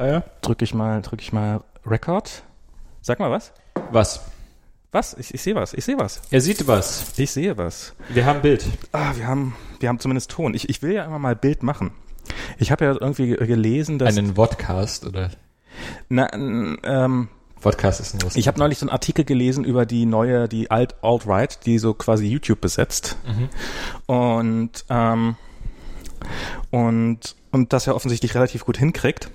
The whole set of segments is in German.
Ah ja? Drücke ich mal, drücke ich mal Record. Sag mal was. Was? Was? Ich, ich sehe was. Ich sehe was. Er sieht was. Ich sehe was. Wir haben Bild. Ah, wir haben, wir haben zumindest Ton. Ich, ich will ja immer mal Bild machen. Ich habe ja irgendwie gelesen, dass Einen Vodcast oder na, n- ähm, Vodcast ist ein Russen. ich habe neulich so einen Artikel gelesen über die neue, die Alt Alt-Right, die so quasi YouTube besetzt. Und ähm, und und das ja offensichtlich relativ gut hinkriegt.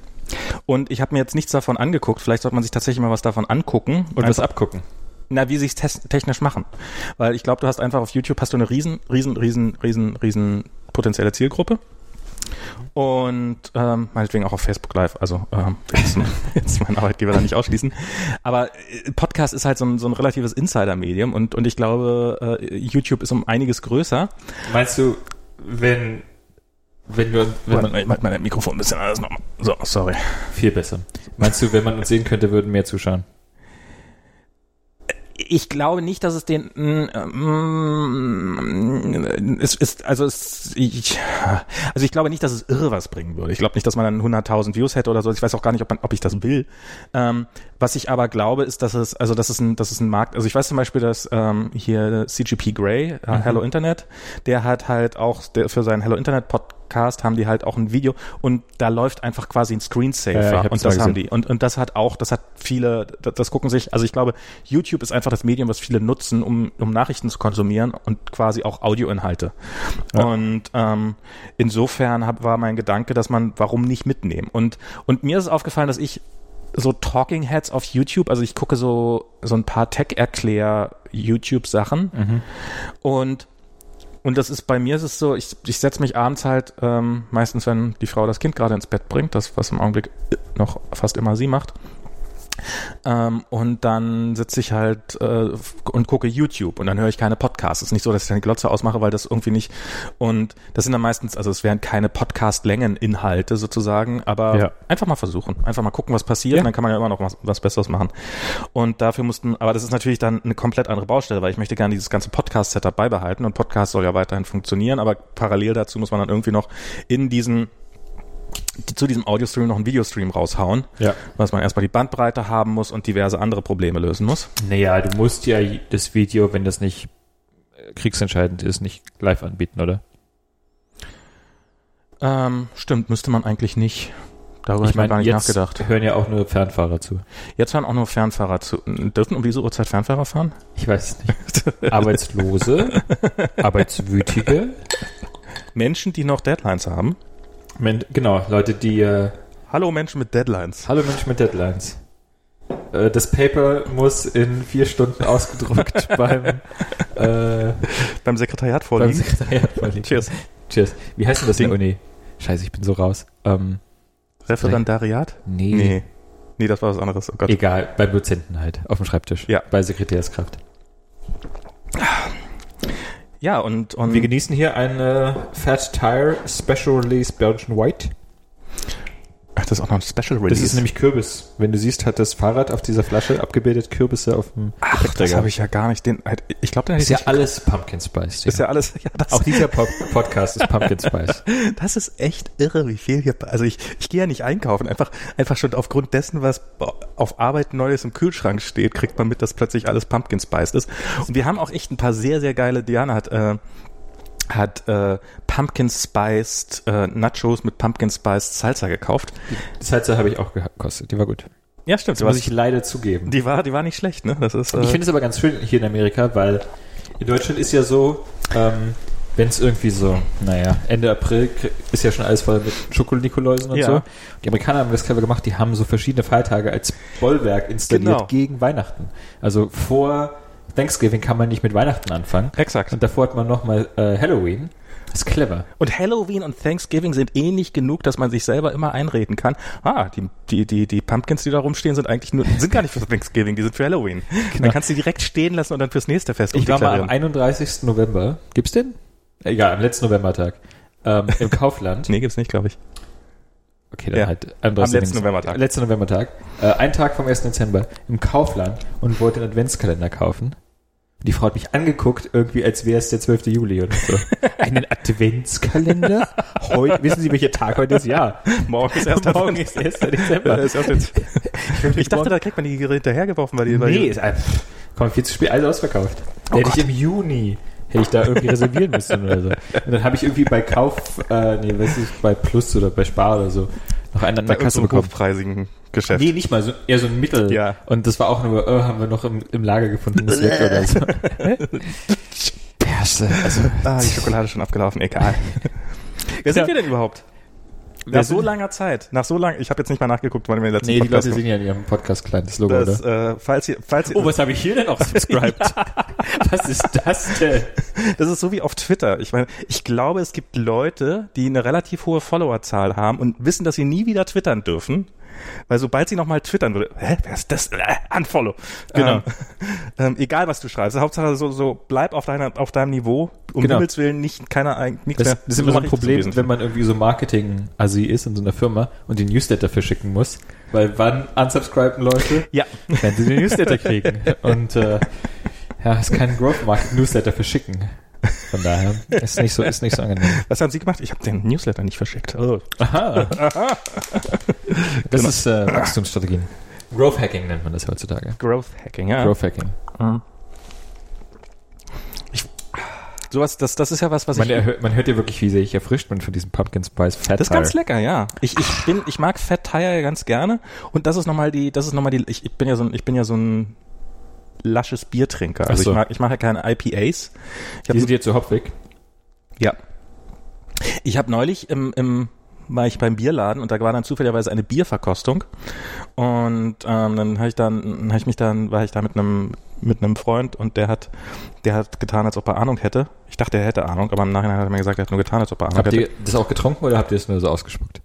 Und ich habe mir jetzt nichts davon angeguckt. Vielleicht sollte man sich tatsächlich mal was davon angucken. und was abgucken. Na, wie sie es technisch machen. Weil ich glaube, du hast einfach auf YouTube hast du eine riesen, riesen, riesen, riesen, riesen potenzielle Zielgruppe. Und ähm, meinetwegen auch auf Facebook Live. Also ähm, jetzt, jetzt meinen Arbeitgeber da nicht ausschließen. Aber äh, Podcast ist halt so ein, so ein relatives Insider-Medium und, und ich glaube, äh, YouTube ist um einiges größer. Meinst du, wenn wenn wir wenn man ich mach mein Mikrofon ein bisschen anders nochmal. So, sorry. viel besser. Meinst du, wenn man uns sehen könnte, würden mehr zuschauen? Ich glaube nicht, dass es den ähm, es ist also es ich also ich glaube nicht, dass es irre was bringen würde. Ich glaube nicht, dass man dann 100.000 Views hätte oder so. Ich weiß auch gar nicht, ob man ob ich das will. Ähm, was ich aber glaube, ist, dass es also das ist ein das ist ein Markt. Also ich weiß zum Beispiel, dass ähm, hier CGP Grey, äh, Hello Internet, der hat halt auch der, für seinen Hello Internet Podcast haben die halt auch ein Video und da läuft einfach quasi ein Screensaver Ja, und das haben die. Und und das hat auch das hat viele das, gucken sich also ich glaube YouTube ist einfach das Medium was viele nutzen um um Nachrichten zu konsumieren und quasi auch Audioinhalte. Ja. und ähm, insofern hab, war mein Gedanke dass man warum nicht mitnehmen? Und und mir ist aufgefallen dass ich so Talking Heads auf YouTube also ich gucke so so ein paar Tech Erklär YouTube Sachen und und das ist bei mir ist es so, ich, ich setze mich abends halt, ähm, meistens wenn die Frau das Kind gerade ins Bett bringt, das was im Augenblick noch fast immer sie macht. Ähm, und dann sitze ich halt äh, und gucke YouTube und dann höre ich keine Podcasts. Es ist nicht so, dass ich dann die Glotze ausmache, weil das irgendwie nicht. Und das sind dann meistens, also es wären keine Podcast-Längen-Inhalte sozusagen, aber Ja. einfach mal versuchen. Einfach mal gucken, was passiert Ja. dann kann man ja immer noch was, was Besseres machen. Und dafür mussten, aber das ist natürlich dann eine komplett andere Baustelle, weil ich möchte gerne dieses ganze Podcast-Setup beibehalten und Podcast soll ja weiterhin funktionieren, aber parallel dazu muss man dann irgendwie noch in diesen zu diesem Audio-Stream noch einen Videostream raushauen, Ja. was man erstmal die Bandbreite haben muss und diverse andere Probleme lösen muss. Naja, du musst ja das Video, wenn das nicht kriegsentscheidend ist, nicht live anbieten, oder? Ähm, stimmt, müsste man eigentlich nicht. Darüber ich habe ich gar nicht jetzt nachgedacht. hören ja auch nur Fernfahrer zu. Jetzt hören auch nur Fernfahrer zu. Dürfen um diese Uhrzeit Fernfahrer fahren? Ich weiß es nicht. Arbeitslose, Arbeitswütige, Menschen, die noch Deadlines haben. Men genau, Leute, die äh, Hallo Menschen mit Deadlines. Hallo Mensch mit Deadlines. Äh, Das Paper muss in vier Stunden ausgedruckt beim, äh, Beim Sekretariat beim vorliegen. Sekretariat vorliegen. Cheers. Cheers. Wie heißt denn das in der Ding. Uni? Scheiße, ich bin so raus. Ähm, Referendariat? nee. Nee. Nee, das war was anderes. Oh. Egal, beim Dozenten halt, auf dem Schreibtisch. Ja. Bei Sekretärskraft. Ja, und, und Wir genießen hier eine Fat Tire Special Release Belgian White. Ach, das ist auch noch ein Special Release. Das ist nämlich Kürbis. Wenn du siehst, hat das Fahrrad auf dieser Flasche abgebildet Kürbisse auf dem Ach, das Gepäckträger. habe ich ja gar nicht. Den, ich glaube, den hätte Ist ja alles Pumpkin Spice. Ist ja alles, ja, das, Auch dieser Pop Podcast ist Pumpkin Spice. das ist echt irre, wie viel hier, also ich, ich gehe ja nicht einkaufen, einfach, einfach schon aufgrund dessen, was auf Arbeit Neues im Kühlschrank steht, kriegt man mit, dass plötzlich alles Pumpkin Spiced ist. Und wir haben auch echt ein paar sehr, sehr geile, Diana hat, äh, hat äh, Pumpkin Spiced äh, Nachos mit Pumpkin Spiced Salsa gekauft. Die Salsa habe ich auch gekostet. Die war gut. Ja, stimmt. Das muss ich leider zugeben. die war, die war nicht schlecht, ne? Das ist, äh, Ich finde es aber ganz schön hier in Amerika, weil in Deutschland ist ja so, ähm, wenn es irgendwie so, naja, Ende April ist ja schon alles voll mit Schokolinikoläusen und Ja. so. Die Amerikaner haben das clever gemacht, die haben so verschiedene Feiertage als Bollwerk installiert Genau. gegen Weihnachten. Also vor Thanksgiving kann man nicht mit Weihnachten anfangen. exakt. Und davor hat man nochmal äh, Halloween. Das ist clever. Und Halloween und Thanksgiving sind ähnlich genug, dass man sich selber immer einreden kann. Ah, die, die, die, die Pumpkins, die da rumstehen, sind eigentlich nur, sind gar nicht für Thanksgiving, die sind für Halloween. Dann kannst du die direkt stehen lassen und dann fürs nächste Fest Ich war mal am umdeklarieren. 31. November. Gibt's den? Egal, am letzten Novembertag. Ähm, Im Kaufland. Nee, gibt's nicht, glaube ich. Okay, dann Ja. halt Am letzten Novembertag. Letzten Novembertag. Äh, ein Tag vom 1. Dezember im Kaufland und wollte den Adventskalender kaufen. Die Frau hat mich angeguckt, irgendwie als wäre es der 12. Juli oder so. Einen Adventskalender? Heute, wissen Sie, welcher Tag heute ist? Ja. Morgen ist erst Morgen ist 1. Dezember. ist jetzt. Ich dachte, da kriegt man die Geräte hinterhergeworfen, weil die, weil Nee, ist einfach, komm, viel zu spät, alles ausverkauft. Oh hätte ich im Juni, hätte ich da irgendwie reservieren müssen oder so. Und dann habe ich irgendwie bei Kauf, äh, nee, was ist, bei Plus oder bei Spar oder so, noch einen an der Kasse bekommen. hochpreisigen Geschäft. Nee, nicht mal, so, eher so ein Mittel. Ja. Und das war auch nur, oh, haben wir noch im, im Lager gefunden, ist weg oder so. Perste, also, Ah, die Schokolade ist schon abgelaufen, egal. Wer sind Ja. wir denn überhaupt? Nach so langer Zeit, nach so lang, ich habe jetzt nicht mal nachgeguckt, wann wir den letzten nee, die Podcast Leute sehen ja in ihrem Podcast kleines Logo, das, oder? äh, falls ihr, falls ihr, Oh, was habe ich hier denn auch subscribed? Was ist das denn? das ist so wie auf Twitter. Ich meine, ich glaube, es gibt Leute, die eine relativ hohe Followerzahl haben und wissen, dass sie nie wieder twittern dürfen. Weil sobald sie nochmal twittern würde, hä, wer ist das? Äh, unfollow. Genau. Ähm, ähm, egal, was du schreibst. Hauptsache so, so bleib auf, deiner, auf deinem Niveau. Um Genau. Himmels Willen nicht, keiner, eig- nichts Das, das ist immer so ein Problem, wenn man irgendwie so Marketing-Assi ist in so einer Firma und den Newsletter verschicken muss. Weil wann unsubscriben Leute? Ja. Wenn sie den Newsletter kriegen. Und äh, ja, es kann Growth Market Newsletter verschicken. Von daher ist nicht so, ist nicht so angenehm. Was haben Sie gemacht? Ich habe den Newsletter nicht verschickt. Oh. Aha. Das Genau. ist äh, Wachstumsstrategien. Growth Hacking nennt man das heutzutage. Growth Hacking, ja. Growth Hacking. Sowas, das, das ist ja was, was Man, ich. erhört, man hört ja wirklich, wie sehr ich erfrischt bin von diesem Pumpkin Spice Fat Das ist ganz lecker, ja. Ich, ich bin, ich mag Fat Tire ganz gerne. Und das ist nochmal die, das ist nochmal die, ich, ich bin ja so ein, ich bin ja so ein lasches Biertrinker. Also so. ich mag, ich mache ja keine IPAs. Ich Die sind jetzt so hopfig. ja. Ich habe neulich im, im, war ich beim Bierladen und da war dann zufälligerweise eine Bierverkostung. Und ähm, dann habe ich dann, hab ich mich dann, war ich da mit einem mit einem Freund und der hat, der hat getan, als ob er Ahnung hätte. Ich dachte, er hätte Ahnung, aber im Nachhinein hat er mir gesagt, er hat nur getan, als ob er Ahnung Habt hätte. ihr das auch getrunken oder habt ihr es nur so ausgespuckt?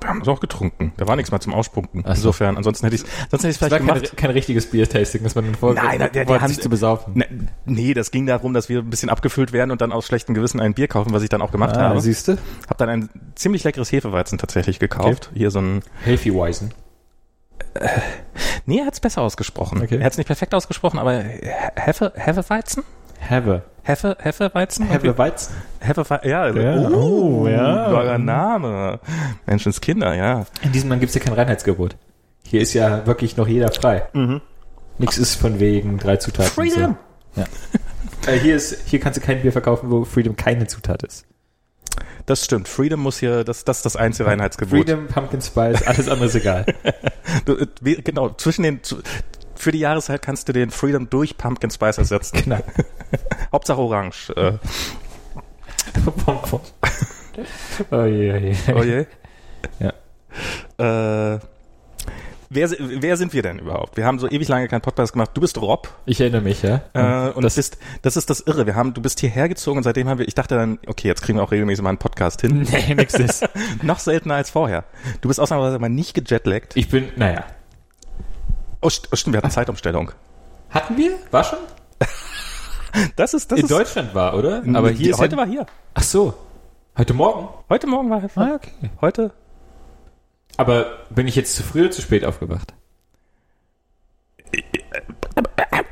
Wir haben es auch getrunken. Da war nichts mehr zum Ausspucken. So. Insofern, ansonsten hätte ich sonst hätte ich es vielleicht war kein, gemacht. kein richtiges Bier-Tasting, das man dann vor Nein, der- der vorhat, hat- sich zu besaufen. Ne, nee, das ging darum, dass wir ein bisschen abgefüllt werden und dann aus schlechtem Gewissen ein Bier kaufen, was ich dann auch gemacht ah, habe. siehst du? Hab dann ein ziemlich leckeres Hefeweizen tatsächlich gekauft. Hier so ein. Healthy Wisen. Nee, er hat's besser ausgesprochen. Okay. Er hat's nicht perfekt ausgesprochen, aber Hefe, Hefeweizen? Have Hefe, Hefeweizen? Have a Weizen. Hefeweizen. Ja, Ja. Oh, Oh, ja. Neuer Name. Menschenskinder, ja. In diesem Land gibt's ja kein Reinheitsgebot. Hier ist ja wirklich noch jeder frei. Mhm. Nichts ist von wegen drei Zutaten. Freedom. So. Ja. äh, hier, ist, hier kannst du kein Bier verkaufen, wo Freedom keine Zutat ist. Das stimmt. Freedom muss hier, das, das ist das einzige Reinheitsgebot. Freedom, Pumpkin Spice, alles andere ist egal. Du, äh, wie- genau, zwischen den, für die Jahreszeit kannst du den Freedom durch Pumpkin Spice ersetzen. genau. Hauptsache Orange. Äh, oh je, oh je. oh je. Ja. Äh, wer, wer sind wir denn überhaupt? Wir haben so ewig lange keinen Podcast gemacht. Du bist Rob. Ich erinnere mich, ja. Äh, und das, das, bist, das ist das Irre. Wir haben, du bist hierher gezogen und seitdem haben wir, ich dachte dann, okay, jetzt kriegen wir auch regelmäßig mal einen Podcast hin. nee, nix ist. Noch seltener als vorher. Du bist ausnahmsweise mal nicht gejetlaggt. Ich bin, naja. Oh, oh, stimmt, wir hatten Zeitumstellung. Hatten wir? War schon? Das ist, das In ist, Deutschland war, oder? Aber hier heute ja, war hier. Ach so. Heute Morgen? Heute Morgen war Ah, okay. heute. Aber bin ich jetzt zu früh oder zu spät aufgewacht?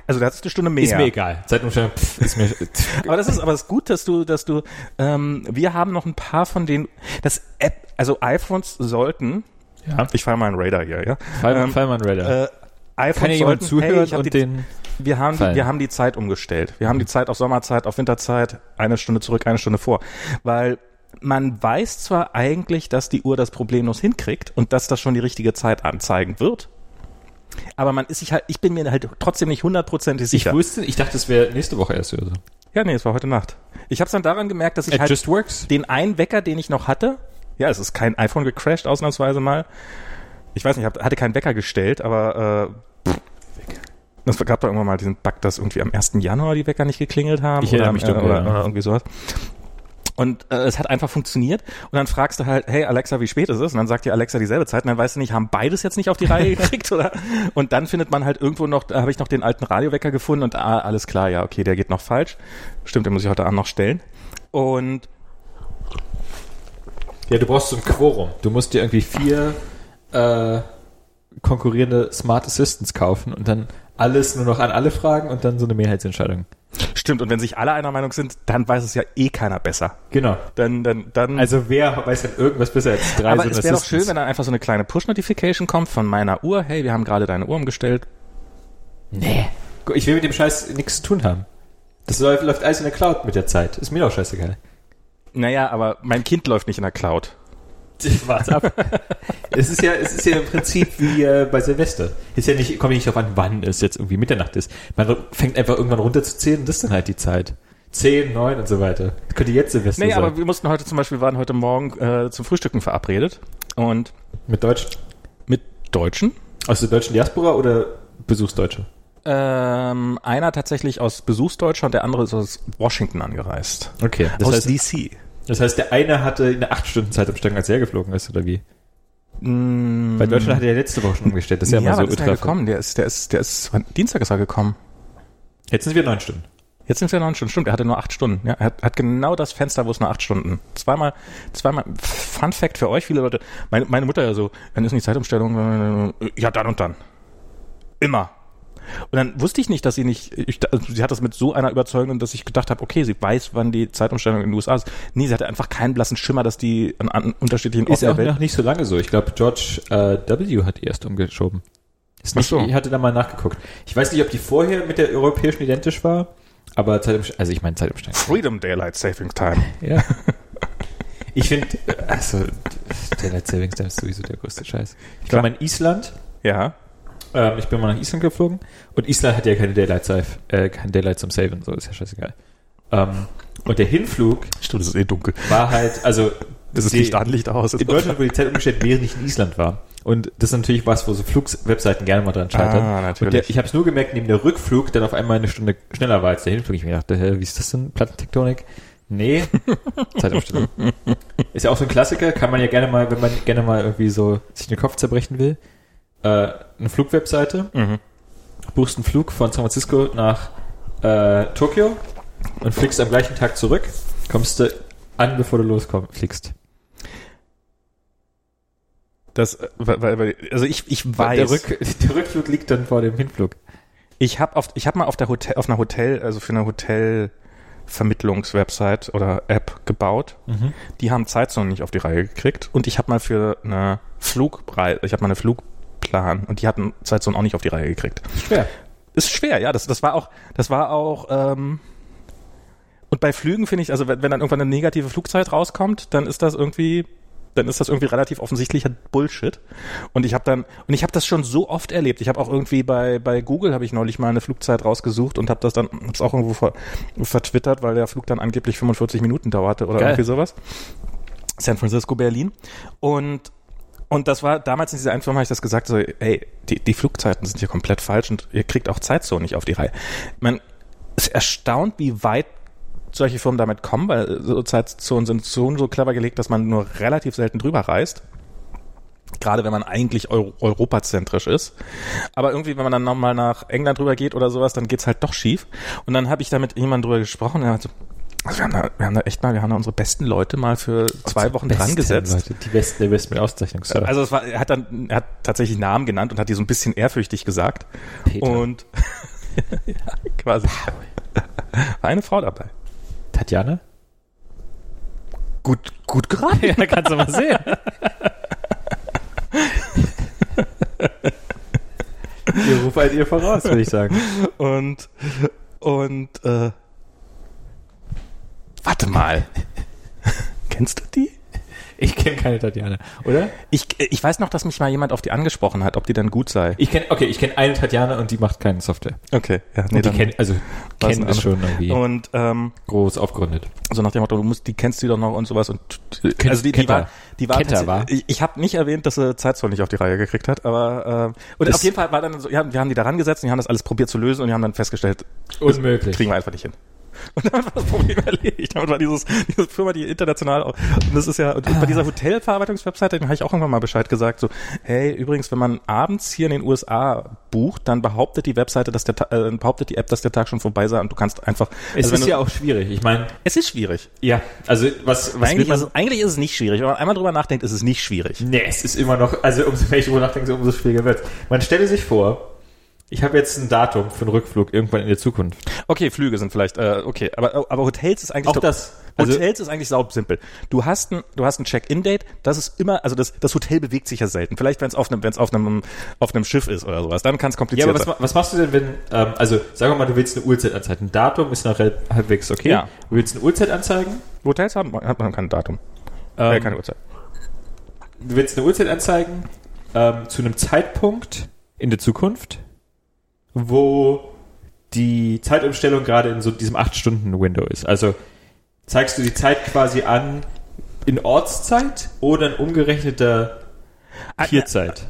Also da hattest du eine Stunde mehr. Ist mir egal. Zeitumstellung, pff, ist mir, Aber das ist aber das ist gut, dass du, dass du, ähm, wir haben noch ein paar von den, das App, also iPhones sollten, ja. ich fahre mal einen Radar hier, ja. Fall, Ähm, Fallmann Radar. Äh, iPhones Kann ja jemand sollten, hey, zuhören ich hab und die, den, wir haben, die, wir haben die Zeit umgestellt. Wir haben die Zeit auf Sommerzeit, auf Winterzeit, eine Stunde zurück, eine Stunde vor. Weil man weiß zwar eigentlich, dass die Uhr das problemlos hinkriegt und dass das schon die richtige Zeit anzeigen wird. Aber man ist sich halt, ich bin mir halt trotzdem nicht hundertprozentig ich sicher. wusste, ich dachte, es wäre nächste Woche erst oder so. Ja, nee, es war heute Nacht. Ich habe es dann daran gemerkt, dass ich It halt den einen Wecker, den ich noch hatte, ja, es ist kein iPhone gecrashed, ausnahmsweise mal. Ich weiß nicht, ich hatte keinen Wecker gestellt, aber pff, es gab da irgendwann mal diesen Bug, dass irgendwie am 1. Januar die Wecker nicht geklingelt haben. Ich oder, mich äh, oder, ja. oder irgendwie sowas. Und äh, es hat einfach funktioniert. Und dann fragst du halt, hey Alexa, wie spät ist es? Und dann sagt dir Alexa dieselbe Zeit. Und dann weißt du nicht, haben beides jetzt nicht auf die Reihe gekriegt, oder? Und dann findet man halt irgendwo noch, da habe ich noch den alten Radiowecker gefunden und ah, alles klar, ja, okay, der geht noch falsch. Stimmt, den muss ich heute Abend noch stellen. Und Ja, du brauchst so ein Quorum. Du musst dir irgendwie vier, äh, konkurrierende Smart Assistants kaufen und dann alles nur noch an alle fragen und dann so eine Mehrheitsentscheidung. Stimmt, und wenn sich alle einer Meinung sind, dann weiß es ja eh keiner besser. Genau. Dann, dann, dann. Also wer weiß denn irgendwas besser als drei aber so es wäre doch schön, wenn dann einfach so eine kleine Push-Notification kommt von meiner Uhr. Hey, wir haben gerade deine Uhr umgestellt. Nee. Ich will mit dem Scheiß nichts zu tun haben. Das läuft, läuft alles in der Cloud mit der Zeit. Ist mir doch scheißegal. Naja, aber mein Kind läuft nicht in der Cloud. Warte ab. es ist ja, es ist ja im Prinzip wie äh, bei Silvester. Ist ja nicht, kommt ja nicht darauf an, wann es jetzt irgendwie Mitternacht ist. Man fängt einfach irgendwann runterzuzählen und das ist dann halt die Zeit. Zehn, neun und so weiter. Das könnte jetzt Silvester Nee, sein. aber wir mussten heute zum Beispiel, waren heute Morgen äh, zum Frühstücken verabredet. Und mit Deutsch. mit Deutschen. Aus der deutschen Diaspora oder Besuchsdeutsche? Ähm, einer tatsächlich aus Besuchsdeutscher und der andere ist aus Washington angereist. Okay. Das aus heißt, DC. Das heißt, der eine hatte eine acht Stunden Zeitumstellung, als er geflogen ist, oder wie? Mm, Weil Deutschland hat ja letzte Woche schon umgestellt. Das ist ja, ja, mal so ist der ultra. gekommen? Der ist, der ist, der ist, Dienstag ist er gekommen. Jetzt sind wir neun Stunden. Jetzt sind wir neun Stunden. Stimmt, er hatte nur acht Stunden. Ja, er hat, hat genau das Fenster, wo es nur acht Stunden. Zweimal, zweimal, Fun Fact für euch, viele Leute. Meine, meine Mutter ja so, dann ist nicht Zeitumstellung, ja, dann und dann. Immer. Und dann wusste ich nicht, dass sie nicht, ich, also sie hat das mit so einer Überzeugung, dass ich gedacht habe, okay, sie weiß, wann die Zeitumstellung in den USA ist. Nee, sie hatte einfach keinen blassen Schimmer, dass die an, an unterschiedlichen Ist Orten auch der Welt. noch nicht so lange so. Ich glaube, George äh, W. hat die erst umgeschoben. Ist nicht, so. Ich hatte da mal nachgeguckt. Ich weiß nicht, ob die vorher mit der europäischen identisch war, aber Zeitumstellung, also ich meine Zeitumstellung. Freedom Daylight Saving Time. Ja. Ich finde, also, Daylight Savings Time ist sowieso der größte Scheiß. Ich mal in Island, Ja. Ähm, ich bin mal nach Island geflogen und Island hat ja keine Daylight Save, äh, kein Daylight zum Saven, so ist ja scheißegal. Ähm, und der Hinflug Stimmt, es ist eh dunkel. war halt, also Das ist die- Licht an, Licht aus. in Deutschland wurde die Zeit umgestellt, während ich in Island war. Und das ist natürlich was, wo so Flugswebseiten gerne mal dran scheitern. Ah, natürlich. Und der, ich habe es nur gemerkt, neben der Rückflug dann auf einmal eine Stunde schneller war als der Hinflug. Ich mir dachte, hä, wie ist das denn? Plattentektonik? Nee, Zeitumstellung. Ist ja auch so ein Klassiker, kann man ja gerne mal, wenn man gerne mal irgendwie so sich den Kopf zerbrechen will. Äh, eine Flugwebseite, Mhm. buchst einen Flug von San Francisco nach äh, Tokio und fliegst am gleichen Tag zurück, kommst du an, bevor du losfliegst. Das, äh, weil, weil, weil- also ich, ich weiß, Der, Rück, der Rückflug liegt dann vor dem Hinflug. ich habe auf, ich habe mal auf der Hotel, auf einer Hotel, also für eine Hotelvermittlungswebsite oder App gebaut. Die haben Zeitzonen nicht auf die Reihe gekriegt und ich habe mal für eine Flugreise, ich habe mal eine Flugplan und die hatten Zeitzonen auch nicht auf die Reihe gekriegt. Schwer. Ist schwer, ja. Das, das war auch, das war auch. Ähm, und bei Flügen finde ich, also wenn, wenn dann irgendwann eine negative Flugzeit rauskommt, dann ist das irgendwie, dann ist das irgendwie relativ offensichtlicher Bullshit. Und ich habe dann, und ich habe das schon so oft erlebt. Ich habe auch irgendwie bei bei Google habe ich neulich mal eine Flugzeit rausgesucht und habe das dann hab's auch irgendwo ver, vertwittert, weil der Flug dann angeblich 45 Minuten dauerte oder Geil. irgendwie sowas. San Francisco, Berlin. Und und das war damals in dieser Einführung habe ich das gesagt, so, ey, die, die Flugzeiten sind hier komplett falsch und ihr kriegt auch Zeitzonen nicht auf die Reihe. Man ist erstaunt, wie weit solche Firmen damit kommen, weil so Zeitzonen sind so, so clever gelegt, dass man nur relativ selten drüber reist. Gerade wenn man eigentlich Euro europazentrisch ist. Aber irgendwie, wenn man dann nochmal nach England drüber geht oder sowas, dann geht's halt doch schief. Und dann habe ich da mit jemandem drüber gesprochen, der hat so, also wir haben, da, wir haben da echt mal, wir haben da unsere besten Leute mal für zwei Wochen dran gesetzt. Leute, die besten der besten Auszeichnung. Also es war, er hat dann, er hat tatsächlich Namen genannt und hat die so ein bisschen ehrfürchtig gesagt. Peter. Und ja, quasi. War eine Frau dabei. Tatjana? Gut, gut geraten. Ja, kannst du mal sehen. ihr ruft halt ihr voraus, würde ich sagen. Und, und, äh, warte mal. Kennst du die? Ich kenne keine Tatjana, oder? Ich, ich weiß noch, dass mich mal jemand auf die angesprochen hat, ob die dann gut sei. Ich kenne, okay, ich kenne eine Tatjana und die macht keine Software. Okay, ja, Und die kennt, also kennen das schon irgendwie Und, ähm, groß aufgerundet. so nach dem Motto, du musst, die kennst du doch noch und sowas und Kennt- also die, die war, die war, er, tatsächlich- war. ich, ich habe nicht erwähnt, dass sie Zeitzoll nicht auf die Reihe gekriegt hat, aber äh, und Das- auf jeden Fall war dann so, ja, wir haben die da rangesetzt und die haben das alles probiert zu lösen und die haben dann festgestellt, Unmöglich. kriegen wir einfach nicht hin. Und damit war das Problem erledigt. Damit war dieses, diese Firma, die international, und das ist ja, und bei dieser Hotelverarbeitungswebseite, den habe ich auch irgendwann mal Bescheid gesagt, so, hey, übrigens, wenn man abends hier in den USA bucht, dann behauptet die Webseite, dass der, äh, behauptet die App, dass der Tag schon vorbei sei und du kannst einfach, Es also ist du, ja auch schwierig. Ich meine, es ist schwierig. ja, also was, was Eigentlich ist, man, es, eigentlich ist es nicht schwierig. Wenn man einmal drüber nachdenkt, ist es nicht schwierig. Nee, es ist immer noch, also umso mehr ich drüber nachdenke, umso schwieriger wird Man stelle sich vor, ich habe jetzt ein Datum für einen Rückflug irgendwann in der Zukunft. Okay, Flüge sind vielleicht, äh, okay, aber, aber Hotels ist eigentlich Auch das. Also- Hotels ist eigentlich saubsimpel. Du hast ein, du hast ein Check-in-Date, das ist immer, also das, das Hotel bewegt sich ja selten. Vielleicht, wenn es auf einem, wenn es auf einem, auf einem Schiff ist oder sowas, dann kann es Ja, kompliziert aber was, was machst du denn, wenn, ähm, also sagen wir mal, du willst eine Uhrzeit anzeigen. Ein Datum ist noch halb- halbwegs okay. Ja. Du willst eine Uhrzeit anzeigen. Hotels haben, hat man kein Datum, Ähm, äh, keine Uhrzeit. Du willst eine Uhrzeit anzeigen ähm, zu einem Zeitpunkt in der Zukunft, wo die Zeitumstellung gerade in so diesem 8-Stunden-Window ist. Also zeigst du die Zeit quasi an in Ortszeit oder in umgerechneter Tierzeit?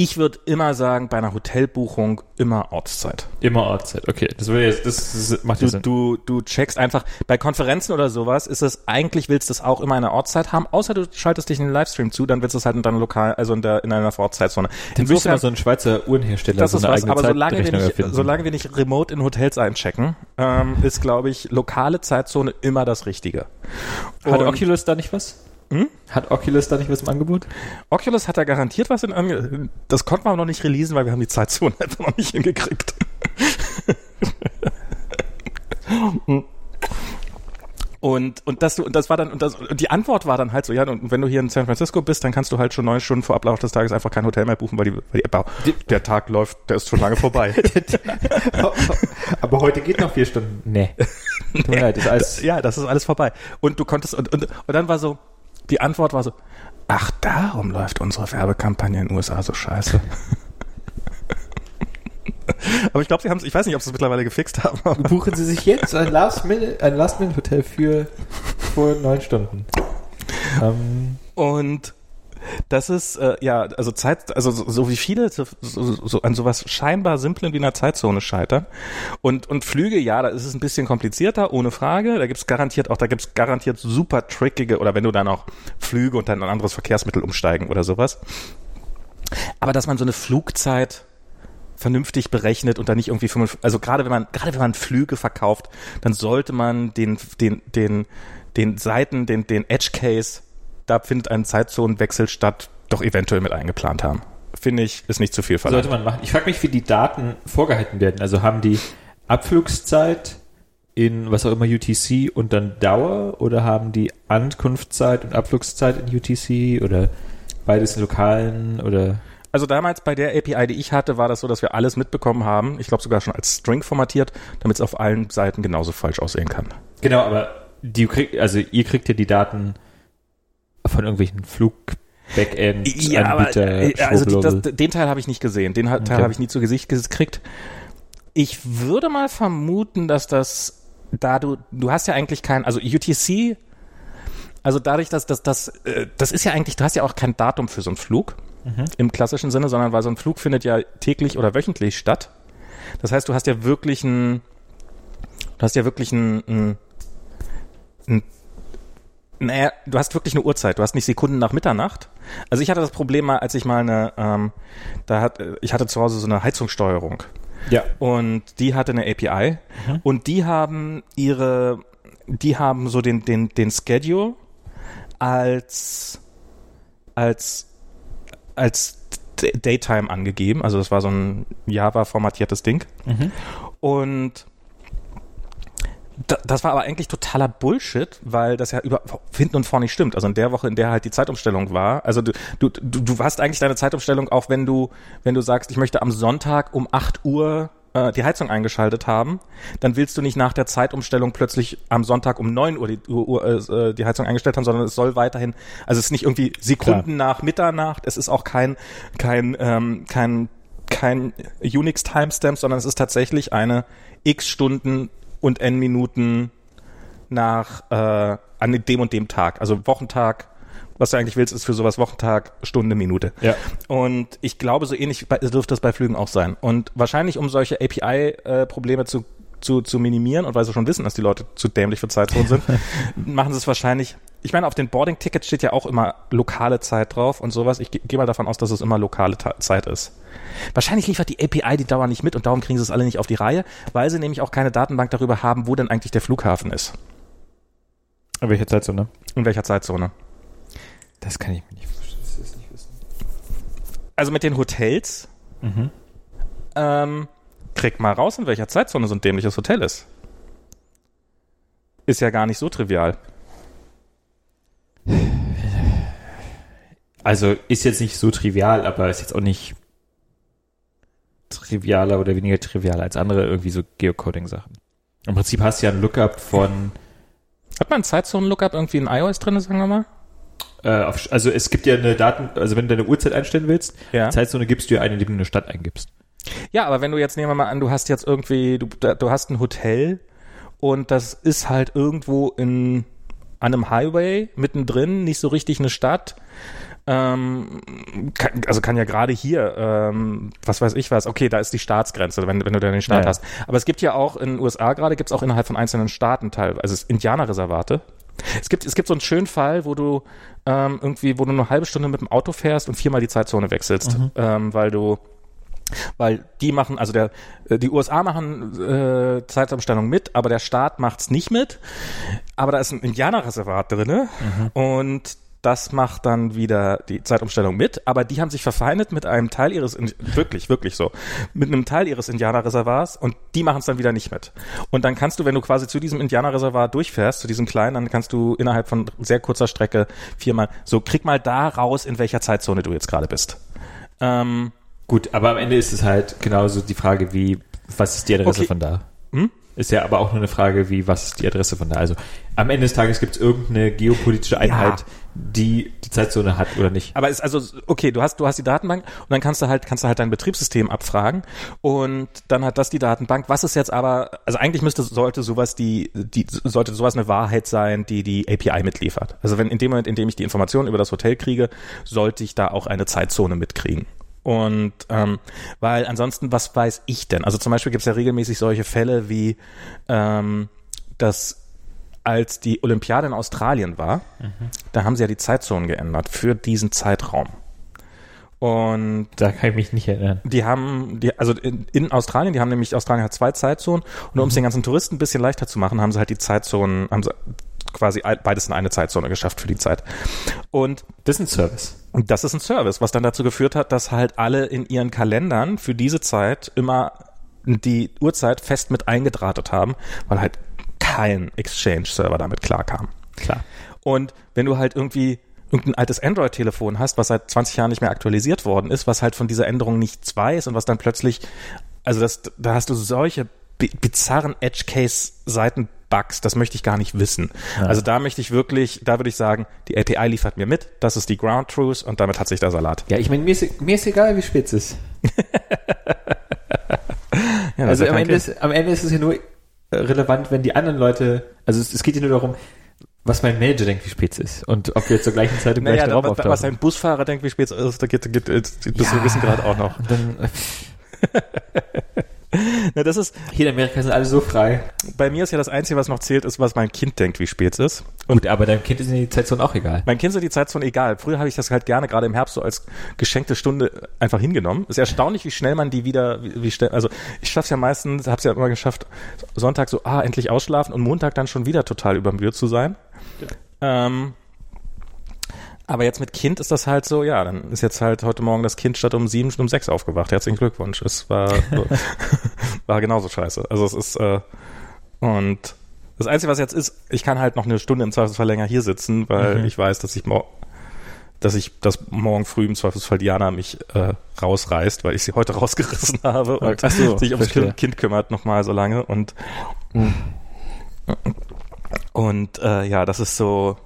Ich würde immer sagen, bei einer Hotelbuchung immer Ortszeit. Immer Ortszeit. Okay, das, würde jetzt, das, das macht ja Du, Sinn. du, du checkst einfach, bei Konferenzen oder sowas ist es, eigentlich willst du es auch immer in einer Ortszeit haben, außer du schaltest dich in den Livestream zu, dann willst du es halt in deiner lokal, also in der, in einer Vorortzeitzone. Dann müsste mal so ein Schweizer Uhrenhersteller Das so ist eine was, aber solange wir, nicht, erfinden. solange wir nicht remote in Hotels einchecken, ähm, ist, glaube ich, lokale Zeitzone immer das Richtige. Hat Oculus da nicht was? Hm? Hat Oculus da nicht was im Angebot? Oculus hat da garantiert was in Ange Das konnten wir aber noch nicht releasen, weil wir haben die Zeitzone einfach noch nicht hingekriegt. Und, und das, und das war dann, und, das, und die Antwort war dann halt so, ja, und wenn du hier in San Francisco bist, dann kannst du halt schon neun Stunden vor Ablauf des Tages einfach kein Hotel mehr buchen, weil die, weil die App, Die- der Tag läuft, der ist schon lange vorbei. aber heute geht noch vier Stunden. Nee. Tut mir leid, das ist alles. ja, das ist alles vorbei. Und du konntest, und, und, und dann war so, die Antwort war so, ach, darum läuft unsere Werbekampagne in den USA so scheiße. aber ich glaube, sie haben es, ich weiß nicht, ob sie es mittlerweile gefixt haben. Buchen Sie sich jetzt ein Last-Minute, ein Last-Minute-Hotel für vor neun Stunden. Ähm, Und das ist, äh, ja, also Zeit, also so, so wie viele so, so, so an sowas scheinbar Simplen wie einer Zeitzone scheitern. Und, und Flüge, ja, da ist es ein bisschen komplizierter, ohne Frage. Da gibt's garantiert auch, da gibt's garantiert super trickige, oder wenn du dann auch Flüge und dann ein anderes Verkehrsmittel umsteigen oder sowas. Aber dass man so eine Flugzeit vernünftig berechnet und dann nicht irgendwie 55, also gerade wenn man gerade wenn man Flüge verkauft, dann sollte man den den den den Seiten, den den Edge Case, da findet ein Zeitzonenwechsel statt, doch eventuell mit eingeplant haben. Finde ich, ist nicht zu viel verlangt. sollte man machen. Ich frage mich, wie die Daten vorgehalten werden. Also haben die Abflugszeit in was auch immer UTC und dann Dauer oder haben die Ankunftszeit und Abflugszeit in UTC oder beides in lokalen oder Also damals bei der API, die ich hatte, war das so, dass wir alles mitbekommen haben. Ich glaube sogar schon als String formatiert, damit es auf allen Seiten genauso falsch aussehen kann. Genau, aber die also ihr kriegt ja die Daten von irgendwelchen Flug Backend Anbieter äh, also das, den Teil habe ich nicht gesehen. Den Teil Okay. habe ich nie zu Gesicht gekriegt. Ich würde mal vermuten, dass das, da du, du hast ja eigentlich kein, also UTC, also dadurch, dass das, das, äh, das ist ja eigentlich, du hast ja auch kein Datum für so einen Flug im klassischen Sinne, sondern weil so ein Flug findet ja täglich oder wöchentlich statt. Das heißt, du hast ja wirklich ein, du hast ja wirklich ein, ein, ein naja, du hast wirklich eine Uhrzeit. Du hast nicht Sekunden nach Mitternacht. Also ich hatte das Problem mal, als ich mal eine, ähm, da hat, äh, ich hatte zu Hause so eine Heizungssteuerung ja. und die hatte eine API und die haben ihre, die haben so den, den, den Schedule als, als, als Daytime angegeben. Also das war so ein Java-formatiertes Ding. Und da, das war aber eigentlich totaler Bullshit, weil das ja über hinten und vorne nicht stimmt. Also in der Woche, in der halt die Zeitumstellung war. Also du, du, du, du hast eigentlich deine Zeitumstellung auch, wenn du, wenn du sagst, ich möchte am Sonntag um 8 Uhr äh, die Heizung eingeschaltet haben, dann willst du nicht nach der Zeitumstellung plötzlich am Sonntag um 9 Uhr die, Uhr, äh, die Heizung eingestellt haben, sondern es soll weiterhin, also es ist nicht irgendwie Sekunden nach Mitternacht, es ist auch kein, kein, ähm, kein kein Unix-Timestamp, sondern es ist tatsächlich eine x Stunden und n Minuten nach äh, an dem und dem Tag. Also Wochentag, was du eigentlich willst, ist für sowas Wochentag, Stunde, Minute. Ja. Und ich glaube, so ähnlich dürfte das bei Flügen auch sein. Und wahrscheinlich, um solche API-Probleme zu zu, zu minimieren und weil sie schon wissen, dass die Leute zu dämlich für Zeitzonen sind, machen sie es wahrscheinlich. Ich meine, auf den Boarding-Tickets steht ja auch immer lokale Zeit drauf und sowas. Ich gehe mal davon aus, dass es immer lokale Ta Zeit ist. Wahrscheinlich liefert die API die Dauer nicht mit und darum kriegen sie es alle nicht auf die Reihe, weil sie nämlich auch keine Datenbank darüber haben, wo denn eigentlich der Flughafen ist. In welcher Zeitzone? In welcher Zeitzone. Das kann ich mir nicht vorstellen. Das ist nicht wissen. Also mit den Hotels, Mhm. ähm, krieg mal raus, in welcher Zeitzone so ein dämliches Hotel ist. Ist ja gar nicht so trivial. Also ist jetzt nicht so trivial, aber ist jetzt auch nicht trivialer oder weniger trivial als andere irgendwie so Geocoding-Sachen. Im Prinzip hast du ja ein Lookup von, Hat man Zeitzonen-Lookup irgendwie in iOS drin, sagen wir mal? äh, auf, also es gibt ja eine Daten, also wenn du deine Uhrzeit einstellen willst, Ja. Zeitzone gibst du ja eine, indem du eine Stadt eingibst. Ja, aber wenn du jetzt, nehmen wir mal an, du hast jetzt irgendwie, du, da- du hast ein Hotel und das ist halt irgendwo in, an einem Highway mittendrin, nicht so richtig eine Stadt. Ähm, kann, also kann ja gerade hier, ähm, was weiß ich was, okay, da ist die Staatsgrenze, wenn, wenn du dann den Staat Ja, hast. Aber es gibt ja auch in den USA gerade, gibt es auch innerhalb von einzelnen Staaten teilweise, also Indianerreservate. Es gibt, es gibt so einen schönen Fall, wo du ähm, irgendwie, wo du nur eine halbe Stunde mit dem Auto fährst und viermal die Zeitzone wechselst, ähm, weil du weil die machen, also der, äh, die USA machen äh, Zeitumstellung mit, aber der Staat macht's nicht mit. Aber da ist ein Indianerreservat drinne und das macht dann wieder die Zeitumstellung mit, aber die haben sich verfeindet mit einem Teil ihres, wirklich, wirklich so, mit einem Teil ihres Indianerreservats und die machen es dann wieder nicht mit. Und dann kannst du, wenn du quasi zu diesem Indianerreservat durchfährst, zu diesem kleinen, dann kannst du innerhalb von sehr kurzer Strecke viermal, so krieg mal da raus, in welcher Zeitzone du jetzt gerade bist. Ähm, Gut, aber am Ende ist es halt genauso die Frage wie, was ist die Adresse Okay. von da? Hm? Ist ja aber auch nur eine Frage wie, was ist die Adresse von da? Also am Ende des Tages gibt es irgendeine geopolitische Einheit, die die Zeitzone hat oder nicht. Aber ist also okay, du hast du hast die Datenbank und dann kannst du halt kannst du halt dein Betriebssystem abfragen und dann hat das die Datenbank. Was ist jetzt aber also eigentlich müsste sollte sowas die die sollte sowas eine Wahrheit sein, die die API mitliefert. Also wenn in dem Moment, in dem ich die Informationen über das Hotel kriege, sollte ich da auch eine Zeitzone mitkriegen. Und ähm, weil ansonsten, was weiß ich denn? Also zum Beispiel gibt es ja regelmäßig solche Fälle wie ähm, dass als die Olympiade in Australien war, da haben sie ja die Zeitzonen geändert für diesen Zeitraum. Und Da kann ich mich nicht erinnern. die haben, die, also in, in Australien, die haben nämlich, Australien hat zwei Zeitzonen und um es den ganzen Touristen ein bisschen leichter zu machen, haben sie halt die Zeitzonen, haben sie quasi beides in eine Zeitzone geschafft für die Zeit. Und Das ist ein Service. und das ist ein Service, was dann dazu geführt hat, dass halt alle in ihren Kalendern für diese Zeit immer die Uhrzeit fest mit eingedrahtet haben, weil halt kein Exchange-Server damit klarkam. Klar. Und wenn du halt irgendwie irgendein altes Android-Telefon hast, was seit 20 Jahren nicht mehr aktualisiert worden ist, was halt von dieser Änderung nichts weiß und was dann plötzlich, also das, da hast du solche bi- bizarren Edge-Case-Seiten-Bugs, das möchte ich gar nicht wissen. Also da möchte ich wirklich, da würde ich sagen, die API liefert mir mit, das ist die Ground Truth und damit hat sich der Salat. Ja, ich meine, mir ist, mir ist egal, wie spät es ist. Ja, das Also ja am Ende, ist, am Ende ist es ja nur äh, relevant, wenn die anderen Leute, also es, es geht ja nur darum, was mein Manager denkt, wie spät es ist. Und ob wir zur gleichen Zeit im naja, gleichen Raum was, auftauchen. was ein Busfahrer denkt, wie spät es ist, da geht, geht, geht bis zu einem gewissen Grad auch noch. Dann, äh, Na, das ist, hier in Amerika sind alle so frei. bei mir ist ja das Einzige, was noch zählt, ist, was mein Kind denkt, wie spät es ist. Und Gut, aber deinem Kind ist in die Zeitzone auch egal. Mein Kind sind die Zeitzone egal. Früher habe ich das halt gerne gerade im Herbst so als geschenkte Stunde einfach hingenommen. Ist erstaunlich, wie schnell man die wieder, wie, wie schnell, also ich schaff's ja meistens, hab's ja immer geschafft, Sonntag so, ah, endlich ausschlafen und Montag dann schon wieder total übermüdet zu sein. Ähm, aber jetzt mit Kind ist das halt so, ja, dann ist jetzt halt heute Morgen das Kind statt um sieben um sechs aufgewacht. Herzlichen Glückwunsch. Es war, war genauso scheiße. Also es ist, äh, und das Einzige, was jetzt ist, ich kann halt noch eine Stunde im Zweifelsfall länger hier sitzen, weil Mhm. ich weiß, dass ich mor dass ich das morgen früh im Zweifelsfall Diana mich äh, rausreißt, weil ich sie heute rausgerissen habe und Ach so, sich ums verstehe. kind, kümmert nochmal so lange und und äh, ja, das ist so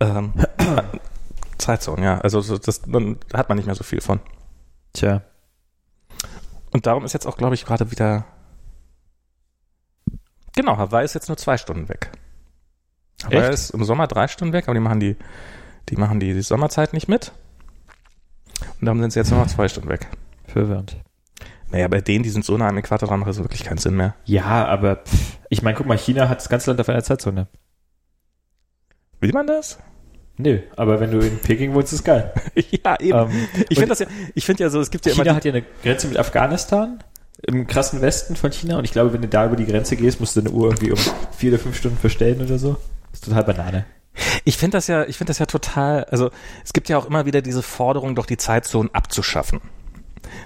ähm, Zeitzone, ja. Also so, das dann hat man nicht mehr so viel von. Tja. Und darum ist jetzt auch, glaube ich, gerade wieder. Genau, Hawaii ist jetzt nur zwei Stunden weg. Hawaii Echt? ist im Sommer drei Stunden weg, aber die machen die, die machen die, die Sommerzeit nicht mit. Und darum sind sie jetzt nur noch zwei Stunden weg. Verwirrend. Naja, bei denen, die sind so nah am Äquator dran, macht das wirklich keinen Sinn mehr. Ja, aber pff, ich meine, guck mal, China hat das ganze Land auf einer Zeitzone. Will man das? Nö, aber wenn du in Peking wohnst, ist geil. ja, eben. Ähm, ich finde das ja, ich finde ja so, es gibt ja China immer hat ja eine Grenze mit Afghanistan im krassen Westen von China und ich glaube, wenn du da über die Grenze gehst, musst du deine Uhr irgendwie um vier oder fünf Stunden verstellen oder so. Das ist total Banane. Ich finde das ja, ich finde das ja total, also es gibt ja auch immer wieder diese Forderung, doch die Zeitzonen abzuschaffen.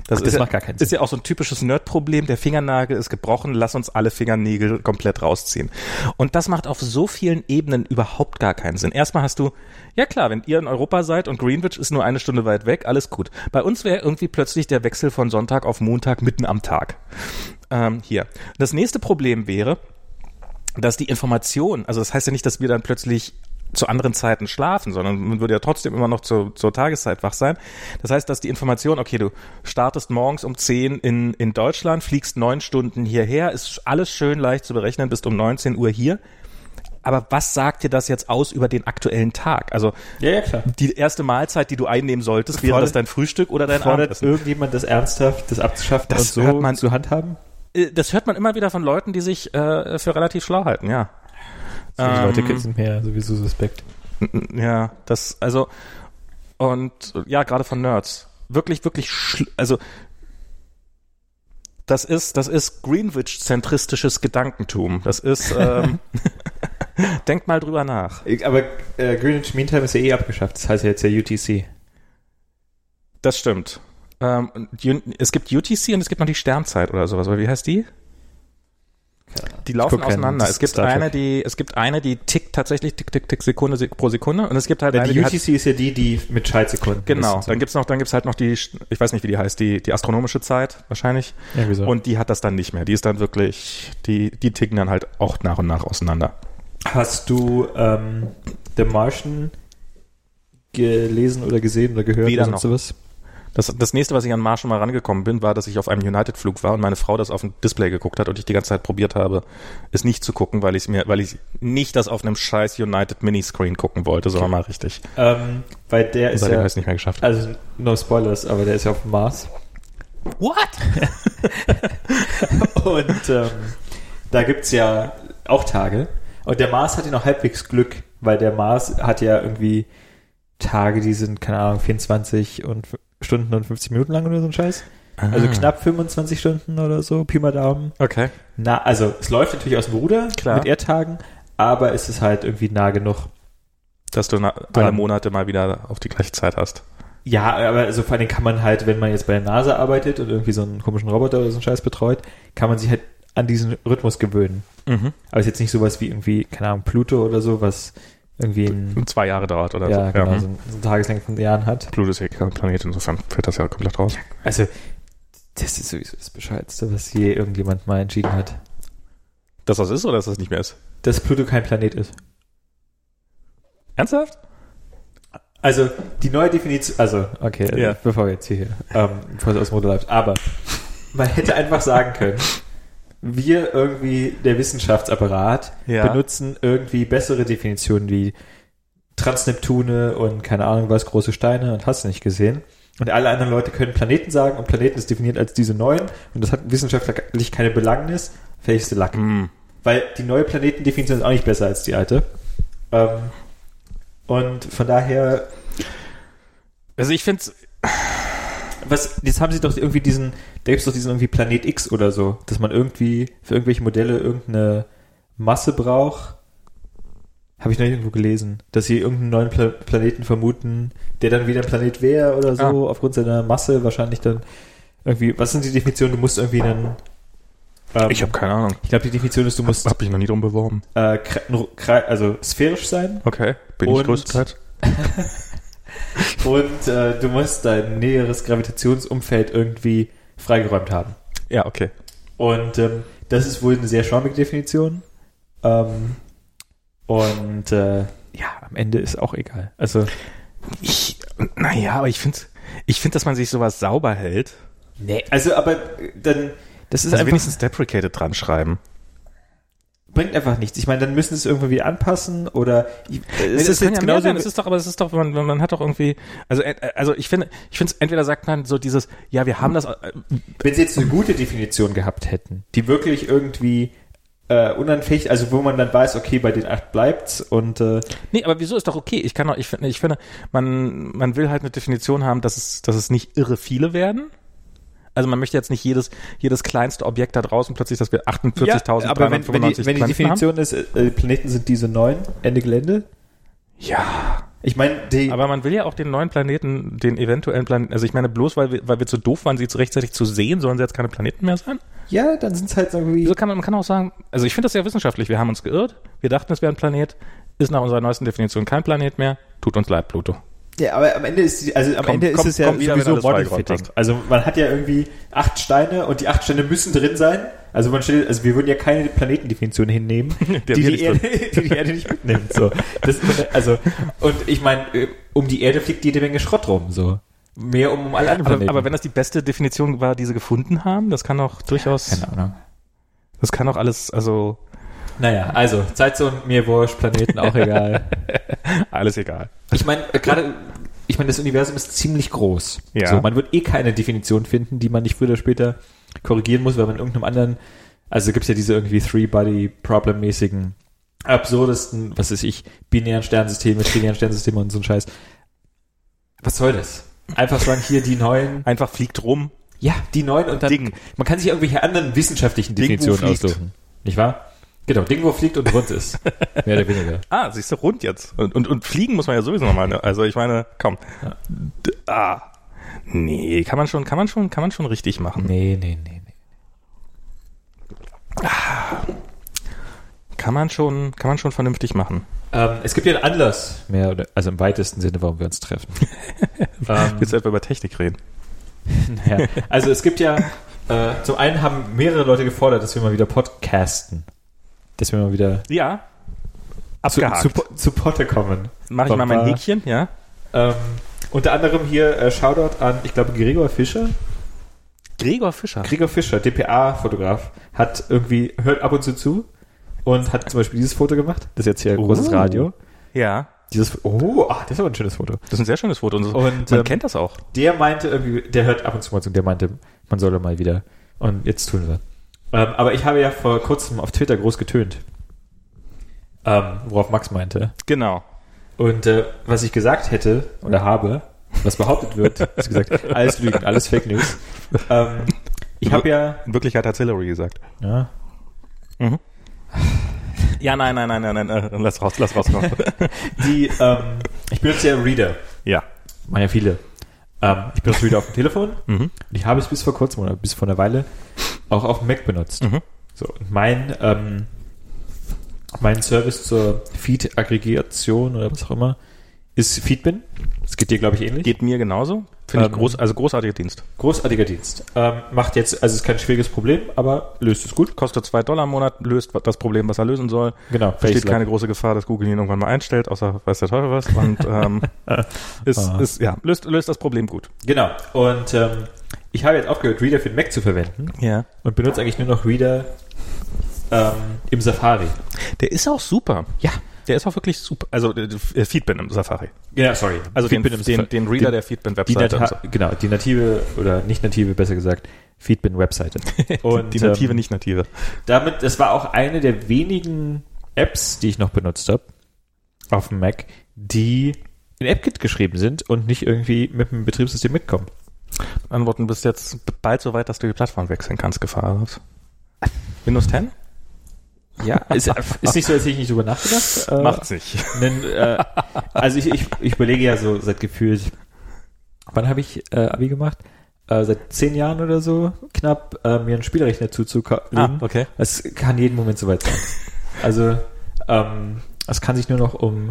Das, Ach, das ist, macht ja, gar keinen Sinn. ist ja auch so ein typisches Nerd-Problem. Der Fingernagel ist gebrochen, lass uns alle Fingernägel komplett rausziehen. Und das macht auf so vielen Ebenen überhaupt gar keinen Sinn. Erstmal hast du, ja klar, wenn ihr in Europa seid und Greenwich ist nur eine Stunde weit weg, alles gut. Bei uns wäre irgendwie plötzlich der Wechsel von Sonntag auf Montag mitten am Tag. Ähm, hier. Das nächste Problem wäre, dass die Information, also das heißt ja nicht, dass wir dann plötzlich zu anderen Zeiten schlafen, sondern man würde ja trotzdem immer noch zu, zur Tageszeit wach sein. Das heißt, dass die Information, okay, du startest morgens um 10 in, in Deutschland, fliegst neun Stunden hierher, ist alles schön leicht zu berechnen, bist um 19 Uhr hier. Aber was sagt dir das jetzt aus über den aktuellen Tag? Also Ja, ja, die erste Mahlzeit, die du einnehmen solltest, wäre das dein Frühstück oder dein Fordert Abendessen? irgendjemand das ernsthaft, das abzuschaffen Das und so hört man- zu handhaben? Äh, Das hört man immer wieder von Leuten, die sich äh, für relativ schlau halten, ja. Die Ähm, Leute sind mir sowieso suspekt. Ja, das, also, und ja, gerade von Nerds. Wirklich, wirklich, schl- also, das ist, das ist Greenwich-zentristisches Gedankentum. Das ist, ähm, denkt mal drüber nach. Ich- Aber äh, Greenwich Mean Time ist ja eh abgeschafft. Das heißt ja jetzt ja UTC. Das stimmt. Ähm, es gibt UTC und es gibt noch die Sternzeit oder sowas. Aber wie heißt die? Die laufen auseinander. Es gibt eine, die, es gibt eine, die tickt tatsächlich tick, tick, tick, Sekunde sek- pro Sekunde. Und es gibt halt Die eine, die hat, UTC ist ja die, die mit Schaltsekunden. genau. ist. Dann gibt's noch, dann gibt's halt noch die, ich weiß nicht, wie die heißt, die, die astronomische Zeit wahrscheinlich. Irgendwie so. Und die hat das dann nicht mehr. Die ist dann wirklich, die, die ticken dann halt auch nach und nach auseinander. Hast du ähm, The Martian gelesen oder gesehen oder gehört Weder oder noch. sowas? Das, das nächste, was ich an Marshall mal rangekommen bin, war, dass ich auf einem United-Flug war und meine Frau das auf dem Display geguckt hat und ich die ganze Zeit probiert habe, es nicht zu gucken, weil ich mir, weil ich nicht das auf einem scheiß United Miniscreen gucken wollte, sondern mal richtig. Ähm, weil der Und ist ja, nicht mehr geschafft. also no spoilers, aber der ist ja auf dem Mars. What? Und ähm, da gibt's ja auch Tage. Und der Mars hat ja noch halbwegs Glück, weil der Mars hat ja irgendwie Tage, die sind, keine Ahnung, 24 und Stunden und 50 Minuten lang oder so ein Scheiß. Also Ah. knapp 25 Stunden oder so, Pi mal Daumen. Okay. Na, also es läuft natürlich aus dem Ruder Klar. mit Erdtagen, aber es ist halt irgendwie nah genug. Dass du na, alle Monate mal wieder auf die gleiche Zeit hast. Ja, aber also vor allem kann man halt, wenn man jetzt bei der NASA arbeitet und irgendwie so einen komischen Roboter oder so einen Scheiß betreut, kann man sich halt an diesen Rhythmus gewöhnen. Mhm. Aber es ist jetzt nicht sowas wie irgendwie, keine Ahnung, Pluto oder so, was irgendwie ein, Zwei Jahre dauert oder ja, so. genau, mhm. so, ein, so eine Tageslänge von Jahren hat. Pluto ist ja kein Planet, insofern fällt das ja komplett raus. Also, das ist sowieso das Bescheidste, was je irgendjemand mal entschieden hat. Dass das ist oder dass das nicht mehr ist? Dass Pluto kein Planet ist. Ernsthaft? Also, die neue Definition, also, okay, Ja. bevor wir jetzt hier, ähm, bevor du aus dem Ruder läufst, aber man hätte einfach sagen können, wir irgendwie, der Wissenschaftsapparat, Ja. benutzen irgendwie bessere Definitionen wie Transneptune und keine Ahnung was, große Steine und hast du nicht gesehen. Und alle anderen Leute können Planeten sagen und Planeten ist definiert als diese neuen und das hat wissenschaftlich keine Belangnis, fähigste Lack. Mhm. Weil die neue Planetendefinition ist auch nicht besser als die alte. Ähm, und von daher, Also ich finde was, jetzt haben sie doch irgendwie diesen, da gibt's doch diesen irgendwie Planet X oder so, dass man irgendwie für irgendwelche Modelle irgendeine Masse braucht. Habe ich noch irgendwo gelesen, dass sie irgendeinen neuen Pla Planeten vermuten, der dann wieder ein Planet wäre oder so, aufgrund seiner Masse wahrscheinlich dann irgendwie, was sind die Definitionen? Du musst irgendwie einen, ähm, Ich habe keine Ahnung. ich glaube, die Definition ist, du musst Hab ich noch nie drum beworben. äh, also sphärisch sein Okay. Bin ich größtenteils? und äh, du musst dein näheres Gravitationsumfeld irgendwie freigeräumt haben. Ja, okay. Und ähm, das ist wohl eine sehr schwammige Definition. Ähm, und äh, ja, am Ende ist auch egal. Also, Ich, naja, aber ich finde, ich finde, dass man sich sowas sauber hält. nee. Also, aber äh, dann, das ist Also wenigstens deprecated dran schreiben. Bringt einfach nichts. Ich meine, dann müssen sie es irgendwie wieder anpassen oder ich, Es ist jetzt genauso. Es ist doch, aber es ist doch, man, man hat doch irgendwie, also, äh, also ich finde, ich finde es entweder sagt man so dieses, ja, wir haben das, äh, wenn sie jetzt eine gute Definition gehabt hätten, die wirklich irgendwie äh, unanfähig, also wo man dann weiß, okay, bei den acht bleibt's und äh, nee, aber wieso ist doch okay? Ich kann doch, ich finde, ich finde, man, man will halt eine Definition haben, dass es, dass es nicht irre viele werden. Also man möchte jetzt nicht jedes, jedes kleinste Objekt da draußen plötzlich, dass wir 48.395 ja, aber wenn, wenn, die, wenn die Definition ist, äh, Planeten sind diese neun, Ende Gelände. Ja. Ich meine, die. Aber man will ja auch den neuen Planeten, den eventuellen Planeten, also ich meine, bloß weil wir, weil wir zu doof waren, sie zu rechtzeitig zu sehen, sollen sie jetzt keine Planeten mehr sein? Ja, dann sind es halt irgendwie. Wieso kann man, man kann auch sagen, also ich finde das sehr wissenschaftlich, wir haben uns geirrt, wir dachten, es wäre ein Planet, ist nach unserer neuesten Definition kein Planet mehr, tut uns leid, Pluto. Ja, aber am Ende ist die, also am Komm, Ende komm, ist es ja wieder, sowieso wenn du das Model freigeräumt Fitting. hast. Also man hat ja irgendwie acht Steine und die acht Steine müssen drin sein. Also man stellt, also wir würden ja keine Planetendefinition hinnehmen, die die, Erde, die die Erde nicht mitnimmt. So, das, also und ich meine, äh, um die Erde fliegt jede Menge Schrott rum. So mehr um, um alle anderen Aber, aber wenn das die beste Definition war, die sie gefunden haben, das kann auch durchaus, keine Ahnung. das kann auch alles, also Naja, also Zeitzone, mir wurscht, Planeten auch egal. alles egal. Ich meine, äh, gerade, ich meine, das Universum ist ziemlich groß. Ja. So, man wird eh keine Definition finden, die man nicht früher oder später korrigieren muss, weil man in irgendeinem anderen, also gibt's ja diese irgendwie Three-Body-Problem-mäßigen, absurdesten, was weiß ich, binären Sternsysteme, trinären Sternsysteme und so ein Scheiß. Was soll das? Einfach sagen, hier die neuen, Einfach fliegt rum. ja, die neuen und dann, Ding. man kann sich irgendwelche anderen wissenschaftlichen Definitionen aussuchen. Nicht wahr? Genau, Ding, wo fliegt und rund ist. Mehr oder weniger. Ah, siehst du, rund jetzt. Und, und, und fliegen muss man ja sowieso nochmal. Ne? Also ich meine, komm. D ah. Nee, kann man schon, kann man schon, kann man schon richtig machen. Nee, nee, nee, nee. Kann man schon, kann man schon vernünftig machen. Ähm, es gibt ja einen Anlass, mehr oder, also im weitesten Sinne, warum wir uns treffen. ähm, Willst du etwa über Technik reden? ja. Also es gibt ja, äh, zum einen haben mehrere Leute gefordert, dass wir mal wieder podcasten. Dass wir mal wieder Ja. zu, Abgehakt. zu, zu Potte kommen. Mach ich mal mein Häkchen, ja? Ähm, unter anderem hier äh, Shoutout an, ich glaube, Gregor Fischer. Gregor Fischer. Gregor Fischer, DPA-Fotograf, hat irgendwie, hört ab und zu zu und hat zum Beispiel dieses Foto gemacht. Das ist jetzt hier ein großes Oh. Radio. Ja. Dieses, oh, ah, das ist aber ein schönes Foto. Das ist ein sehr schönes Foto. Und, Und, man ähm, kennt das auch. Der meinte irgendwie, der hört ab und zu mal zu, der meinte, man solle mal wieder. Und jetzt tun wir. Ähm, aber ich habe ja vor kurzem auf Twitter groß getönt. Ähm, worauf Max meinte. Genau. Und äh, was ich gesagt hätte oder habe, was behauptet wird, ist gesagt, alles Lügen, alles Fake News. Ähm, ich habe ja, In Wirklichkeit hat Hillary gesagt. ja, Ja, nein, nein, nein, nein, nein, lass raus, lass raus. raus. die, ähm, ich benutze ja Reader. ja. Machen ja viele. Ähm, ich benutze Reader auf dem Telefon. Mhm. Und ich habe es bis vor kurzem oder bis vor einer Weile auch auf dem Mac benutzt. Mhm. So, und mein, ähm, mein Service zur Feed-Aggregation oder was auch immer ist Feedbin. Das geht dir, glaube ich, ähnlich. Geht mir genauso. Finde ich Ähm, groß, also großartiger Dienst. Großartiger Dienst. Ähm, macht jetzt, also ist kein schwieriges Problem, aber löst es gut. Kostet zwei Dollar im Monat, löst das Problem, was er lösen soll. Genau. Besteht keine große Gefahr, dass Google ihn irgendwann mal einstellt, außer weiß der Teufel was. Und ähm, ist, Ah. ist, ja, löst, löst das Problem gut. Genau. Und ähm, ich habe jetzt aufgehört, Reader für den Mac zu verwenden Ja. und benutze eigentlich nur noch Reader ähm, im Safari. Der ist auch super. Ja. Der ist auch wirklich super. Also äh, Feedbin im Safari. Ja, sorry. Also den, Feedbin im den, Safari. den Reader Die- der Die Feedbin-Webseite. Nata Genau, die native oder nicht native, besser gesagt, Feedbin-Webseite. Und die native, ähm, nicht native. damit, das war auch eine der wenigen Apps, die ich noch benutzt habe auf dem Mac, die in AppKit geschrieben sind und nicht irgendwie mit dem Betriebssystem mitkommen. Antworten bist jetzt bald so weit, dass du die Plattform wechseln kannst, Gefahr. hast. Windows 10? Ja, ist, ist nicht so, als hätte ich nicht drüber nachgedacht. Äh, Macht's nicht. Äh, also ich, ich, ich überlege ja so seit gefühlt, wann habe ich äh, Abi gemacht? Äh, seit zehn Jahren oder so knapp, äh, mir einen Spielrechner zuzulegen. Ah, okay. Es kann jeden Moment soweit sein. Also ähm, es kann sich nur noch um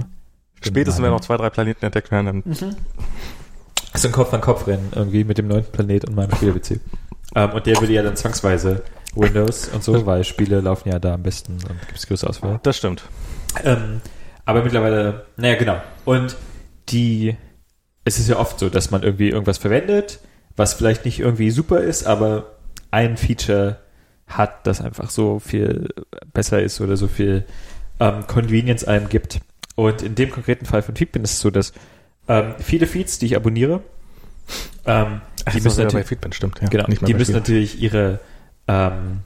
Spätestens, wenn noch zwei, drei Planeten entdeckt werden, dann so ein Kopf an Kopf rennen irgendwie mit dem neunten Planet und meinem Spieler-PC. Ähm, und der würde ja dann zwangsweise Windows und so, weil Spiele laufen ja da am besten und gibt es größere Auswahl. das stimmt. Ähm, aber mittlerweile, naja, genau. Und die, es ist ja oft so, dass man irgendwie irgendwas verwendet, was vielleicht nicht irgendwie super ist, aber ein Feature hat, das einfach so viel besser ist oder so viel ähm, Convenience einem gibt. Und in dem konkreten Fall von Feedbin ist es so, dass ähm, viele Feeds, die ich abonniere, ähm, die müssen natürlich, bei Feedback, stimmt. Ja, genau, die müssen natürlich ihre ähm,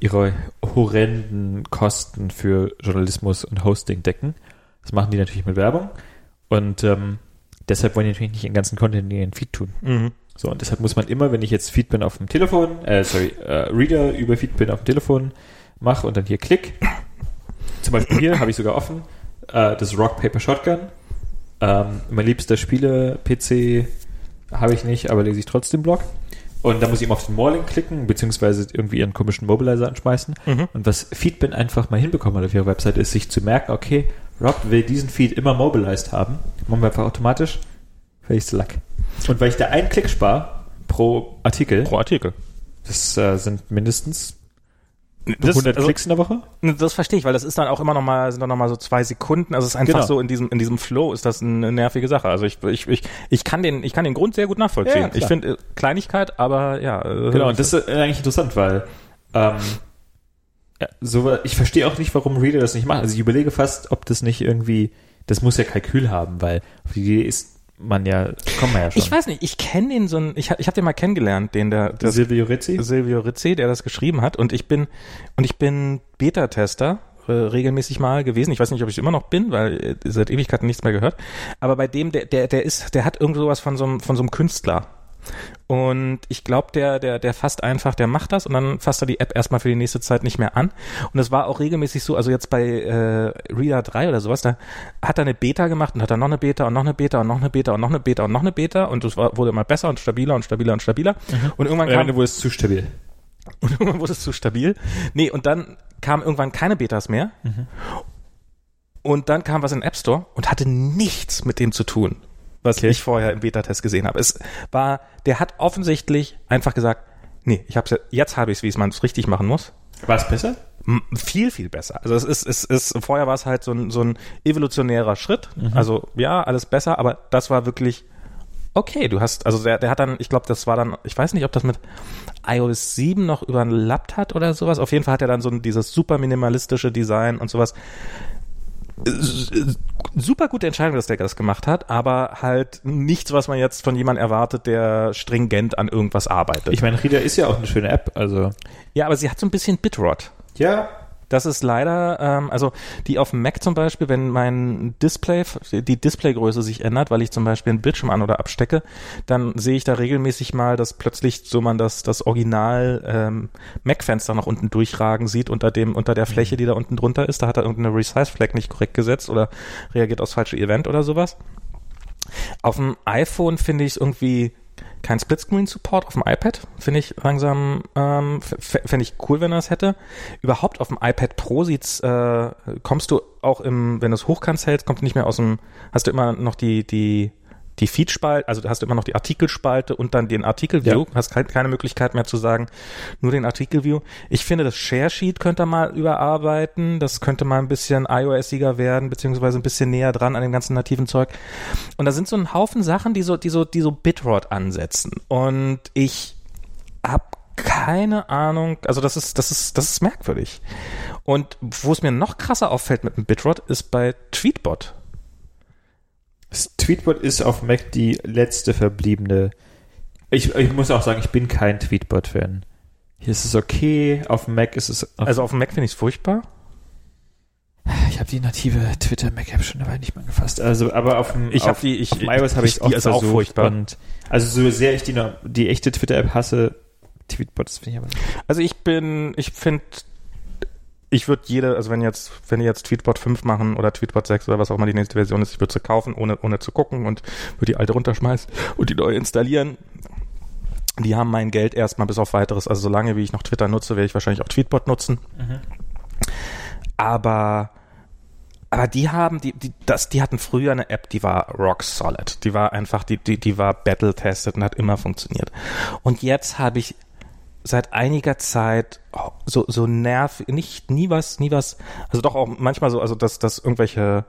ihre horrenden Kosten für Journalismus und Hosting decken. Das machen die natürlich mit Werbung. Und ähm, deshalb wollen die natürlich nicht den ganzen Content in ihren Feed tun. Mhm. So, und deshalb muss man immer, wenn ich jetzt Feedbin auf dem Telefon, äh, sorry, äh, Reader über Feedbin auf dem Telefon mache und dann hier klick, zum Beispiel hier habe ich sogar offen, äh, das Rock Paper Shotgun. Ähm, mein liebster Spiele-PC habe ich nicht, aber lese ich trotzdem Blog. Und da muss ich immer auf den More-Link klicken, beziehungsweise irgendwie ihren komischen Mobilizer anschmeißen. Mhm. Und was Feedbin einfach mal hinbekommen hat auf ihrer Website, ist, sich zu merken, okay, Rob will diesen Feed immer mobilized haben. Machen wir einfach automatisch. Face Luck. Und weil ich da einen Klick spare pro Artikel, Pro Artikel. das äh, sind mindestens Das, 100 also, Klicks in der Woche. das verstehe ich, weil das ist dann auch immer noch mal, sind dann noch mal so zwei Sekunden. Also es ist einfach Genau. so in diesem, in diesem Flow ist das eine nervige Sache. Also ich, ich, ich, ich kann den, ich kann den Grund sehr gut nachvollziehen. Ja, ich finde äh, Kleinigkeit, aber ja. äh, Genau, und das ist eigentlich interessant, weil ähm, ja, so, ich verstehe auch nicht, warum Reader das nicht macht. Also ich überlege fast, ob das nicht irgendwie, das muss ja Kalkül haben, weil auf die Idee ist man ja, kommt man ja schon. Ich weiß nicht, ich kenne den so ein, ich, hab- ich habe den mal kennengelernt, den der, der Silvio Rizzi? Silvio Rizzi, der das geschrieben hat und ich bin und ich bin Beta-Tester äh, regelmäßig mal gewesen. Ich weiß nicht, ob ich immer noch bin, weil äh, seit Ewigkeiten nichts mehr gehört. Aber bei dem, der, der, der ist, der hat irgend sowas von so einem, von so einem Künstler. Und ich glaube, der, der, der fasst einfach, der macht das und dann fasst er die App erstmal für die nächste Zeit nicht mehr an. Und es war auch regelmäßig so, also jetzt bei äh, Reader 3 oder sowas, da hat er eine Beta gemacht und hat dann noch eine Beta und noch eine Beta und noch eine Beta und noch eine Beta und noch eine Beta und es wurde immer besser und stabiler und stabiler und stabiler. Und irgendwann Ja, kam, du wurdest zu stabil. und irgendwann wurde es zu stabil. Nee, und dann kamen irgendwann keine Betas mehr. Und dann kam was in den App Store und hatte nichts mit dem zu tun, was Okay. ich vorher im Beta-Test gesehen habe. Es war, der hat offensichtlich einfach gesagt, nee, ich hab's jetzt habe ich es, wie es man es richtig machen muss. War es besser? Viel, viel besser. Also es ist, es ist, vorher war es halt so ein, so ein evolutionärer Schritt. Also ja, alles besser, aber das war wirklich okay. Du hast, also der, der hat dann, ich glaube, das war dann, ich weiß nicht, ob das mit iOS 7 noch überlappt hat oder sowas. Auf jeden Fall hat er dann so ein, dieses super minimalistische Design und sowas. S- Super gute Entscheidung, dass der das gemacht hat, aber halt nichts, was man jetzt von jemandem erwartet, der stringent an irgendwas arbeitet. Ich meine, Reader ist ja auch eine schöne App, also. ja, aber sie hat so ein bisschen Bitrot. Ja. Das ist leider, ähm, also die auf dem Mac zum Beispiel, wenn mein Display, die Displaygröße sich ändert, weil ich zum Beispiel einen Bildschirm an- oder abstecke, dann sehe ich da regelmäßig mal, dass plötzlich so man das, das Original ähm, Mac-Fenster nach unten durchragen sieht unter dem, unter der Fläche, die da unten drunter ist. Da hat er irgendeine Resize-Flag nicht korrekt gesetzt oder reagiert aufs falsche Event oder sowas. Auf dem iPhone finde ich es irgendwie kein Splitscreen-Support auf dem iPad. Finde ich langsam, ähm, fände ich cool, wenn er das hätte. Überhaupt auf dem iPad Pro sieht's, äh, kommst du auch im, wenn du es hochkant hältst, kommt nicht mehr aus dem, hast du immer noch die, die, die Feed-Spalte, also hast du immer noch die Artikelspalte und dann den Artikel-View. Ja. Hast kein, keine Möglichkeit mehr zu sagen, nur den Artikel-View. Ich finde, das Share-Sheet könnte er mal überarbeiten. Das könnte mal ein bisschen iOSiger werden, beziehungsweise ein bisschen näher dran an dem ganzen nativen Zeug. Und da sind so ein Haufen Sachen, die so, die so, die so Bitrot ansetzen. Und ich hab keine Ahnung, also das ist, das ist, das ist merkwürdig. Und wo es mir noch krasser auffällt mit dem Bitrot, ist bei Tweetbot. Tweetbot ist auf Mac die letzte verbliebene. Ich, ich muss auch sagen, ich bin kein Tweetbot-Fan. Hier ist es okay, auf dem Mac ist es. Also auf dem Mac finde ich es furchtbar. ich habe die native Twitter-Mac-App schon dabei nicht mehr gefasst. Also, aber auf dem, Ich auf, die- ich- auf dem iOS habe ich die ist auch furchtbar. Und also so sehr ich die, die echte Twitter-App hasse, Tweetbot, das finde ich aber nicht. Also ich bin, ich finde, ich würde jede, also wenn jetzt, wenn die jetzt Tweetbot 5 machen oder Tweetbot 6 oder was auch immer die nächste Version ist, ich würde sie kaufen, ohne, ohne zu gucken und würde die alte runterschmeißen und die neue installieren. Die haben mein Geld erstmal bis auf weiteres, also solange wie ich noch Twitter nutze, werde ich wahrscheinlich auch Tweetbot nutzen. Aber aber die haben, die, die, das, die hatten früher eine App, die war rock solid. Die war einfach, die, die, die war battle-tested und hat immer funktioniert. Und jetzt habe ich seit einiger Zeit oh, so, so nerv, nicht, nie was, nie was, also doch auch manchmal so, also dass, dass irgendwelche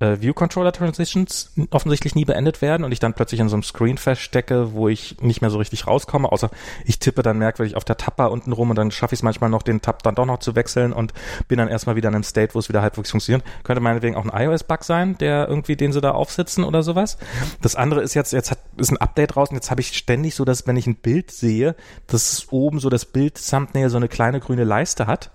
äh, View Controller Transitions offensichtlich nie beendet werden und ich dann plötzlich in so einem Screen feststecke, wo ich nicht mehr so richtig rauskomme, außer ich tippe dann merkwürdig auf der Tabbar unten rum und dann schaffe ich es manchmal noch, den Tab dann doch noch zu wechseln und bin dann erstmal wieder in einem State, wo es wieder halbwegs funktioniert. Könnte meinetwegen auch ein iOS-Bug sein, der irgendwie, den sie da aufsitzen oder sowas. Das andere ist jetzt, jetzt hat, ist ein Update raus und jetzt habe ich ständig so, dass wenn ich ein Bild sehe, dass oben so das Bild-Thumbnail so eine kleine grüne Leiste hat.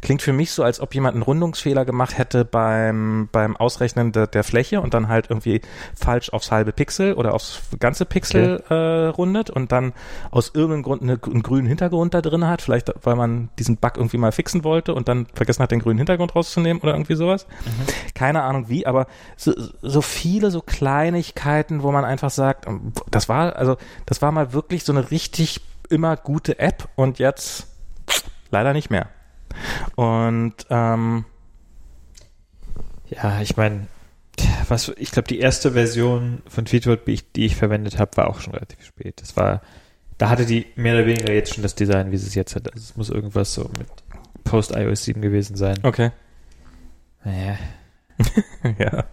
Klingt für mich so, als ob jemand einen Rundungsfehler gemacht hätte beim, beim Ausrechnen der, der Fläche und dann halt irgendwie falsch aufs halbe Pixel oder aufs ganze Pixel okay. äh, rundet und dann aus irgendeinem Grund eine, einen grünen Hintergrund da drin hat, vielleicht weil man diesen Bug irgendwie mal fixen wollte und dann vergessen hat, den grünen Hintergrund rauszunehmen oder irgendwie sowas. Mhm. Keine Ahnung wie, aber so, so viele so Kleinigkeiten, wo man einfach sagt, das war, also das war mal wirklich so eine richtig immer gute App und jetzt leider nicht mehr. Und ähm, ja, ich meine, was, ich glaube, die erste Version von Tweetbot, die ich, die ich verwendet habe, war auch schon relativ spät. Das war, da hatte die mehr oder weniger jetzt schon das Design, wie sie es jetzt hat. Also es muss irgendwas so mit Post iOS 7 gewesen sein. Okay. Naja. ja.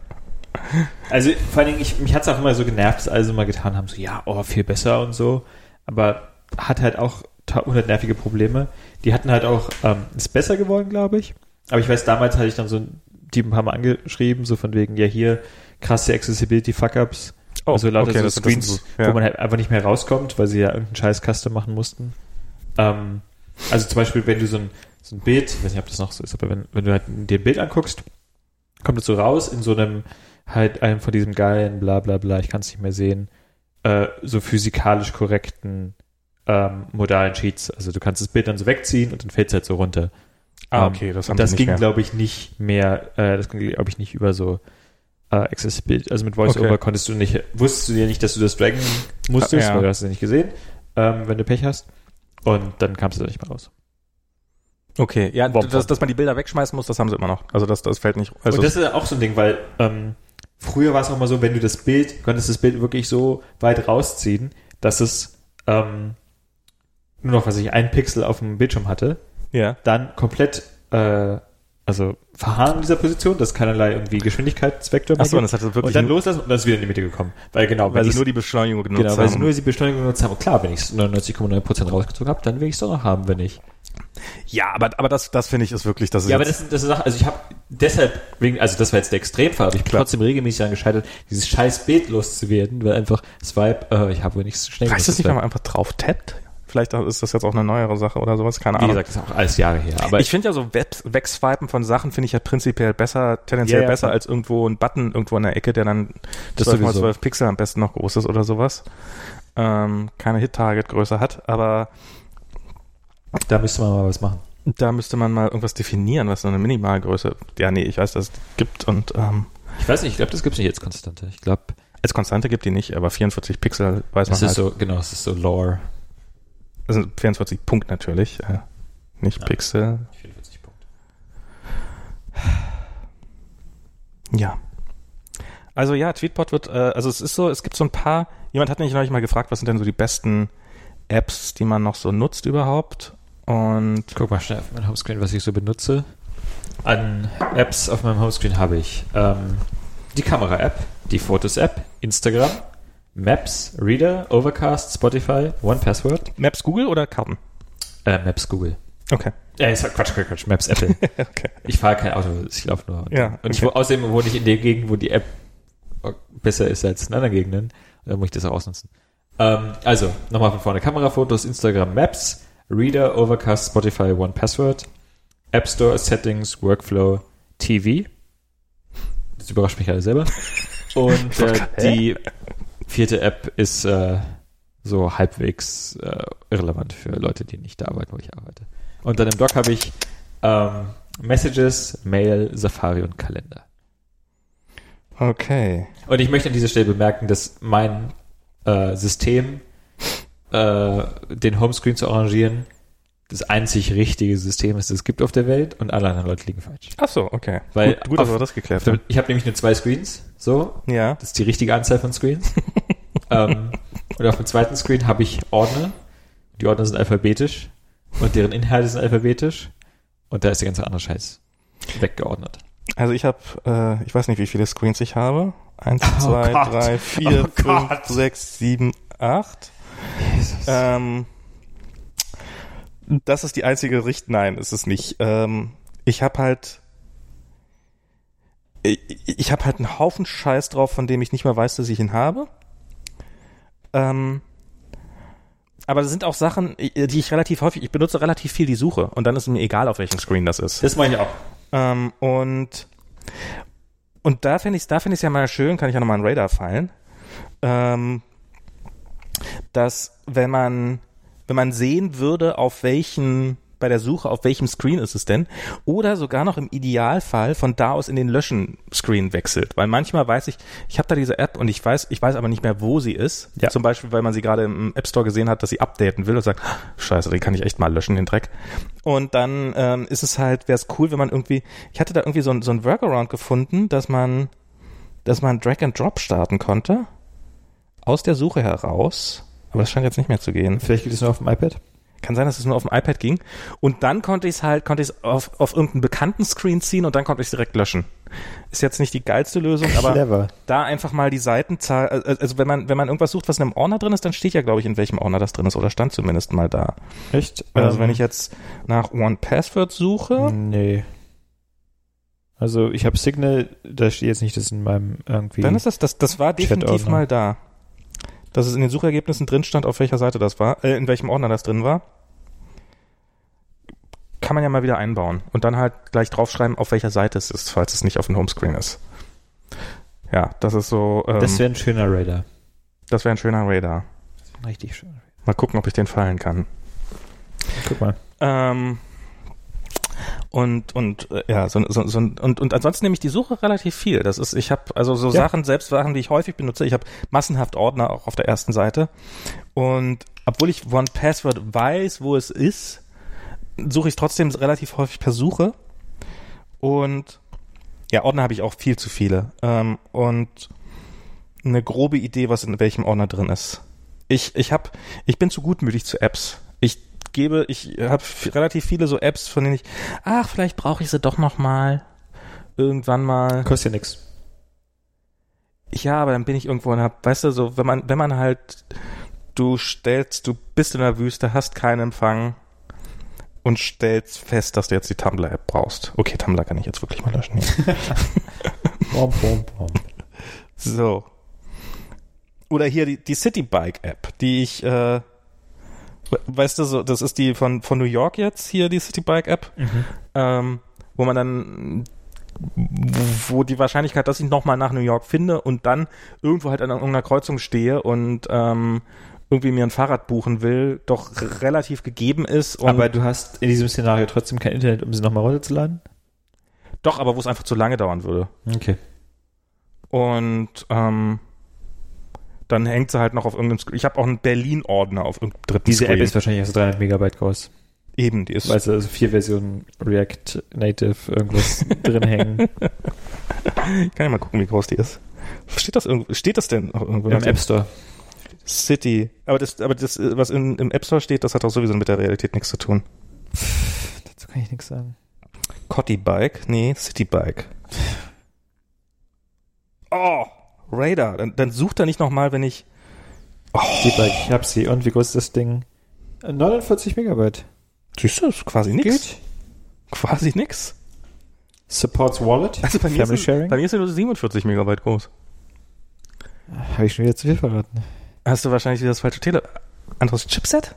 Also vor allen Dingen, ich, mich hat es auch immer so genervt, dass alle so mal getan haben, so ja, oh, viel besser und so. Aber hat halt auch 100 nervige Probleme. Die hatten halt auch, ähm, ist besser geworden, glaube ich. Aber ich weiß, damals hatte ich dann so ein paar Mal angeschrieben, so von wegen, ja hier krasse Accessibility-Fuck-Ups. Oh, also lauter okay, so Screens, ja. wo man halt einfach nicht mehr rauskommt, weil sie ja irgendeinen scheiß Custom machen mussten. Ähm, also zum Beispiel, wenn du so ein, so ein Bild, ich weiß nicht, ob das noch so ist, aber wenn, wenn du halt dir ein Bild anguckst, kommt es so raus in so einem, halt einem von diesem geilen, bla bla bla, ich kann es nicht mehr sehen, äh, so physikalisch korrekten ähm, modalen Sheets. Also du kannst das Bild dann so wegziehen und dann fällt es halt so runter. Ah, ähm, okay, das haben Das ging, glaube ich, nicht mehr, äh, das ging, glaube ich, nicht über so äh, Accessibility. Also mit VoiceOver okay. konntest du nicht, wusstest du ja nicht, dass du das draggen musstest, ja. weil du hast es nicht gesehen, ähm, wenn du Pech hast. Und dann kamst du da nicht mehr raus. Okay, ja, dass, dass man die Bilder wegschmeißen muss, das haben sie immer noch. Also das, das fällt nicht. Also und das ist ja auch so ein Ding, weil ähm, früher war es auch mal so, wenn du das Bild, konntest das Bild wirklich so weit rausziehen, dass es ähm, nur noch, was ich, ein Pixel auf dem Bildschirm hatte ja. dann komplett äh, also verharren in dieser Position, dass keinerlei irgendwie Geschwindigkeitsvektor mehr Achso, und das hat wirklich und dann loslassen und dann ist wieder in die Mitte gekommen. Weil genau, weil sie nur die Beschleunigung genutzt genau, haben. Genau, weil sie nur die Beschleunigung genutzt haben. Und klar, wenn ich 99,9% rausgezogen habe, dann will ich es doch noch haben, wenn ich. Ja, aber, aber das, das finde ich ist wirklich, das ist Ja, aber das, das ist Sache, also ich habe deshalb, wegen, also das war jetzt der Extremfall, aber ich bin Klar. trotzdem regelmäßig daran gescheitert, dieses scheiß Bild loszuwerden, weil einfach Swipe, äh, ich habe wohl nicht so schnell Weißt du nicht, wenn man einfach drauf tappt? Vielleicht ist das jetzt auch eine neuere Sache oder sowas, keine Ahnung. Wie gesagt, das ist auch alles Jahre her. Aber ich finde ja so Wegswipen von Sachen finde ich ja prinzipiell besser, tendenziell yeah, besser ja. als irgendwo ein Button irgendwo in der Ecke, der dann das 12 mal 12 Pixel am besten noch groß ist oder sowas. Ähm, keine Hit-Target-Größe hat, aber da müsste man mal was machen. Da müsste man mal irgendwas definieren, was so eine Minimalgröße. Ja, nee, ich weiß, dass es gibt und ähm, ich weiß nicht, ich glaube, das gibt es nicht als Konstante. Ich glaube als Konstante gibt die nicht, aber 44 Pixel weiß man das ist halt. so genau, es ist so Lore. Also 24 Punkt natürlich, äh, nicht ja, Pixel. 44 Punkt. Ja. Also ja, Tweetbot wird, äh, also es ist so, es gibt so ein paar, jemand hat mich neulich mal gefragt, was sind denn so die besten Apps, die man noch so nutzt überhaupt? Und guck mal schnell auf mein Homescreen, was ich so benutze. An Apps auf meinem Homescreen habe ich ähm, die Kamera-App, die Fotos-App, Instagram, Maps, Reader, Overcast, Spotify, One Password. Maps Google oder Karten? Äh, Maps Google. Okay. Ja, ist Quatsch, Quatsch, Quatsch. Maps Apple. okay. Ich fahre kein Auto, ich laufe nur. Ja. Und okay. ich, außerdem wohne ich in der Gegend, wo die App besser ist als in anderen Gegenden. Da muss ich das auch ausnutzen. Ähm, also, nochmal von vorne. Kamerafotos, Instagram Maps, Reader, Overcast, Spotify, One Password, App Store, Settings, Workflow, TV. Das überrascht mich alle selber. Und äh, die vierte App ist äh, so halbwegs äh, irrelevant für Leute, die nicht da arbeiten, wo ich arbeite. Und dann im Doc habe ich ähm, Messages, Mail, Safari und Kalender. Okay. Und ich möchte an dieser Stelle bemerken, dass mein äh, System, äh, den Homescreen zu arrangieren, das einzig richtige System ist, das es gibt auf der Welt und alle anderen Leute liegen falsch. Ach so, okay. Weil gut, gut dass wir das geklärt haben. Ich habe nämlich nur zwei Screens, so. Ja. Das ist die richtige Anzahl von Screens. ähm, und auf dem zweiten Screen habe ich Ordner. Die Ordner sind alphabetisch. und deren Inhalte sind alphabetisch und da ist der ganze andere Scheiß weggeordnet. Also ich habe, äh, ich weiß nicht, wie viele Screens ich habe. Eins, Oh zwei, Gott. drei, vier, Oh fünf, Gott. sechs, sieben, acht. Jesus. Ähm, das ist die einzige Richt. Nein, ist es nicht. Ähm, ich habe halt, ich, ich habe halt einen Haufen Scheiß drauf, von dem ich nicht mehr weiß, dass ich ihn habe. Ähm, aber das sind auch Sachen, die ich relativ häufig, ich benutze relativ viel die Suche und dann ist mir egal, auf welchem Screen das ist. Das meine ich auch. Ähm, und und da finde ich da finde ich ja mal schön, kann ich ja nochmal einen Radar fallen, ähm, dass wenn man wenn man sehen würde, auf welchen bei der Suche, auf welchem Screen ist es denn, oder sogar noch im Idealfall von da aus in den Löschen-Screen wechselt. Weil manchmal weiß ich, ich habe da diese App und ich weiß, ich weiß aber nicht mehr, wo sie ist. Ja. Zum Beispiel, weil man sie gerade im App Store gesehen hat, dass sie updaten will und sagt, scheiße, den kann ich echt mal löschen, den Dreck. Und dann ähm, ist es halt, wäre es cool, wenn man irgendwie, ich hatte da irgendwie so ein, so ein Workaround gefunden, dass man, dass man Drag and Drop starten konnte. Aus der Suche heraus. Aber das scheint jetzt nicht mehr zu gehen. Vielleicht geht es nur auf dem iPad. Kann sein, dass es nur auf dem iPad ging. Und dann konnte ich es halt, konnte ich es auf, auf irgendeinen bekannten Screen ziehen und dann konnte ich es direkt löschen. Ist jetzt nicht die geilste Lösung, aber Clever. da einfach mal die Seitenzahl, also also wenn man, wenn man irgendwas sucht, was in einem Ordner drin ist, dann steht ja, glaube ich, in welchem Ordner das drin ist oder stand zumindest mal da. Echt? Also Ähm, wenn ich jetzt nach One Password suche, Nee. Also ich habe Signal, da steht jetzt nicht, dass in meinem irgendwie. dann ist das, das, das war definitiv mal da. Dass es in den Suchergebnissen drin stand, auf welcher Seite das war, äh, in welchem Ordner das drin war. Kann man ja mal wieder einbauen und dann halt gleich draufschreiben, auf welcher Seite es ist, falls es nicht auf dem Homescreen ist. Ja, das ist so, ähm, das wäre ein schöner Radar. das wäre ein schöner Radar. Richtig schön. Mal gucken, ob ich den fallen kann. Guck mal. Ähm, und und äh, ja, so, so, so, und und ansonsten nehme ich die Suche relativ viel. Das ist, ich habe also so Ja. Sachen, selbst Sachen, die ich häufig benutze. Ich habe massenhaft Ordner auch auf der ersten Seite. Und obwohl ich One Password weiß, wo es ist, suche ich trotzdem relativ häufig per Suche. Und ja, Ordner habe ich auch viel zu viele. Ähm, und eine grobe Idee, was in welchem Ordner drin ist. Ich, ich hab, ich bin zu gutmütig zu Apps. Ich gebe, ich habe relativ viele so Apps, von denen ich, ach, vielleicht brauche ich sie doch noch mal irgendwann mal. Kostet ja nix. Ja, aber dann bin ich irgendwo und hab, weißt du, so, wenn man, wenn man halt, du stellst, du bist in der Wüste, hast keinen Empfang und stellst fest, dass du jetzt die Tumblr-App brauchst. Okay, Tumblr kann ich jetzt wirklich mal löschen. Bom, bom, bom. So. Oder hier die, die Citybike-App, die ich, äh, weißt du, so, das ist die von, von New York jetzt, hier die Citybike-App, ähm, wo man dann, wo die Wahrscheinlichkeit, dass ich nochmal nach New York finde und dann irgendwo halt an irgendeiner Kreuzung stehe und ähm, irgendwie mir ein Fahrrad buchen will, doch relativ gegeben ist. Aber du hast in diesem Szenario trotzdem kein Internet, um sie nochmal runterzuladen? doch, aber wo es einfach zu lange dauern würde. Okay. Und ähm, dann hängt sie halt noch auf irgendeinem Screen. Ich habe auch einen Berlin-Ordner auf irgendeinem dritten Diese Screen. App ist wahrscheinlich also 300 Megabyte groß. Eben, die ist. Weil also vier Versionen React Native irgendwas drin hängen. Ich kann ja mal gucken, wie groß die ist. Steht das irgendwo? Steht das denn irgendwo? Im App Store. City. Aber das, aber das, was in, im App Store steht, das hat auch sowieso mit der Realität nichts zu tun. Dazu kann ich nichts sagen. Cotty Bike? Nee, City Bike. Oh, Radar. Dann, dann sucht er nicht nochmal, wenn ich. Die Bike, ich hab sie. Und wie groß ist das Ding? Äh, 49 Megabyte. Siehst du, ist quasi nix. Geht. Quasi nix. Supports Wallet. Also bei mir, Sharing. bei mir ist er nur 47 Megabyte groß. Habe ich schon wieder zu viel verraten. Hast du wahrscheinlich wieder das falsche Tele... Anderes Chipset?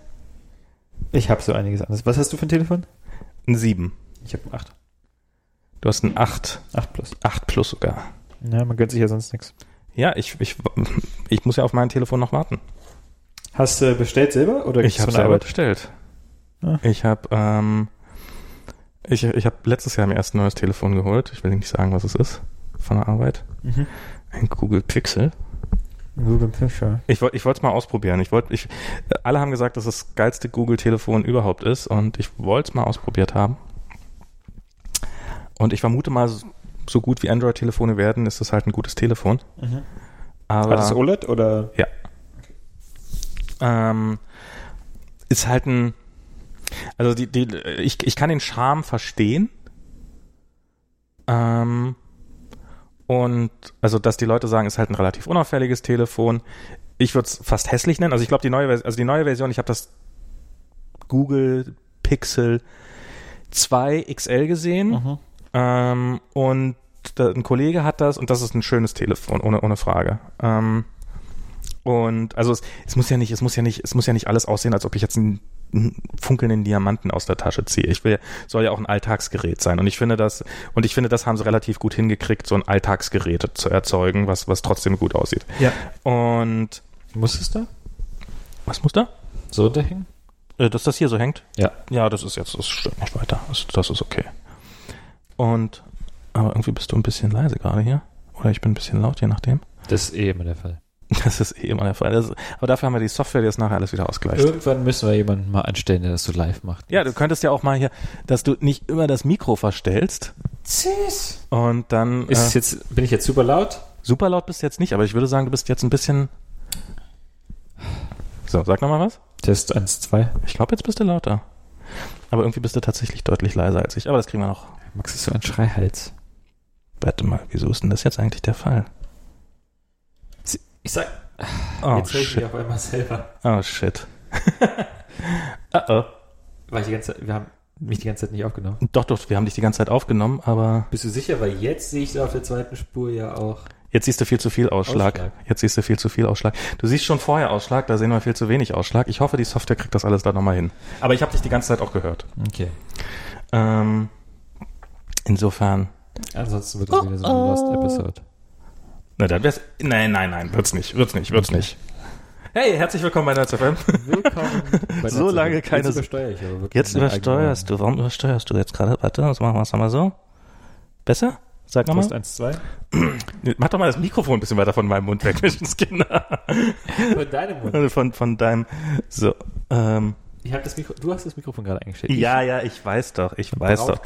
Ich habe so einiges anderes. Was hast du für ein Telefon? Ein 7. Ich habe ein 8. Du hast ein 8. 8 plus. 8 plus sogar. Ja, man gönnt sich ja sonst nichts. Ja, ich, ich, ich muss ja auf mein Telefon noch warten. Hast du bestellt selber oder Ich habe selber Arbeit? bestellt. Ah. Ich habe ähm, ich, ich habe letztes Jahr mir erst ein neues Telefon geholt. Ich will nicht sagen, was es ist von der Arbeit. Mhm. Ein Google Pixel. Google Picture. Ich wollte ich wollte es mal ausprobieren. Ich wollte ich alle haben gesagt, dass das geilste Google Telefon überhaupt ist und ich wollte es mal ausprobiert haben. Und ich vermute mal so- gut wie Android Telefone werden, ist das halt ein gutes Telefon. Mhm. Aber War das OLED oder? ähm, ist halt ein Also die, die, ich, ich kann den Charme verstehen. Ähm, und also, dass die Leute sagen, ist halt ein relativ unauffälliges Telefon. Ich würde es fast hässlich nennen. Also ich glaube, die neue, also die neue Version, ich habe das Google Pixel 2 XL gesehen. Mhm. Ähm, und da, ein Kollege hat das und das ist ein schönes Telefon, ohne, ohne Frage. Ähm, und also es, es muss ja nicht, es muss ja nicht, es muss ja nicht alles aussehen, als ob ich jetzt einen, einen funkelnden Diamanten aus der Tasche ziehe. Ich will, soll ja auch ein Alltagsgerät sein. Und ich finde das, und ich finde, das haben sie relativ gut hingekriegt, so ein Alltagsgerät zu erzeugen, was, was trotzdem gut aussieht. Ja. Und Muss es da? was muss da? So da hängen? Äh, dass das hier so hängt? Ja. Ja, das ist jetzt, das stimmt nicht weiter. Das, das ist okay. Und, aber irgendwie bist du ein bisschen leise gerade hier. Oder ich bin ein bisschen laut, je nachdem. Das ist eh immer der Fall. Das ist eh immer der Fall. Das, aber dafür haben wir die Software, die das nachher alles wieder ausgleicht. Irgendwann müssen wir jemanden mal anstellen, der das so live macht. Ja, du könntest ja auch mal hier, dass du nicht immer das Mikro verstellst Tschüss. und dann Ist es äh, jetzt, bin ich jetzt super laut? super laut bist du jetzt nicht, aber ich würde sagen, du bist jetzt ein bisschen. So, sag nochmal was. Test 1, 2. Ich glaube, jetzt bist du lauter. Aber irgendwie bist du tatsächlich deutlich leiser als ich. Aber das kriegen wir noch. Max ist so ein Schreihals. Warte mal, wieso ist denn das jetzt eigentlich der Fall? Ich sag, Oh jetzt höre ich shit. mich auf einmal selber. Oh shit. uh oh. Weil ich die ganze Zeit, wir haben mich die ganze Zeit nicht aufgenommen. Doch, doch, wir haben dich die ganze Zeit aufgenommen, aber Bist du sicher? Weil jetzt sehe ich da auf der zweiten Spur ja auch. jetzt siehst du viel zu viel Ausschlag. Ausschlag. Jetzt siehst du viel zu viel Ausschlag. Du siehst schon vorher Ausschlag, da sehen wir viel zu wenig Ausschlag. Ich hoffe, die Software kriegt das alles da nochmal hin. Aber ich habe dich die ganze Zeit auch gehört. Okay. Ähm, insofern. Ansonsten wird das wieder so eine Lost Episode. Na, dann wär's. Nein, nein, nein, wird's nicht, wird's nicht, wird's nicht. Hey, herzlich willkommen bei Nerds FM. Willkommen. bei So lange keine- Jetzt übersteuere ich aber wirklich. Jetzt übersteuerst du. Warum übersteuerst du jetzt gerade? Warte, das machen wir es nochmal so. Besser? Sag nochmal. Test 1, 2. Mach doch mal das Mikrofon ein bisschen weiter von meinem Mund weg, Menschenskinder. Von deinem Mund. Also von, von deinem. So. Ähm, Ich das Mikro, du hast das Mikrofon gerade eingestellt. ja, ja, ich weiß doch, ich weiß doch.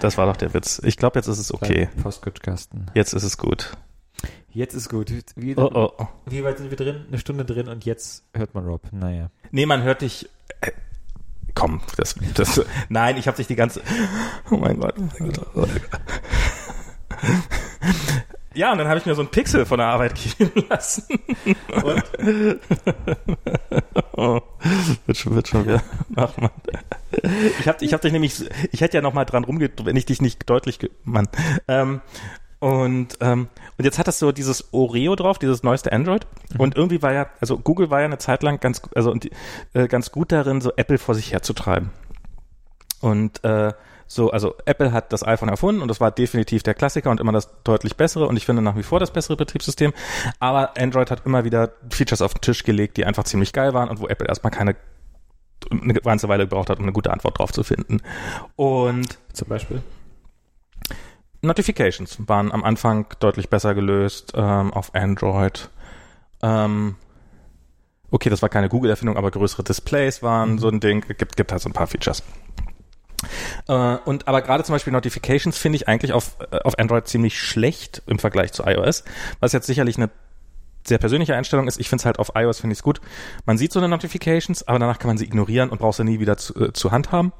Das war doch der Witz. Ich glaube, jetzt ist es okay. Postcode-Kasten. Jetzt ist es gut. Jetzt ist gut. Wie, Oh, oh, oh. wie weit sind wir drin? Eine Stunde drin und jetzt hört man Rob. Naja. Nee, man hört dich. Äh, komm, das, das. Nein, ich habe dich die ganze. Oh mein Gott. Oh mein Gott. Ja, und dann habe ich mir so einen Pixel von der Arbeit geben lassen. Und? Oh, wird schon, wird schon wieder. Ach man. Ich habe ich hab dich nämlich, ich hätte ja noch mal dran rumgedrückt, wenn ich dich nicht deutlich, ge Mann. Ähm, und, ähm, und jetzt hat das so dieses Oreo drauf, dieses neueste Android. Und irgendwie war ja, also Google war ja eine Zeit lang ganz, also und, äh, ganz gut darin, so Apple vor sich herzutreiben. Und äh, so, also Apple hat das iPhone erfunden und das war definitiv der Klassiker und immer das deutlich bessere und ich finde nach wie vor das bessere Betriebssystem. Aber Android hat immer wieder Features auf den Tisch gelegt, die einfach ziemlich geil waren und wo Apple erstmal keine eine ganze Weile gebraucht hat, um eine gute Antwort drauf zu finden. Und Zum Beispiel? Notifications waren am Anfang deutlich besser gelöst ähm, auf Android. Ähm, okay, das war keine Google-Erfindung, aber größere Displays waren so ein Ding. Gibt, gibt halt so ein paar Features. Äh, und aber gerade zum Beispiel Notifications finde ich eigentlich auf, äh, auf Android ziemlich schlecht im Vergleich zu iOS, was jetzt sicherlich eine sehr persönliche Einstellung ist. Ich finde es halt auf iOS finde ich es gut. Man sieht so eine Notifications, aber danach kann man sie ignorieren und braucht sie nie wieder zu, äh, zur Hand haben.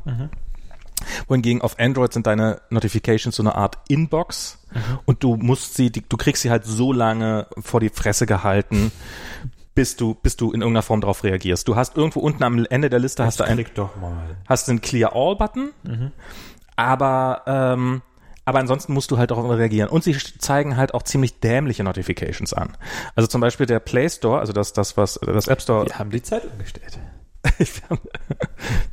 Wohingegen auf Android sind deine Notifications so eine Art Inbox und du musst sie, die, du kriegst sie halt so lange vor die Fresse gehalten, bis du, bis du in irgendeiner Form darauf reagierst. Du hast irgendwo unten am Ende der Liste hast du ein, Klick doch mal. hast du einen Clear All Button, aber ähm, aber ansonsten musst du halt darauf reagieren. Und sie zeigen halt auch ziemlich dämliche Notifications an. Also zum Beispiel der Play Store, also das, das was das App Store, Wir haben die Zeit umgestellt.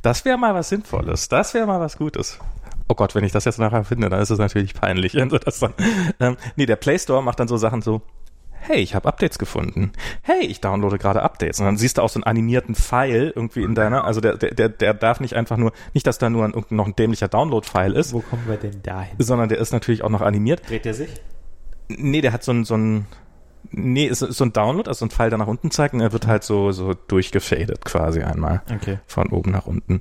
das wäre mal was Sinnvolles. Das wäre mal was Gutes. Oh Gott, wenn ich das jetzt nachher finde, dann ist es natürlich peinlich. Also das dann, ähm, nee, der Play Store macht dann so Sachen so, hey, ich habe Updates gefunden. Hey, ich downloade gerade Updates. Und dann siehst du auch so einen animierten Pfeil irgendwie in deiner, also der, der, der, der darf nicht einfach nur, nicht, dass da nur ein, noch ein dämlicher Download-File ist, Wo kommen wir denn dahin? sondern der ist natürlich auch noch animiert. Dreht er sich? Nee, der hat so ein, so ein, nee, ist, ist so ein Download, also so ein Pfeil, der nach unten zeigt und er wird halt so, so durchgefadet quasi einmal. Okay. Von oben nach unten.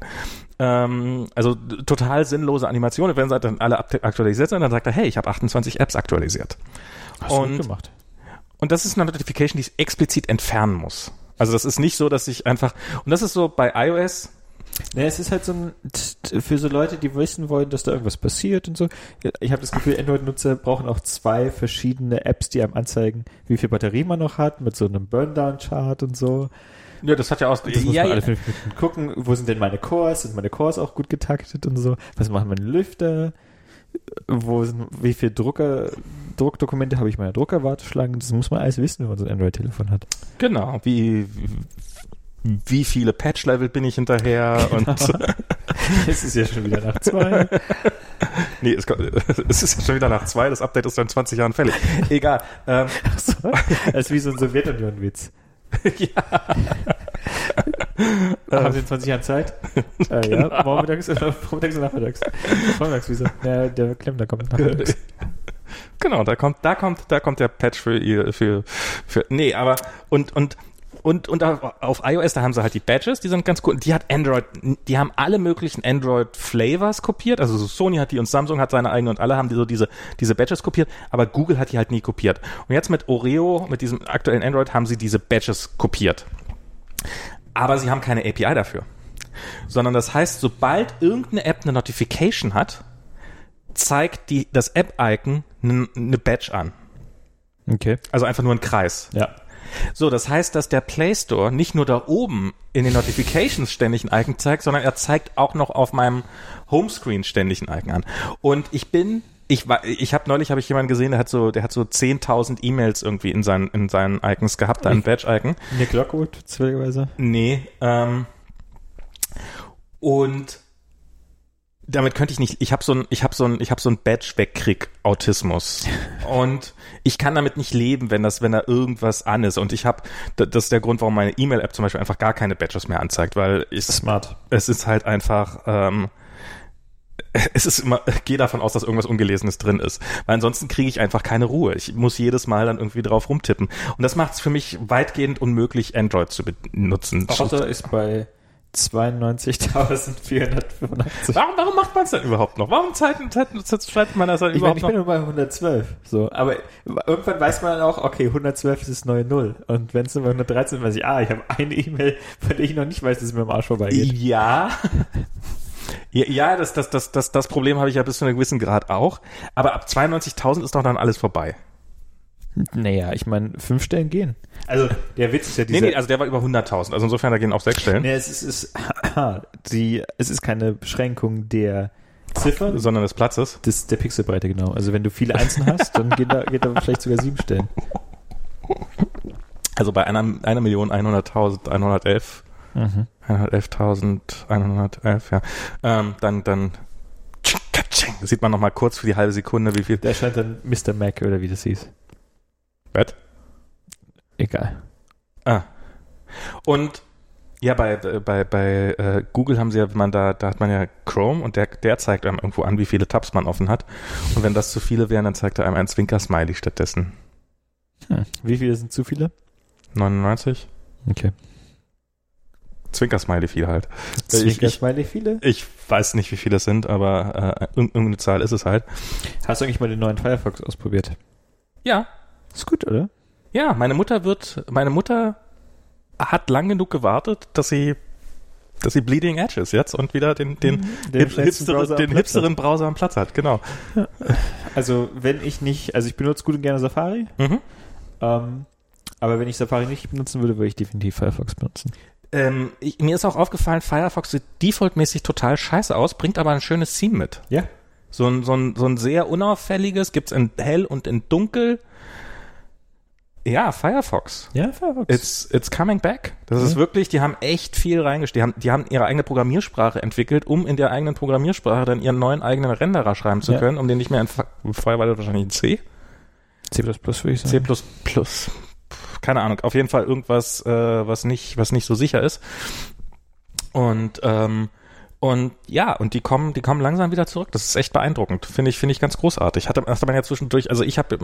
Ähm, also total sinnlose Animationen. Wenn sie dann alle aktualisiert sind, dann sagt er, hey, ich habe 28 Apps aktualisiert. Hast du Und- gut gemacht. Und das ist eine Notification, die ich explizit entfernen muss. Also das ist nicht so, dass ich einfach, und das ist so bei iOS, Naja, es ist halt so ein, für so Leute, die wissen wollen, dass da irgendwas passiert und so. Ich habe das Gefühl, Android-Nutzer brauchen auch zwei verschiedene Apps, die einem anzeigen, wie viel Batterie man noch hat, mit so einem Burndown-Chart und so. Ja, das hat ja auch. Das muss man alle fünf Minuten gucken, wo sind denn meine Cores, sind meine Cores auch gut getaktet und so. Was machen meine Lüfter? Wo sind, wie viel Drucker, Druckdokumente habe ich in meiner Druckerwarteschlange? Das muss man alles wissen, wenn man so ein Android-Telefon hat. Genau. Wie, wie viele Patch-Level bin ich hinterher und Es ist ja schon wieder nach zwei. nee, es, kommt- es ist schon wieder nach zwei, das Update ist dann in 20 Jahren fällig. Egal. Ähm, So. Das ist wie so ein Sowjetunion-Witz. Haben Sie in 20 Jahren Zeit? Äh, ja, vormittags oder vormittags und nachmittags? Vormittags, wieso? Ja, der Klempner kommt nachmittags. Genau, da kommt, da kommt, da kommt der Patch für ihr, für, für, nee, aber, und, und, und, und auf, iOS, da haben sie halt die Badges, die sind ganz cool. Die hat Android, die haben alle möglichen Android-Flavors kopiert. Also so Sony hat die und Samsung hat seine eigene und alle haben die so diese, diese Badges kopiert, aber Google hat die halt nie kopiert. Und jetzt mit Oreo, mit diesem aktuellen Android, haben sie diese Badges kopiert. Aber sie haben keine API dafür. Sondern das heißt, sobald irgendeine App eine Notification hat, zeigt die, das App-Icon eine ne Badge an. Okay. Also einfach nur ein Kreis. Ja. So, das heißt, dass der Play Store nicht nur da oben in den Notifications ständig ein Icon zeigt, sondern er zeigt auch noch auf meinem Homescreen ständig ein Icon an. Und ich bin ich war, ich habe neulich habe ich jemanden gesehen, der hat so, der hat so 10.000 E-Mails irgendwie in seinen in seinen Icons gehabt, da ein Badge-Icon. Nick Lockwood, zufälligerweise. Nee, ähm, und damit könnte ich nicht, ich habe so ein, ich habe so ein, ich habe so ein Badge wegkrieg Autismus und ich kann damit nicht leben, wenn das, wenn da irgendwas an ist und ich habe, das ist der Grund, warum meine E-Mail-App zum Beispiel einfach gar keine Badges mehr anzeigt, weil ich, Smart. es ist halt einfach, ähm, es ist immer, gehe davon aus, dass irgendwas Ungelesenes drin ist. Weil ansonsten kriege ich einfach keine Ruhe. Ich muss jedes Mal dann irgendwie drauf rumtippen. Und das macht es für mich weitgehend unmöglich, Android zu benutzen. Otter ist bei 92.485. Warum, warum macht man es denn überhaupt noch? Warum zeigt, schreibt man das dann Ich, meine, überhaupt ich bin noch? nur bei 112. So, aber irgendwann weiß man dann auch, okay, 112 ist das neue Null. Und wenn es nur bei 113 ist, weiß ich, ah, ich habe eine E-Mail, von der ich noch nicht weiß, dass es mir am Arsch vorbeigeht. Ja. Ja, das, das, das, das, das Problem habe ich ja bis zu einem gewissen Grad auch. Aber ab 92.000 ist doch dann alles vorbei. Naja, ich meine, fünf Stellen gehen. Also, der Witz ist ja Nee, dieser... nee, also der war über 100.000. Also insofern, da gehen auch sechs Stellen. Nee, es ist, es ist, die, es ist keine Beschränkung der Ziffern, Sondern des Platzes. des, der Pixelbreite, genau. Also wenn du viele Einsen hast, dann geht da, geht da vielleicht sogar sieben Stellen. Also bei einer, einer Million 100.000, 111, Mhm. 111.111, ja. Ähm, dann, dann, sieht man noch mal kurz für die halbe Sekunde, wie viel. Da scheint dann Mr. Mac oder wie das hieß. Bett. Egal. Ah. Und ja, bei, bei, bei äh, Google haben sie ja, wenn man da, da hat man ja Chrome und der, der zeigt einem irgendwo an, wie viele Tabs man offen hat. Und wenn das zu viele wären, dann zeigt er einem ein Zwinker-Smiley stattdessen. Hm. Wie viele sind zu viele? 99? Okay. Zwinker-Smiley viel halt. Ich- Zwinker ich- viele? Ich weiß nicht, wie viele es sind, aber äh, irg- irgendeine Zahl ist es halt. Hast du eigentlich mal den neuen Firefox ausprobiert? Ja, Ist gut, oder? ja, meine Mutter wird, meine Mutter hat lang genug gewartet, dass sie, dass sie Bleeding Edge ist jetzt und wieder den, den, Den hip, schnellsten hipsteren, Browser am den Platz hipsteren Browser am Platz hat, genau. Also, wenn ich nicht, also ich benutze gut und gerne Safari, Mhm. ähm, aber wenn ich Safari nicht benutzen würde, würde ich definitiv Firefox benutzen. Ähm, ich, mir ist auch aufgefallen, Firefox sieht defaultmäßig total scheiße aus, bringt aber ein schönes Theme mit. Ja. So ein, so ein, so ein sehr unauffälliges, gibt's in hell und in dunkel. Ja, Firefox. Ja, Firefox. It's, it's coming back. Das ist Ja. wirklich, die haben echt viel reingesteckt. Die haben, die haben ihre eigene Programmiersprache entwickelt, um in der eigenen Programmiersprache dann ihren neuen eigenen Renderer schreiben zu Ja. können, um den nicht mehr in, vorher war das wahrscheinlich in C, C++ würde ich C++. sagen. Pff, Keine Ahnung. Auf jeden Fall irgendwas, äh, was nicht, was nicht so sicher ist. Und, ähm, und ja, und die kommen, die kommen langsam wieder zurück. Das ist echt beeindruckend. Finde ich, finde ich ganz großartig. Hatte, hatte man ja zwischendurch, also ich habe,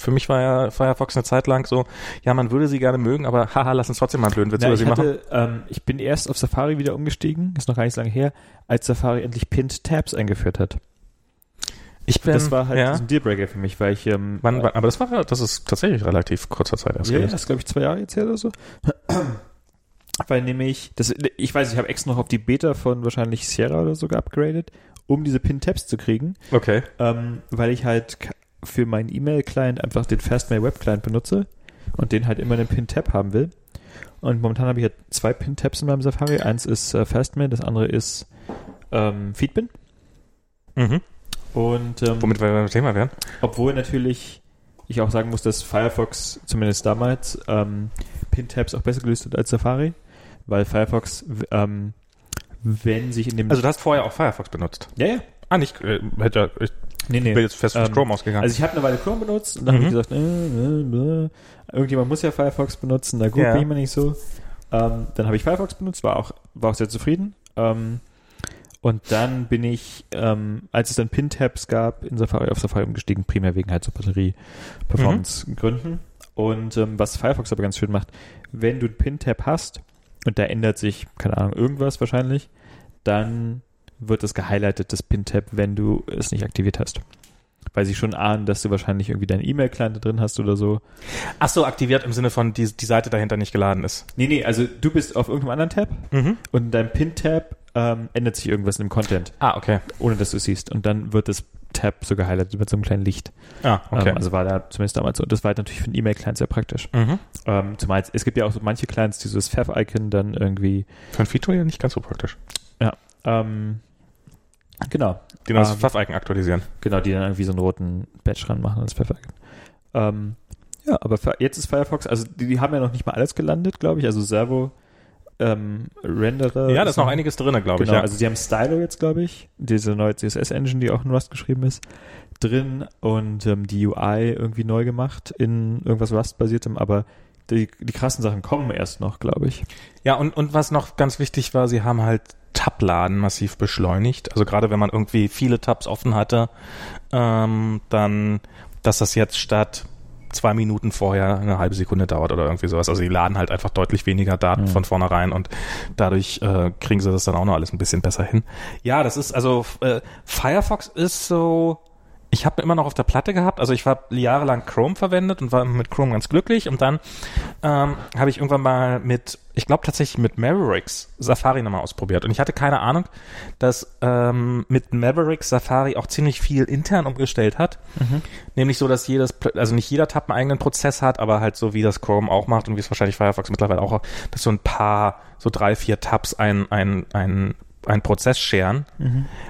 für mich war ja Firefox eine Zeit lang so, ja, man würde sie gerne mögen, aber haha, lass uns trotzdem mal einen blöden Witz Na, über sie machen. hatte, ähm, ich bin erst auf Safari wieder umgestiegen, ist noch gar nicht so lange her, als Safari endlich Pinned Tabs eingeführt hat. Ich bin, das war halt ja, ein Dealbreaker für mich, weil ich ähm, wann, wann, aber das war, das ist tatsächlich relativ kurzer Zeit erst ja, gewesen. das ist glaube ich zwei Jahre jetzt her oder so. weil nämlich, das, ich weiß, ich habe extra noch auf die Beta von wahrscheinlich Sierra oder so geupgradet, um diese Pin-Tabs zu kriegen, Okay. ähm, weil ich halt für meinen E-Mail-Client einfach den Fastmail Web-Client benutze und den halt immer einen Pin-Tab haben will. Und momentan habe ich halt zwei Pin-Tabs in meinem Safari. Eins ist äh, Fastmail, das andere ist ähm, Feedbin. Mhm. Und ähm, Womit wir beim Thema wären. obwohl natürlich ich auch sagen muss, dass Firefox zumindest damals ähm, Pin-Tabs auch besser gelöst hat als Safari, weil Firefox, ähm, wenn sich in dem... Also du hast vorher auch Firefox benutzt. ja, ja. Ah, nicht, äh, hätte, ich Nee, nee. bin jetzt fest von Ähm, Chrome ausgegangen. Also ich habe eine Weile Chrome benutzt und dann Mhm. habe ich gesagt, äh, äh, äh, irgendjemand muss ja Firefox benutzen, na gut, Ja. bin ich mir nicht so. Ähm, dann habe ich Firefox benutzt, war auch, war auch sehr zufrieden. Ähm, und dann bin ich, ähm, als es dann Pin-Tabs gab, in Safari auf Safari umgestiegen, primär wegen halt so Batterie-Performance-Gründen. Und ähm, was Firefox aber ganz schön macht, wenn du ein Pin-Tab hast und da ändert sich, keine Ahnung, irgendwas wahrscheinlich, dann wird es gehighlightet, das Pin-Tab, wenn du es nicht aktiviert hast. Weil sie schon ahnen, dass du wahrscheinlich irgendwie deinen E-Mail-Client da drin hast oder so. Ach so, aktiviert im Sinne von, die, die Seite dahinter nicht geladen ist. Nee, nee, also du bist auf irgendeinem anderen Tab Mhm. und in deinem Pin-Tab ähm, ändert sich irgendwas in dem Content, Ah, okay. ohne dass du es siehst. Und dann wird das Tab so gehighlightet mit so einem kleinen Licht. Ah, okay. Ähm, also war da zumindest damals so. Und das war halt natürlich für einen E-Mail-Client sehr praktisch. mhm. Ähm, zumal es, es gibt ja auch so manche Clients, die so das Fav-Icon dann irgendwie, Für ein Feature ja nicht ganz so praktisch. ähm, genau, Die das Ähm, Fav-Icon aktualisieren. genau, die dann irgendwie so einen roten Badge ranmachen als Fav-Icon. Ähm, ja, aber jetzt ist Firefox, also die, die haben ja noch nicht mal alles gelandet, glaube ich. Also Servo, ähm, Renderer. Ja, da ist noch einiges drin, glaube Genau, ich. Ja. also sie haben Stylo jetzt, glaube ich, diese neue CSS-Engine, die auch in Rust geschrieben ist, drin und ähm, die UI irgendwie neu gemacht in irgendwas Rust-basiertem, aber die, die krassen Sachen kommen erst noch, glaube ich. Ja, und, und was noch ganz wichtig war, sie haben halt Tabladen massiv beschleunigt. Also gerade wenn man irgendwie viele Tabs offen hatte, ähm, dann, dass das jetzt statt zwei Minuten vorher eine halbe Sekunde dauert oder irgendwie sowas. Also die laden halt einfach deutlich weniger Daten Mhm. von vornherein und dadurch äh, kriegen sie das dann auch noch alles ein bisschen besser hin. Ja, das ist also äh, Firefox ist so ich habe immer noch auf der Platte gehabt, also ich habe jahrelang Chrome verwendet und war mit Chrome ganz glücklich und dann ähm, habe ich irgendwann mal mit, ich glaube tatsächlich mit Mavericks Safari nochmal ausprobiert und ich hatte keine Ahnung, dass ähm, mit Mavericks Safari auch ziemlich viel intern umgestellt hat, nämlich so, dass jedes, also nicht jeder Tab einen eigenen Prozess hat, aber halt so wie das Chrome auch macht und wie es wahrscheinlich Firefox mittlerweile auch, dass so ein paar, so drei, vier Tabs ein, ein, ein einen Prozess scheren,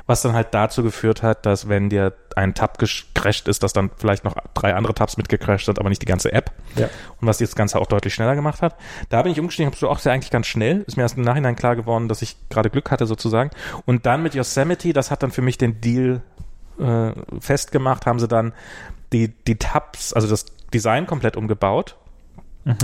was dann halt dazu geführt hat, dass wenn dir ein Tab gecrashed ist, dass dann vielleicht noch drei andere Tabs mitgecrashed sind, aber nicht die ganze App. Ja. Und was das Ganze auch deutlich schneller gemacht hat. Da bin ich umgestiegen, habe so auch sehr eigentlich ganz schnell. Ist mir erst im Nachhinein klar geworden, dass ich gerade Glück hatte sozusagen. Und dann mit Yosemite, das hat dann für mich den Deal äh, festgemacht, haben sie dann die, die Tabs, also das Design komplett umgebaut.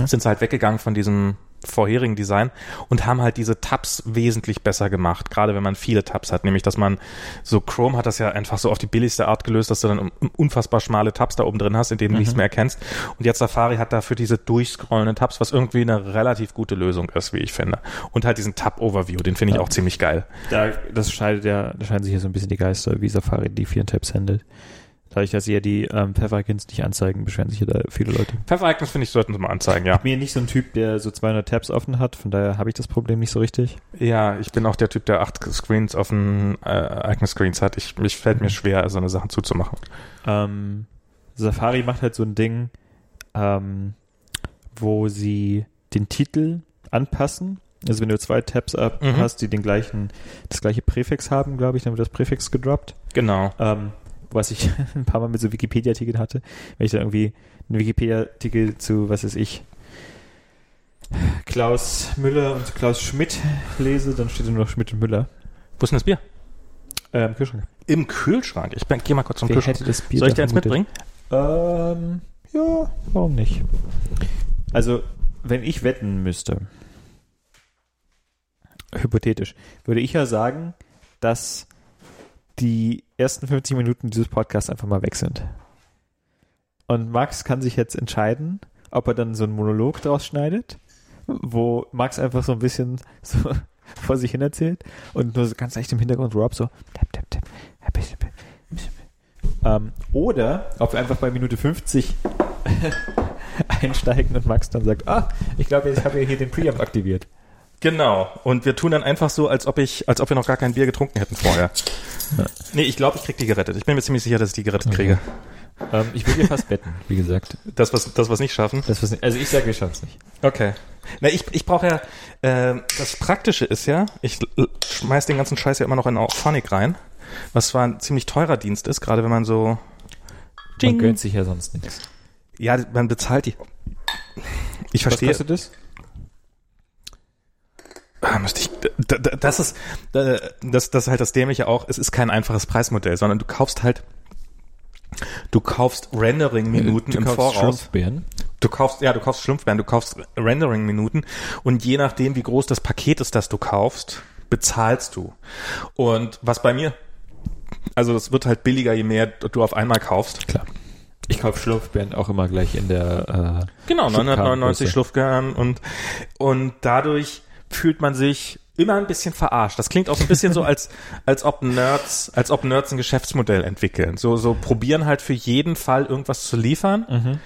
Sind sie halt weggegangen von diesem vorherigen Design und haben halt diese Tabs wesentlich besser gemacht, gerade wenn man viele Tabs hat, nämlich dass man so Chrome hat das ja einfach so auf die billigste Art gelöst, dass du dann un- unfassbar schmale Tabs da oben drin hast, in denen du nichts mehr erkennst und jetzt Safari hat dafür diese durchscrollenden Tabs, was irgendwie eine relativ gute Lösung ist, wie ich finde und halt diesen Tab-Overview, den finde ich Ja. auch ziemlich geil. Da, das scheidet ja, da scheiden sich hier so ein bisschen die Geister, wie Safari die vier Tabs handelt. Dadurch, dass sie ja die ähm, Pfeffer-Icons nicht anzeigen, beschweren sich ja da viele Leute. Pfeffer-Icons finde ich, sollten sie mal anzeigen, ja. Ich bin ja nicht so ein Typ, der so 200 Tabs offen hat, von daher habe ich das Problem nicht so richtig. Ja, ich bin auch der Typ, der acht Screens auf den äh, Icon-Screens hat. Ich, mich fällt mir schwer, so eine Sachen zuzumachen. Ähm, Safari macht halt so ein Ding, ähm, wo sie den Titel anpassen. Also wenn du zwei Tabs ab Mhm. hast, die den gleichen, das gleiche Präfix haben, glaube ich, dann wird das Präfix gedroppt. Genau. Ähm, was ich ein paar Mal mit so Wikipedia-Artikeln hatte, wenn ich da irgendwie einen Wikipedia-Artikel zu, was weiß ich, Klaus Müller und Klaus Schmidt lese, dann steht da nur noch Schmidt und Müller. Wo ist denn das Bier? Ähm, Kühlschrank. Im Kühlschrank. Ich bin, geh mal kurz zum Wer Kühlschrank. hätte das Bier Soll ich dir eins mitbringen? Ähm, ja, warum nicht? Also, wenn ich wetten müsste, hypothetisch, würde ich ja sagen, dass die ersten 50 Minuten dieses Podcasts einfach mal weg sind. Und Max kann sich jetzt entscheiden, ob er dann so einen Monolog draus schneidet, wo Max einfach so ein bisschen so vor sich hin erzählt und nur so ganz leicht im Hintergrund Rob so tap, tap, tap, ähm, oder ob wir einfach bei Minute 50 einsteigen und Max dann sagt, ah, ich glaube, ich habe ja hier den Preamp aktiviert. Genau. Und wir tun dann einfach so, als ob ich, als ob wir noch gar kein Bier getrunken hätten vorher. Ja. Nee, ich glaube, ich krieg die gerettet. Ich bin mir ziemlich sicher, dass ich die gerettet kriege. Ähm, ich will dir fast betten, wie gesagt. Das, was, das, was nicht schaffen. Das, was nicht, also ich sage, wir schaffen es nicht. Okay. Na, ich, ich brauche ja, äh, das Praktische ist ja, ich schmeiß den ganzen Scheiß ja immer noch in Auphonic rein, was zwar ein ziemlich teurer Dienst ist, gerade wenn man so, Man Ding. gönnt sich ja sonst nichts. ja, man bezahlt die. Ich Was verstehe. kostet das? Ah, müsste ich, d- d- das ist, das, das ist halt das Dämliche auch, es ist kein einfaches Preismodell, sondern du kaufst halt, du kaufst Rendering-Minuten Du im kaufst Voraus. Schrumpfbeeren. Du kaufst, ja, du kaufst Schlumpfbeeren, du kaufst Rendering-Minuten und je nachdem, wie groß das Paket ist, das du kaufst, bezahlst du. Und was bei mir, also es wird halt billiger, je mehr du auf einmal kaufst. Klar. Ich kaufe Schlumpfbeeren auch immer gleich in der, äh, Genau, Schluckkarrengröße. 999 Schluffgern und, und dadurch fühlt man sich immer ein bisschen verarscht. Das klingt auch so ein bisschen so, als, als ob Nerds, als ob Nerds ein Geschäftsmodell entwickeln. So, so probieren halt für jeden Fall irgendwas zu liefern. Mhm.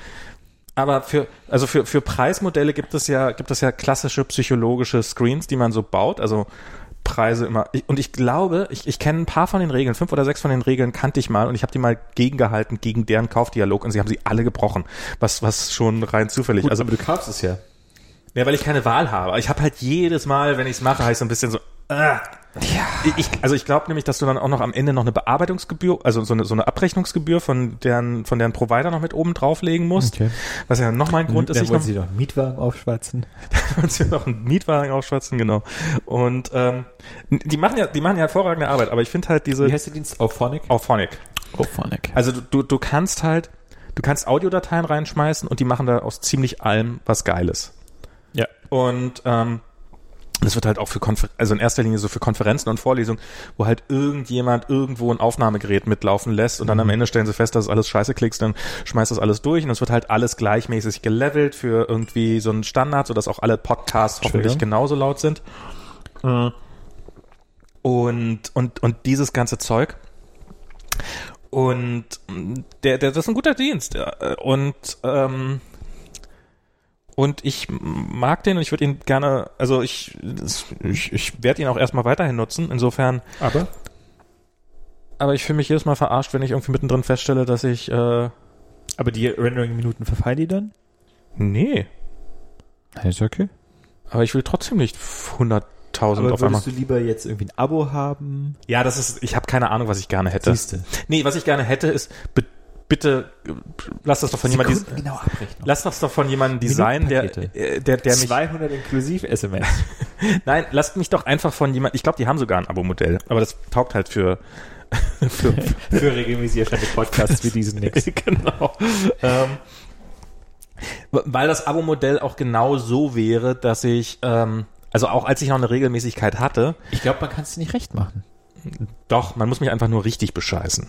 Aber für, also für, für Preismodelle gibt es ja, gibt es ja klassische psychologische Screens, die man so baut. Also Preise immer. Und ich glaube, ich, ich kenne ein paar von den Regeln, fünf oder sechs von den Regeln kannte ich mal und ich habe die mal gegengehalten gegen deren Kaufdialog und sie haben sie alle gebrochen. Was, was schon rein zufällig. Gut, also aber du kaufst es ja. Ja, weil ich keine Wahl habe. Ich habe halt jedes Mal, wenn ich es mache, ich so ein bisschen so. Ah. Ich, also ich glaube nämlich, dass du dann auch noch am Ende noch eine Bearbeitungsgebühr, also so eine, so eine Abrechnungsgebühr von deren, von deren Provider noch mit oben drauflegen musst. Okay. Was ja nochmal ein Grund ist, Dann wollen noch, sie doch einen Mietwagen aufschwatzen. uns hier noch einen Mietwagen aufschwatzen, genau. Und ähm, die machen ja, die machen ja hervorragende Arbeit, aber ich finde halt diese Wie heißt der Dienst? Auphonic? Auphonic. Auphonic. Also du, du, du kannst halt, du kannst Audiodateien reinschmeißen und die machen da aus ziemlich allem was Geiles. Ja. Und ähm, das wird halt auch für Konfer also in erster Linie so für Konferenzen und Vorlesungen, wo halt irgendjemand irgendwo ein Aufnahmegerät mitlaufen lässt und dann Mhm. am Ende stellen sie fest, dass es alles scheiße klickst, dann schmeißt das alles durch und es wird halt alles gleichmäßig gelevelt für irgendwie so einen Standard, sodass auch alle Podcasts hoffentlich genauso laut sind. Äh, Und, und, und dieses ganze Zeug. Und der, der, das ist ein guter Dienst. Und, ähm, und ich mag den und ich würde ihn gerne, also ich, ich, ich werde ihn auch erstmal weiterhin nutzen. Insofern, Aber? aber ich fühle mich jedes Mal verarscht, wenn ich irgendwie mittendrin feststelle, dass ich, äh, Aber die Rendering-Minuten verfallen die dann? nee, Ist okay. aber ich will trotzdem nicht 100.000 Aber auf einmal. würdest du lieber jetzt irgendwie ein Abo haben? Ja, das ist, ich habe keine Ahnung, was ich gerne hätte. Siehste. Nee, was ich gerne hätte, ist, bitte, lass das doch von jemandem, genau lass das doch von jemandem designen, der, äh, der, der mich, 200 inklusiv SMS. nein, lasst mich doch einfach von jemand, ich glaube, die haben sogar ein Abo-Modell, aber das taugt halt für, für, Für regelmäßig erscheinende Podcasts wie diesen nix. genau. ähm, weil das Abo-Modell auch genau so wäre, dass ich, ähm, also auch als ich noch eine Regelmäßigkeit hatte, Ich glaube, man kann es nicht recht machen. doch, man muss mich einfach nur richtig bescheißen.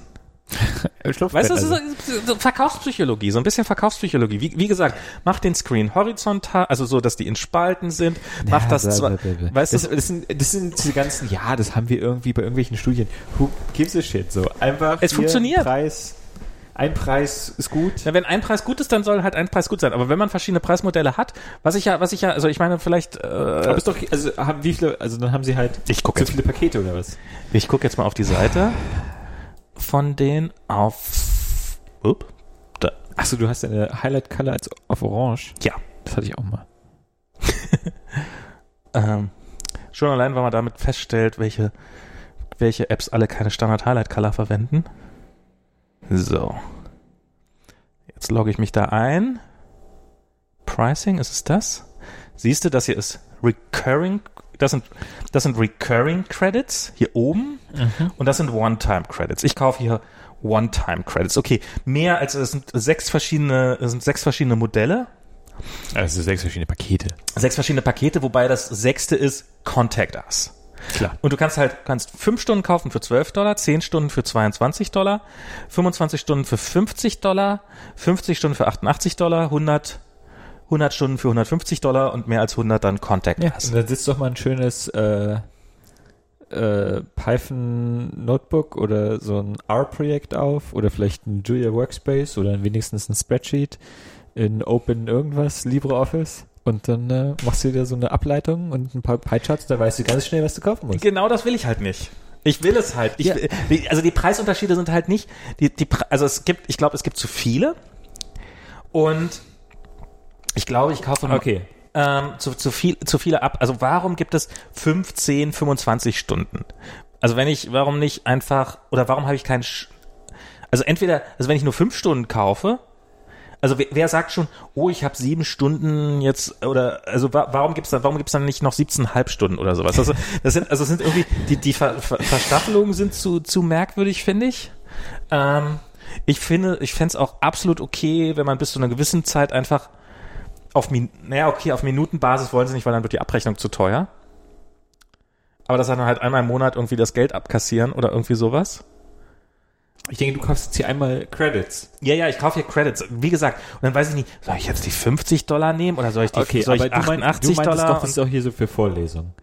Weißt du, das ist also, so, so Verkaufspsychologie, so ein bisschen Verkaufspsychologie. Wie, wie gesagt, mach den Screen horizontal, also so, dass die in Spalten sind. Mach das zwar, weißt du, das, sind, das sind diese ganzen, ja, das haben wir irgendwie bei irgendwelchen Studien. Who gives a shit? So, einfach. Es funktioniert. Preis, ein Preis ist gut. Ja, wenn ein Preis gut ist, dann soll halt ein Preis gut sein. Aber wenn man verschiedene Preismodelle hat, was ich ja, was ich ja, also ich meine, vielleicht, Aber äh, ist doch, also haben wie viele, also dann haben sie halt ich gucke so jetzt, viele Pakete oder was? ich guck jetzt mal auf die Seite von denen auf, up, da, Achso, du hast eine Highlight Color als auf Orange. ja, Das hatte ich auch mal. ähm, schon allein, weil man damit feststellt, welche, welche Apps alle keine Standard Highlight Color verwenden. So. Jetzt logge ich mich da ein. Pricing, ist es das? Siehst du, das hier ist Recurring, das sind, das sind Recurring Credits hier oben und das sind One-Time-Credits. Ich kaufe hier One-Time-Credits. Okay, mehr als, es sind sechs verschiedene, es sind sechs verschiedene Modelle. Also sechs verschiedene Pakete. Sechs verschiedene Pakete, wobei das sechste ist Contact Us. Klar. Und du kannst halt, kannst fünf Stunden kaufen für 12 Dollar, 10 Stunden für 22 Dollar, 25 Stunden für 50 Dollar, 50 Stunden für 88 Dollar, 100, 100 Stunden für 150 Dollar und mehr als 100 dann Contact Ja, dann sitzt doch mal ein schönes äh, äh, Python Notebook oder so ein R-Projekt auf oder vielleicht ein Julia Workspace oder wenigstens ein Spreadsheet in Open irgendwas, LibreOffice Und dann äh, machst du dir so eine Ableitung und ein paar Pie-Charts, da weißt du ganz schnell, was du kaufen musst. Genau das will ich halt nicht. Ich will es halt. Ich, Ja. also die Preisunterschiede sind halt nicht, die, die, also es gibt, ich glaube, es gibt zu viele. Und ich glaube, ich kaufe Okay. ähm, zu, zu, viel, zu viele ab. Also warum gibt es 15, 25 Stunden? Also wenn ich, warum nicht einfach, oder warum habe ich keinen, Sch also entweder, also wenn ich nur fünf Stunden kaufe, also wer, wer sagt schon, oh, ich habe sieben Stunden jetzt, oder, also wa warum gibt's dann, warum gibt's dann nicht noch 17,5 Stunden oder sowas? Also, das sind, also es sind irgendwie, die, die Ver Ver Verstaffelungen sind zu, zu merkwürdig, finde ich. Ähm, ich finde, ich fände es auch absolut okay, wenn man bis zu einer gewissen Zeit einfach auf, Min naja, okay, auf Minutenbasis wollen sie nicht, weil dann wird die Abrechnung zu teuer. Aber dass sie dann halt einmal im Monat irgendwie das Geld abkassieren oder irgendwie sowas. Ich denke, du kaufst jetzt hier einmal Credits. Ja, ja, ich kaufe hier Credits. Wie gesagt, und dann weiß ich nicht, soll ich jetzt die 50 Dollar nehmen oder soll ich die soll ich du, mein, du 88 meintest Dollar? doch, das ist auch hier so für Vorlesungen.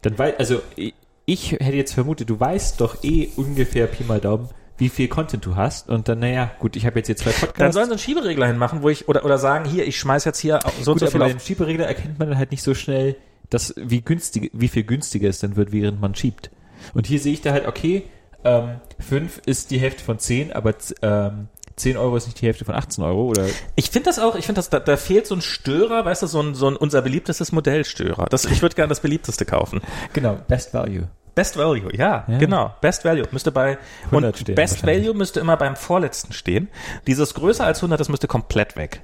Dann wei also ich, ich hätte jetzt vermutet, du weißt doch eh ungefähr Pi mal Daumen, wie viel Content du hast und dann, naja, gut, ich habe jetzt hier zwei dann Podcasts. sollen sie einen Schieberegler hinmachen, wo ich, oder, oder sagen, hier, ich schmeiß jetzt hier so und gut, so aber viel auf. dem Schieberegler erkennt man dann halt nicht so schnell, dass, wie günstig, wie viel günstiger es dann wird, während man schiebt. Und hier sehe ich da halt, okay, ähm, 5 ist die Hälfte von 10, aber ähm, 10 Euro ist nicht die Hälfte von 18 Euro oder Ich finde das auch, ich finde das, da, da fehlt so ein Störer, weißt du, so ein, so ein unser beliebtestes Modellstörer. Das, ich würde gerne das beliebteste kaufen. genau, Best Value. Best Value, ja, Ja. genau. Best Value müsste bei 100 und stehen Best. Value müsste immer beim vorletzten stehen. Dieses größer als 100, das müsste komplett weg.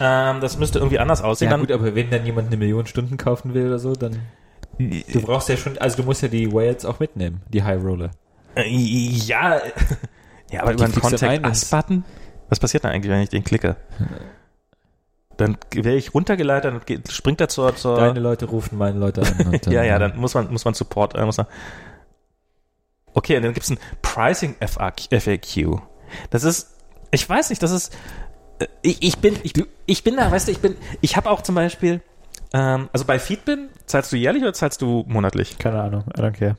Ähm, das müsste irgendwie anders aussehen. Ja Dann- gut, aber wenn dann jemand eine Million Stunden kaufen will oder so, dann du brauchst ja schon, also du musst ja die Whales auch mitnehmen, die High Roller. Äh, ja, ja, aber über einen kriegst du Contact ein, das- Us-Button? Was passiert dann eigentlich, wenn ich den klicke? Dann werde ich runtergeleitet und geht, springt er zur, zur Deine Leute rufen meine Leute an. Ja, ja, dann muss man, muss man Support, äh, muss man. Okay, und dann gibt's ein Pricing FAQ. Das ist, ich weiß nicht, das ist, äh, ich, ich bin, ich, ich bin da, weißt du, ich bin, ich habe auch zum Beispiel, ähm, also bei Feedbin zahlst du jährlich oder zahlst du monatlich? Keine Ahnung, I don't care.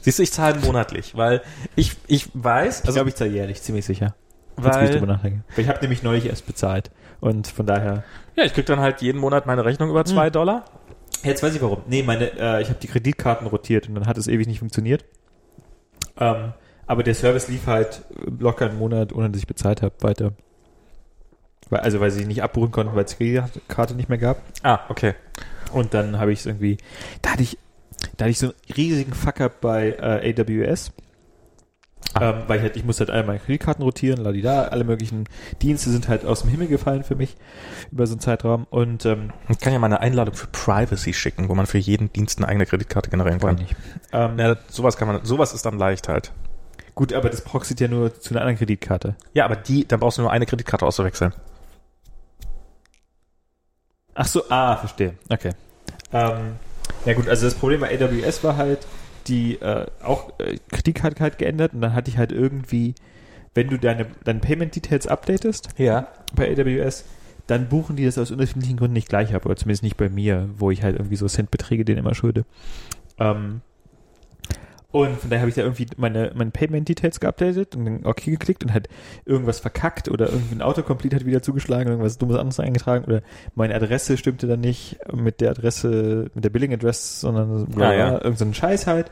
Siehst du, ich zahle monatlich, weil ich, ich weiß, Ich also, glaube, ich zahle jährlich, ziemlich sicher. Jetzt will ich drüber weil, nachdenken. Weil ich habe nämlich neulich erst bezahlt. Und von daher. ja, ich krieg dann halt jeden Monat meine Rechnung über zwei Hm. Dollar. Jetzt weiß ich warum. Nee, meine, äh, ich habe die Kreditkarten rotiert und dann hat es ewig nicht funktioniert. Ähm, aber der Service lief halt locker einen Monat, ohne dass ich bezahlt habe, weiter. Weil, also weil sie nicht abbuchen konnten, weil es die Karte nicht mehr gab. Ah, okay. Und dann habe ich es irgendwie, da hatte ich, da hatte ich so einen riesigen Fuck-up bei äh, AWS. Ah. Ähm, weil ich halt, ich muss halt alle meine Kreditkarten rotieren, ladida, alle möglichen Dienste sind halt aus dem Himmel gefallen für mich über so einen Zeitraum und ähm, Ich kann ja mal eine Einladung für Privacy schicken, wo man für jeden Dienst eine eigene Kreditkarte generieren kann. nicht. Ähm, Ja, sowas kann man, sowas ist dann leicht halt. Gut, aber das proxiert ja nur zu einer anderen Kreditkarte. Ja, aber die, dann brauchst du nur eine Kreditkarte auszuwechseln. Ach so, ah, verstehe. Okay. Ähm, ja gut, also das Problem bei AWS war halt, die äh, auch äh, Kreditkarte halt geändert und dann hatte ich halt irgendwie, wenn du deine, deine Payment Details updatest Ja. bei AWS, dann buchen die das aus unterschiedlichen Gründen nicht gleich ab, oder zumindest nicht bei mir, wo ich halt irgendwie so Centbeträge denen immer schulde. Ähm, und von daher habe ich da irgendwie meine, meine Payment Details geupdatet und dann OK geklickt und halt irgendwas verkackt oder irgendwie ein Autocomplete hat wieder zugeschlagen, irgendwas dummes anderes eingetragen oder meine Adresse stimmte dann nicht mit der Adresse, mit der Billing Address, sondern Ah, ja. irgend so ein Scheiß halt.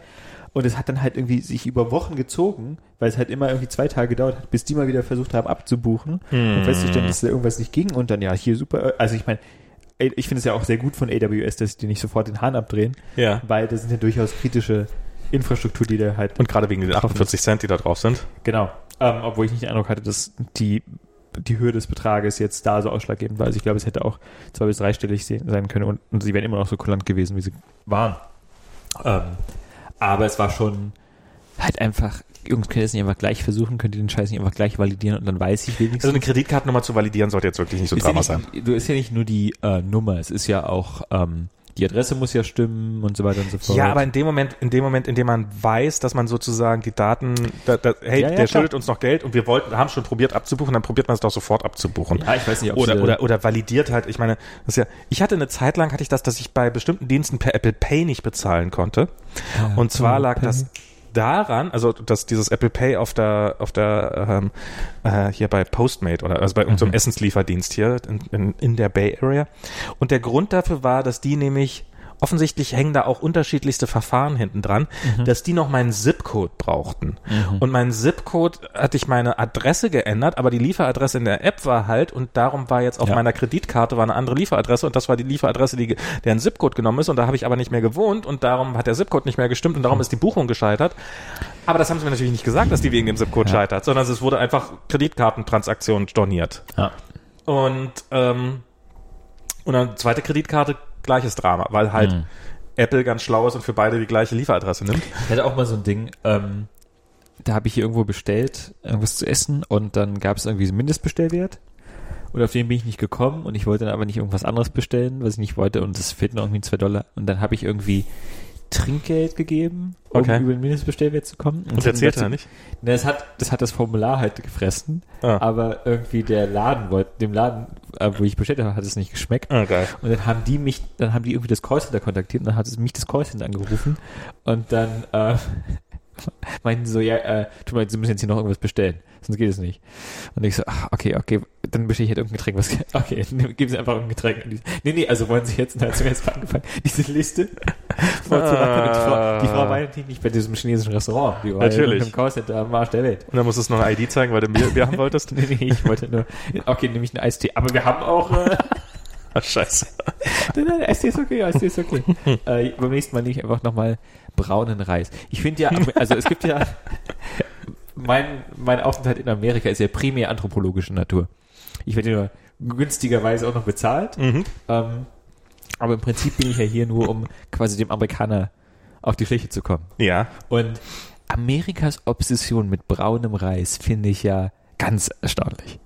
Und es hat dann halt irgendwie sich über Wochen gezogen, weil es halt immer irgendwie zwei Tage gedauert hat, bis die mal wieder versucht haben abzubuchen Hm. und festzustellen, dass da irgendwas nicht ging und dann ja, hier super, also ich meine, ich finde es ja auch sehr gut von AWS, dass die nicht sofort den Hahn abdrehen, Ja. weil das sind ja durchaus kritische Infrastruktur, die da halt, Und gerade wegen den Betroffen 48 Cent, die da drauf sind. genau, ähm, obwohl ich nicht den Eindruck hatte, dass die, die Höhe des Betrages jetzt da so ausschlaggebend war. Also ich glaube, es hätte auch zwei- bis dreistellig se- sein können und, und sie wären immer noch so kulant gewesen, wie sie waren. Ähm, aber es war schon halt einfach, Jungs, könnt ihr das nicht einfach gleich versuchen, könnt ihr den Scheiß nicht einfach gleich validieren und dann weiß ich wenigstens. Also eine Kreditkartennummer zu validieren sollte jetzt wirklich nicht so ja Drama nicht, sein. Du ist ja nicht nur die äh, Nummer, es ist ja auch ähm, die Adresse muss ja stimmen und so weiter und so fort. Ja, aber in dem Moment, in dem Moment, in dem man weiß, dass man sozusagen die Daten, da, da, hey, Ja, ja, der klar. schuldet uns noch Geld und wir wollten, haben schon probiert abzubuchen, dann probiert man es doch sofort abzubuchen. ja, ich weiß nicht, ob Oder, oder, oder validiert halt, ich meine, das ist ja, ich hatte eine Zeit lang, hatte ich das, dass ich bei bestimmten Diensten per Apple Pay nicht bezahlen konnte. Und zwar lag das, daran, also dass dieses Apple Pay auf der auf der ähm, äh, hier bei Postmate oder also bei unserem Mhm. Essenslieferdienst hier in, in, in der Bay Area. Und der Grund dafür war, dass die nämlich offensichtlich hängen da auch unterschiedlichste Verfahren hinten dran, Mhm. dass die noch meinen Zip-Code brauchten. Und mein Zip-Code hatte ich meine Adresse geändert, aber die Lieferadresse in der App war halt und darum war jetzt auf Ja. meiner Kreditkarte war eine andere Lieferadresse und das war die Lieferadresse, die deren Zip-Code genommen ist und da habe ich aber nicht mehr gewohnt und darum hat der Zip-Code nicht mehr gestimmt und darum ist die Buchung gescheitert. Aber das haben sie mir natürlich nicht gesagt, dass die wegen dem Zip-Code Ja. scheitert, sondern es wurde einfach Kreditkartentransaktion storniert. Ja. Und, ähm, und dann zweite Kreditkarte, gleiches Drama, weil halt Mhm. Apple ganz schlau ist und für beide die gleiche Lieferadresse nimmt. Ich hatte auch mal so ein Ding, ähm, da habe ich hier irgendwo bestellt, irgendwas zu essen und dann gab es irgendwie so einen Mindestbestellwert. Und auf den bin ich nicht gekommen und ich wollte dann aber nicht irgendwas anderes bestellen, was ich nicht wollte und es fehlten irgendwie zwei Dollar. Und dann habe ich irgendwie Trinkgeld gegeben, um Okay. über den Mindestbestellwert zu kommen. Und der zählt dazu- er nicht. Ne, das hat, das hat das Formular halt gefressen, Ah. aber irgendwie der Laden wollte, dem Laden, äh, wo ich bestellt habe, hat es nicht geschmeckt. Ah, geil. Und dann haben die mich, dann haben die irgendwie das Callcenter kontaktiert und dann hat es mich das Callcenter angerufen und dann äh, meinten so, ja, äh, tut mir leid, Sie müssen jetzt hier noch irgendwas bestellen, sonst geht es nicht. Und ich so, ach, okay, okay, dann bestelle ich halt irgendein Getränk, was, okay, geben Sie einfach irgendein Getränk. Die, nee, nee, also wollen Sie jetzt, sie mir jetzt angefangen, diese Liste vorzuraten. Und die Frau, die Frau war natürlich nicht bei diesem chinesischen Restaurant, die war Natürlich. im Callcenter am Arsch der Welt. Und dann musstest du noch eine ID zeigen, weil du Bier, Bier haben wolltest. Nee, nee, ich wollte nur, okay, nehme ich einen Eistee. Aber wir haben auch, äh, Ah, scheiße. Nein, nein, Eistee ist okay, Eistee ist okay. äh, beim nächsten Mal nehme ich einfach nochmal braunen Reis. Ich finde ja, also es gibt ja, mein, mein Aufenthalt in Amerika ist ja primär anthropologische Natur. Ich werde nur günstigerweise auch noch bezahlt, Mhm. ähm, aber im Prinzip bin ich ja hier nur, um quasi dem Amerikaner auf die Schliche zu kommen. Ja. Und Amerikas Obsession mit braunem Reis finde ich ja ganz erstaunlich.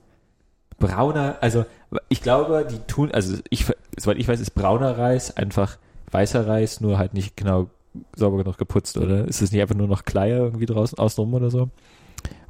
Brauner, also ich glaube, die tun, also ich, soweit ich weiß, ist brauner Reis einfach weißer Reis, nur halt nicht genau sauber genug geputzt, oder? Ist es nicht einfach nur noch Kleier irgendwie draußen außenrum oder so?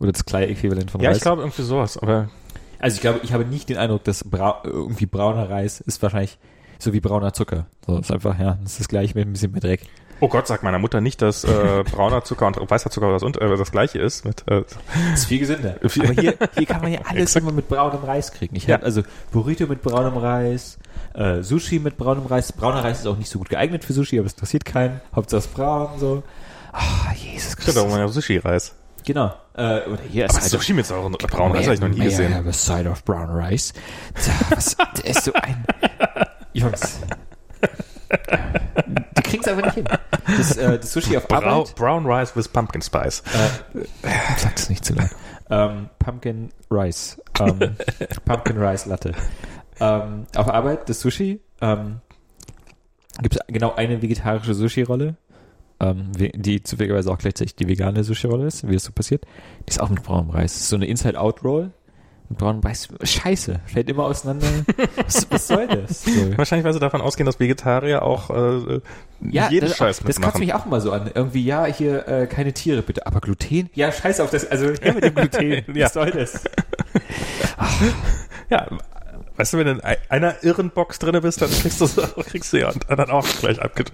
Oder das Kleier-Äquivalent von Ja, Reis? ich glaube irgendwie sowas, aber also ich glaube, ich habe nicht den Eindruck, dass brau irgendwie brauner Reis ist wahrscheinlich so wie brauner Zucker. So ist einfach, ja, das ist das gleiche mit ein bisschen mehr Dreck. Oh Gott, sagt meiner Mutter nicht, dass äh, brauner Zucker und weißer Zucker das, und, äh, das gleiche ist. Mit, äh, Das ist viel gesünder. Viel- Aber hier, hier kann man ja alles immer mit braunem Reis kriegen. Ich Ja. habe also Burrito mit braunem Reis, äh, Sushi mit braunem Reis. Brauner Reis ist auch nicht so gut geeignet für Sushi, aber es interessiert keinen. Hauptsache es braun, so. Ah, Jesus stimmt, da Christus. ja Sushi-Reis. Genau. Äh, oder hier Aber ist Sushi mit sauren braunen Reis habe ich noch nie gesehen. have a side of brown rice. Tja, was, der ist so ein... Jungs. Es einfach nicht hin. Das, äh, das Sushi auf Brau Arbeit... brown Rice with Pumpkin Spice. Äh, sag das nicht zu laut. Ähm, Pumpkin Rice. Ähm, Pumpkin Rice Latte. Ähm, auf Arbeit, das Sushi. Ähm, Gibt es genau eine vegetarische Sushi-Rolle, ähm, die zufälligerweise auch gleichzeitig die vegane Sushi-Rolle ist, wie das so passiert. Die ist auch mit braunem Reis. Das ist so eine Inside-Out-Roll. Mit braunem Reis. Scheiße. Fällt immer auseinander. was, was soll das? So. Wahrscheinlich, weil sie davon ausgehen, dass Vegetarier auch äh, Ja, jeden das, Scheiß das kotzt mitmachen. mich auch immer so an. Irgendwie, ja, hier äh, keine Tiere, bitte. Aber Gluten? Ja, scheiß auf das. Also, her mit dem Gluten. Ja. Was soll das? Ja, weißt du, wenn du in ei- einer irren Box drinne bist, dann kriegst du kriegst du ja dann auch gleich abge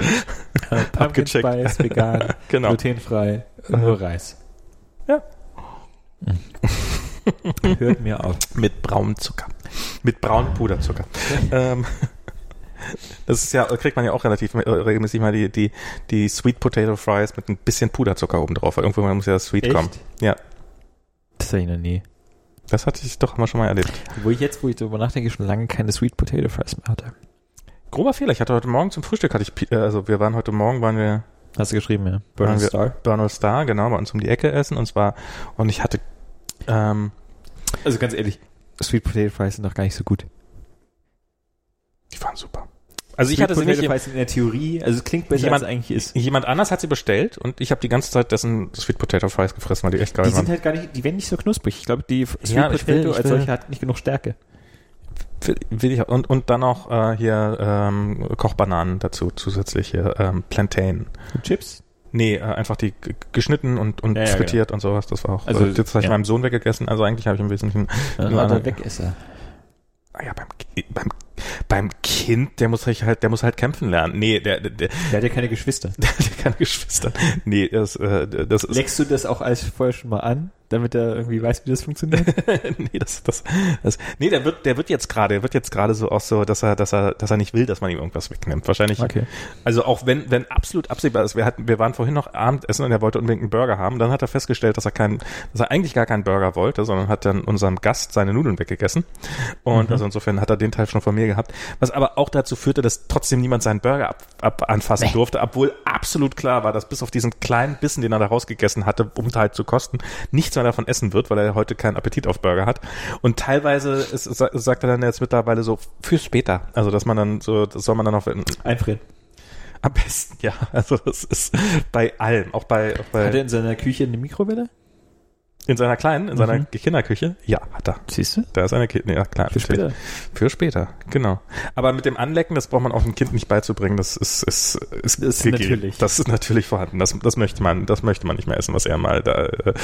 abgecheckt. Spice, vegan, Genau. glutenfrei, nur Reis. Ja. Hört mir auf. Mit braunem Zucker. Mit braunem Puderzucker. ähm, das ist ja, kriegt man ja auch relativ äh, regelmäßig mal die, die, die Sweet Potato Fries mit ein bisschen Puderzucker oben drauf, weil irgendwo muss ja das Sweet Echt? kommen. Ja, Das hatte ich noch nie. das hatte ich doch mal schon mal erlebt. Wo ich jetzt, wo ich darüber nachdenke, schon lange keine Sweet Potato Fries mehr hatte. Grober Fehler. Ich hatte heute Morgen zum Frühstück, hatte ich, äh, also wir waren heute Morgen, waren wir Hast du geschrieben, ja? Wir- Star. Bernal Star, genau, bei uns um die Ecke essen und zwar, und ich hatte, ähm, Also ganz ehrlich, Sweet Potato Fries sind doch gar nicht so gut. die waren super. Also ich Sweet hatte sie Potato nicht, Fries in der Theorie, also es klingt besser, Jemand- als es eigentlich ist. jemand anders hat sie bestellt und ich habe die ganze Zeit dessen Sweet Potato Fries gefressen, weil die echt geil Die waren. sind halt gar nicht, die werden nicht so knusprig. Ich glaube, die Sweet Ja, ich Potato will- ich als solche hat nicht genug Stärke. Will- ich, und, und dann noch äh, hier ähm, Kochbananen dazu, zusätzliche ähm, Plantain. Und Chips? Nee, äh, einfach die geschnitten und, und Ja, ja, frittiert und sowas. Das war auch. Also, Also, das habe ich ja. meinem Sohn weggegessen. Also eigentlich habe ich im Wesentlichen Ja, nur eine, Wegesser. ah ja, beim, beim beim Kind, der muss halt, der muss halt kämpfen lernen. Nee, der, der, der, Der hat ja keine Geschwister. der hat ja keine Geschwister. Nee, das, äh, das ist, Legst du das auch alles vorher schon mal an, damit er irgendwie weiß, wie das funktioniert? nee, das, das, das, nee, der wird, der wird jetzt gerade, der wird jetzt gerade so auch so, dass er, dass er, dass er nicht will, dass man ihm irgendwas wegnimmt. Wahrscheinlich. Okay. Also auch wenn, wenn absolut absehbar ist, wir hatten, wir waren vorhin noch Abendessen und er wollte unbedingt einen Burger haben, dann hat er festgestellt, dass er keinen, dass er eigentlich gar keinen Burger wollte, sondern hat dann unserem Gast seine Nudeln weggegessen. Und Mhm. also insofern hat er den Teil schon von mir gehabt. Was aber auch dazu führte, dass trotzdem niemand seinen Burger ab, ab anfassen durfte, obwohl absolut klar war, dass bis auf diesen kleinen Bissen, den er da rausgegessen hatte, um halt zu kosten, nichts mehr davon essen wird, weil er heute keinen Appetit auf Burger hat. Und teilweise ist, sa- sagt er dann jetzt mittlerweile so für später. Also dass man dann so, das soll man dann auf Einfrieren. am besten, ja. Also das ist bei allem, auch bei, auch bei Hat er in seiner Küche eine Mikrowelle? In seiner kleinen, in seiner Mhm. Kinderküche, ja, hat er. Siehst du? Da ist eine Ki ja, klar. Für später. Für später, genau. Aber mit dem Anlecken, das braucht man auch dem Kind nicht beizubringen. Das ist, ist, ist, Das ist natürlich. Das ist natürlich vorhanden. Das, das möchte man, das möchte man nicht mehr essen, was er mal da äh,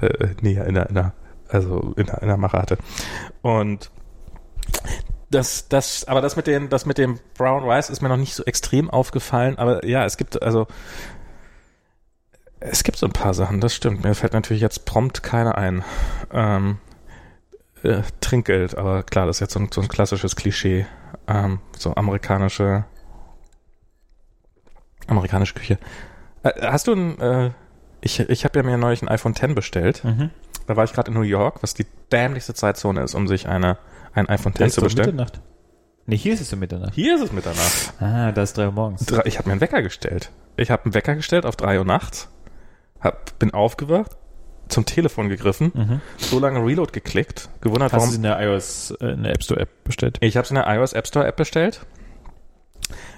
äh, näher in der, in der, also in der, in der Mache hatte. Und das, das, aber das mit dem, das mit dem Brown Rice ist mir noch nicht so extrem aufgefallen. Aber ja, es gibt also es gibt so ein paar Sachen, das stimmt. Mir fällt natürlich jetzt prompt keine ein. Ähm, äh, Trinkgeld, aber klar, das ist jetzt so ein, so ein klassisches Klischee. Ähm, so amerikanische amerikanische Küche. Äh, hast du ein, äh, ich, ich habe ja mir neulich ein iPhone X bestellt. Mhm. Da war ich gerade in New York, was die dämlichste Zeitzone ist, um sich eine, ein iPhone X zu bestellen. Mitternacht. Nee, hier ist es um Mitternacht. Hier ist es Mitternacht. Ah, da ist drei Uhr morgens. Drei- Ich habe mir einen Wecker gestellt. Ich habe einen Wecker gestellt auf drei Uhr nachts, hab, bin aufgewacht, zum Telefon gegriffen, Mhm. so lange Reload geklickt, gewundert, Hast du warum es in der iOS, äh, in der App Store App bestellt? Ich habe es in der iOS App Store App bestellt.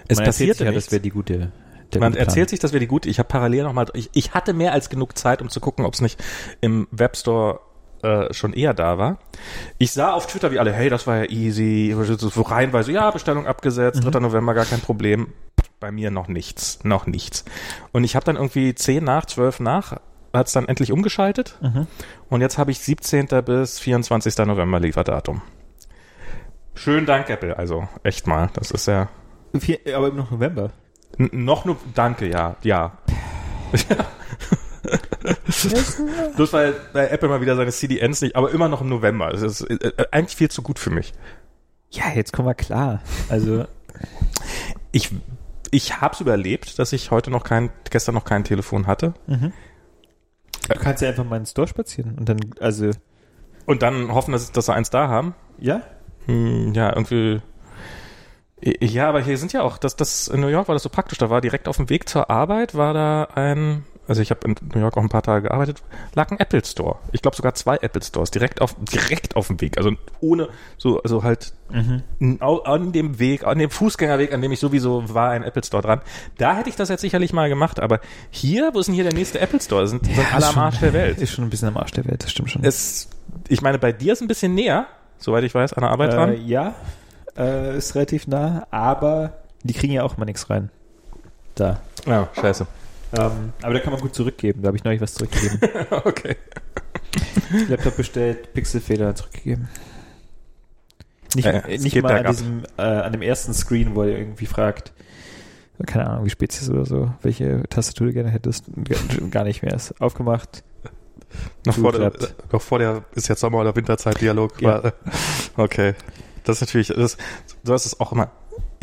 Es Man sich ja, nichts. das wäre die gute. Man erzählt sich, das wäre die gute. Ich habe parallel nochmal, ich, ich hatte mehr als genug Zeit, um zu gucken, ob es nicht im Webstore äh, schon eher da war. Ich sah auf Twitter wie alle, hey, das war ja easy, so reihenweise, ja, Bestellung abgesetzt, 3. November, gar kein Problem. Bei mir noch nichts, noch nichts. Und ich habe dann irgendwie 10 nach, 12 nach, hat es dann endlich umgeschaltet. Mhm. Und jetzt habe ich 17. bis 24. November Lieferdatum. Schönen Dank, Apple. Also echt mal. Das ist ja Vier, aber immer noch November. n noch nur Danke, ja, ja. Bloß weil bei Apple mal wieder seine CDNs nicht, aber immer noch im November. Es ist äh, äh, eigentlich viel zu gut für mich. Ja, jetzt kommen wir klar. Also, Ich ich habe es überlebt, dass ich heute noch kein, gestern noch kein Telefon hatte. mhm. du kannst ja einfach mal in den Store spazieren und dann, also, Und dann hoffen, dass, dass sie eins da haben. ja? Hm, ja, irgendwie. Ja, aber hier sind ja auch, das, das in New York war das so praktisch. Da war direkt auf dem Weg zur Arbeit war da ein, also ich habe in New York auch ein paar Tage gearbeitet, lag ein Apple Store. Ich glaube sogar zwei Apple Stores direkt auf direkt auf dem Weg, also ohne so also halt Mhm. an dem Weg, an dem Fußgängerweg, an dem ich sowieso war, ein Apple Store dran. Da hätte ich das jetzt sicherlich mal gemacht, aber hier, wo ist denn hier der nächste Apple Store? Das sind, sind alle am schon- Arsch der Welt. Ist schon ein bisschen am Arsch der Welt, das stimmt schon. Es, ich meine, bei dir ist ein bisschen näher, soweit ich weiß, an der Arbeit äh, dran. ja, äh, ist relativ nah, aber die kriegen ja auch mal nichts rein. Da. Ja, scheiße. Ähm, aber da kann man gut zurückgeben. Da habe ich neulich was zurückgegeben. okay. Laptop bestellt, Pixelfehler zurückgegeben. Nicht, Äh, äh, nicht mal an diesem, äh, an dem ersten Screen, wo er irgendwie fragt, keine Ahnung, wie Spezies oder so, welche Tastatur du gerne hättest. Gar- nicht mehr. Ist aufgemacht. Noch vor, der, noch vor der ist jetzt Sommer- oder Winterzeit-Dialog. Ja. Okay. Das ist natürlich, das, so ist es auch immer.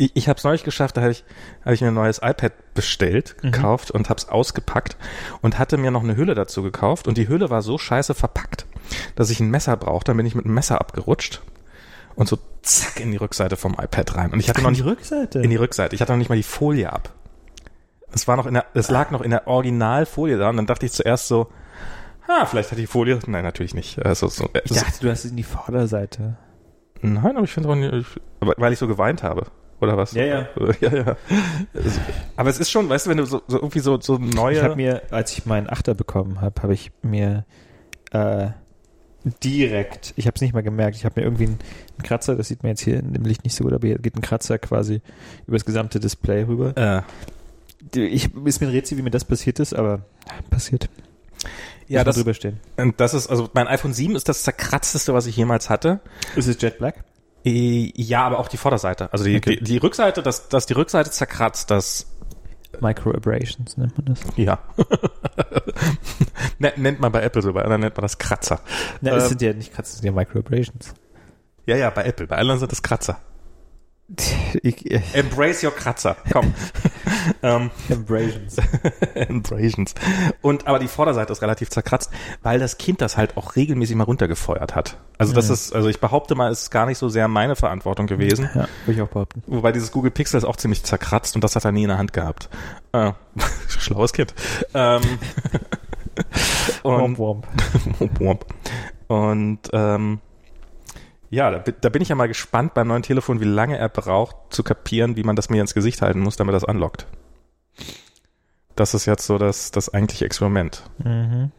Ich, ich habe es neulich geschafft, da habe ich, hab ich mir ein neues iPad bestellt, Mhm. gekauft und habe es ausgepackt und hatte mir noch eine Hülle dazu gekauft und die Hülle war so scheiße verpackt, dass ich ein Messer brauchte. Dann bin ich mit einem Messer abgerutscht und so zack in die Rückseite vom iPad rein. Und ich hatte noch nicht Rückseite. in die Rückseite. Ich hatte noch nicht mal die Folie ab. Es war noch in der, es lag noch in der Originalfolie da und dann dachte ich zuerst so, ah, vielleicht hat die Folie, nein, natürlich nicht. Also, so, ich dachte, du hast es in die Vorderseite. nein, aber ich finde auch nicht, ich, weil ich so geweint habe. Oder was? Ja, ja. ja, ja. Es- Aber es ist schon, weißt du, wenn du so, so irgendwie so, so neue. Ich habe mir, als ich meinen Achter bekommen habe, habe ich mir äh, direkt, ich habe es nicht mal gemerkt, ich habe mir irgendwie einen, einen Kratzer, das sieht man jetzt hier in dem Licht nicht so gut, aber hier geht ein Kratzer quasi über das gesamte Display rüber. äh, Ich ist mir ein Rätsel, wie mir das passiert ist, aber passiert. ja, das, drüber stehen. und das ist, also mein iPhone 7 ist das zerkratzteste, was ich jemals hatte. Ist es Jet Black? Äh, Ja, aber auch die Vorderseite. Also die, Okay. die, die Rückseite, dass, dass die Rückseite zerkratzt, das Microabrasions nennt man das. ja. Nen- nennt man bei Apple so, bei anderen nennt man das Kratzer. Na, es Ähm, sind ja nicht Kratzen, es sind ja Microabrasions. Ja, ja, bei Apple. Bei anderen sind das Kratzer. Ich, äh, Embrace your Kratzer. Komm. ähm, Abrasions. Abrasions. Und aber die Vorderseite ist relativ zerkratzt, weil das Kind das halt auch regelmäßig mal runtergefeuert hat. Also das Mhm. ist, also ich behaupte mal, ist gar nicht so sehr meine Verantwortung gewesen. Ja, würde ich auch behaupten. Wobei dieses Google Pixel ist auch ziemlich zerkratzt und das hat er nie in der Hand gehabt. Äh, schlaues Kind. Ähm, und, Womp, Womp, womp. Und ähm, ja, da, da bin ich ja mal gespannt beim neuen Telefon, wie lange er braucht zu kapieren, wie man das mir ins Gesicht halten muss, damit das anlockt. Das ist jetzt so das, das eigentliche Experiment. Mhm.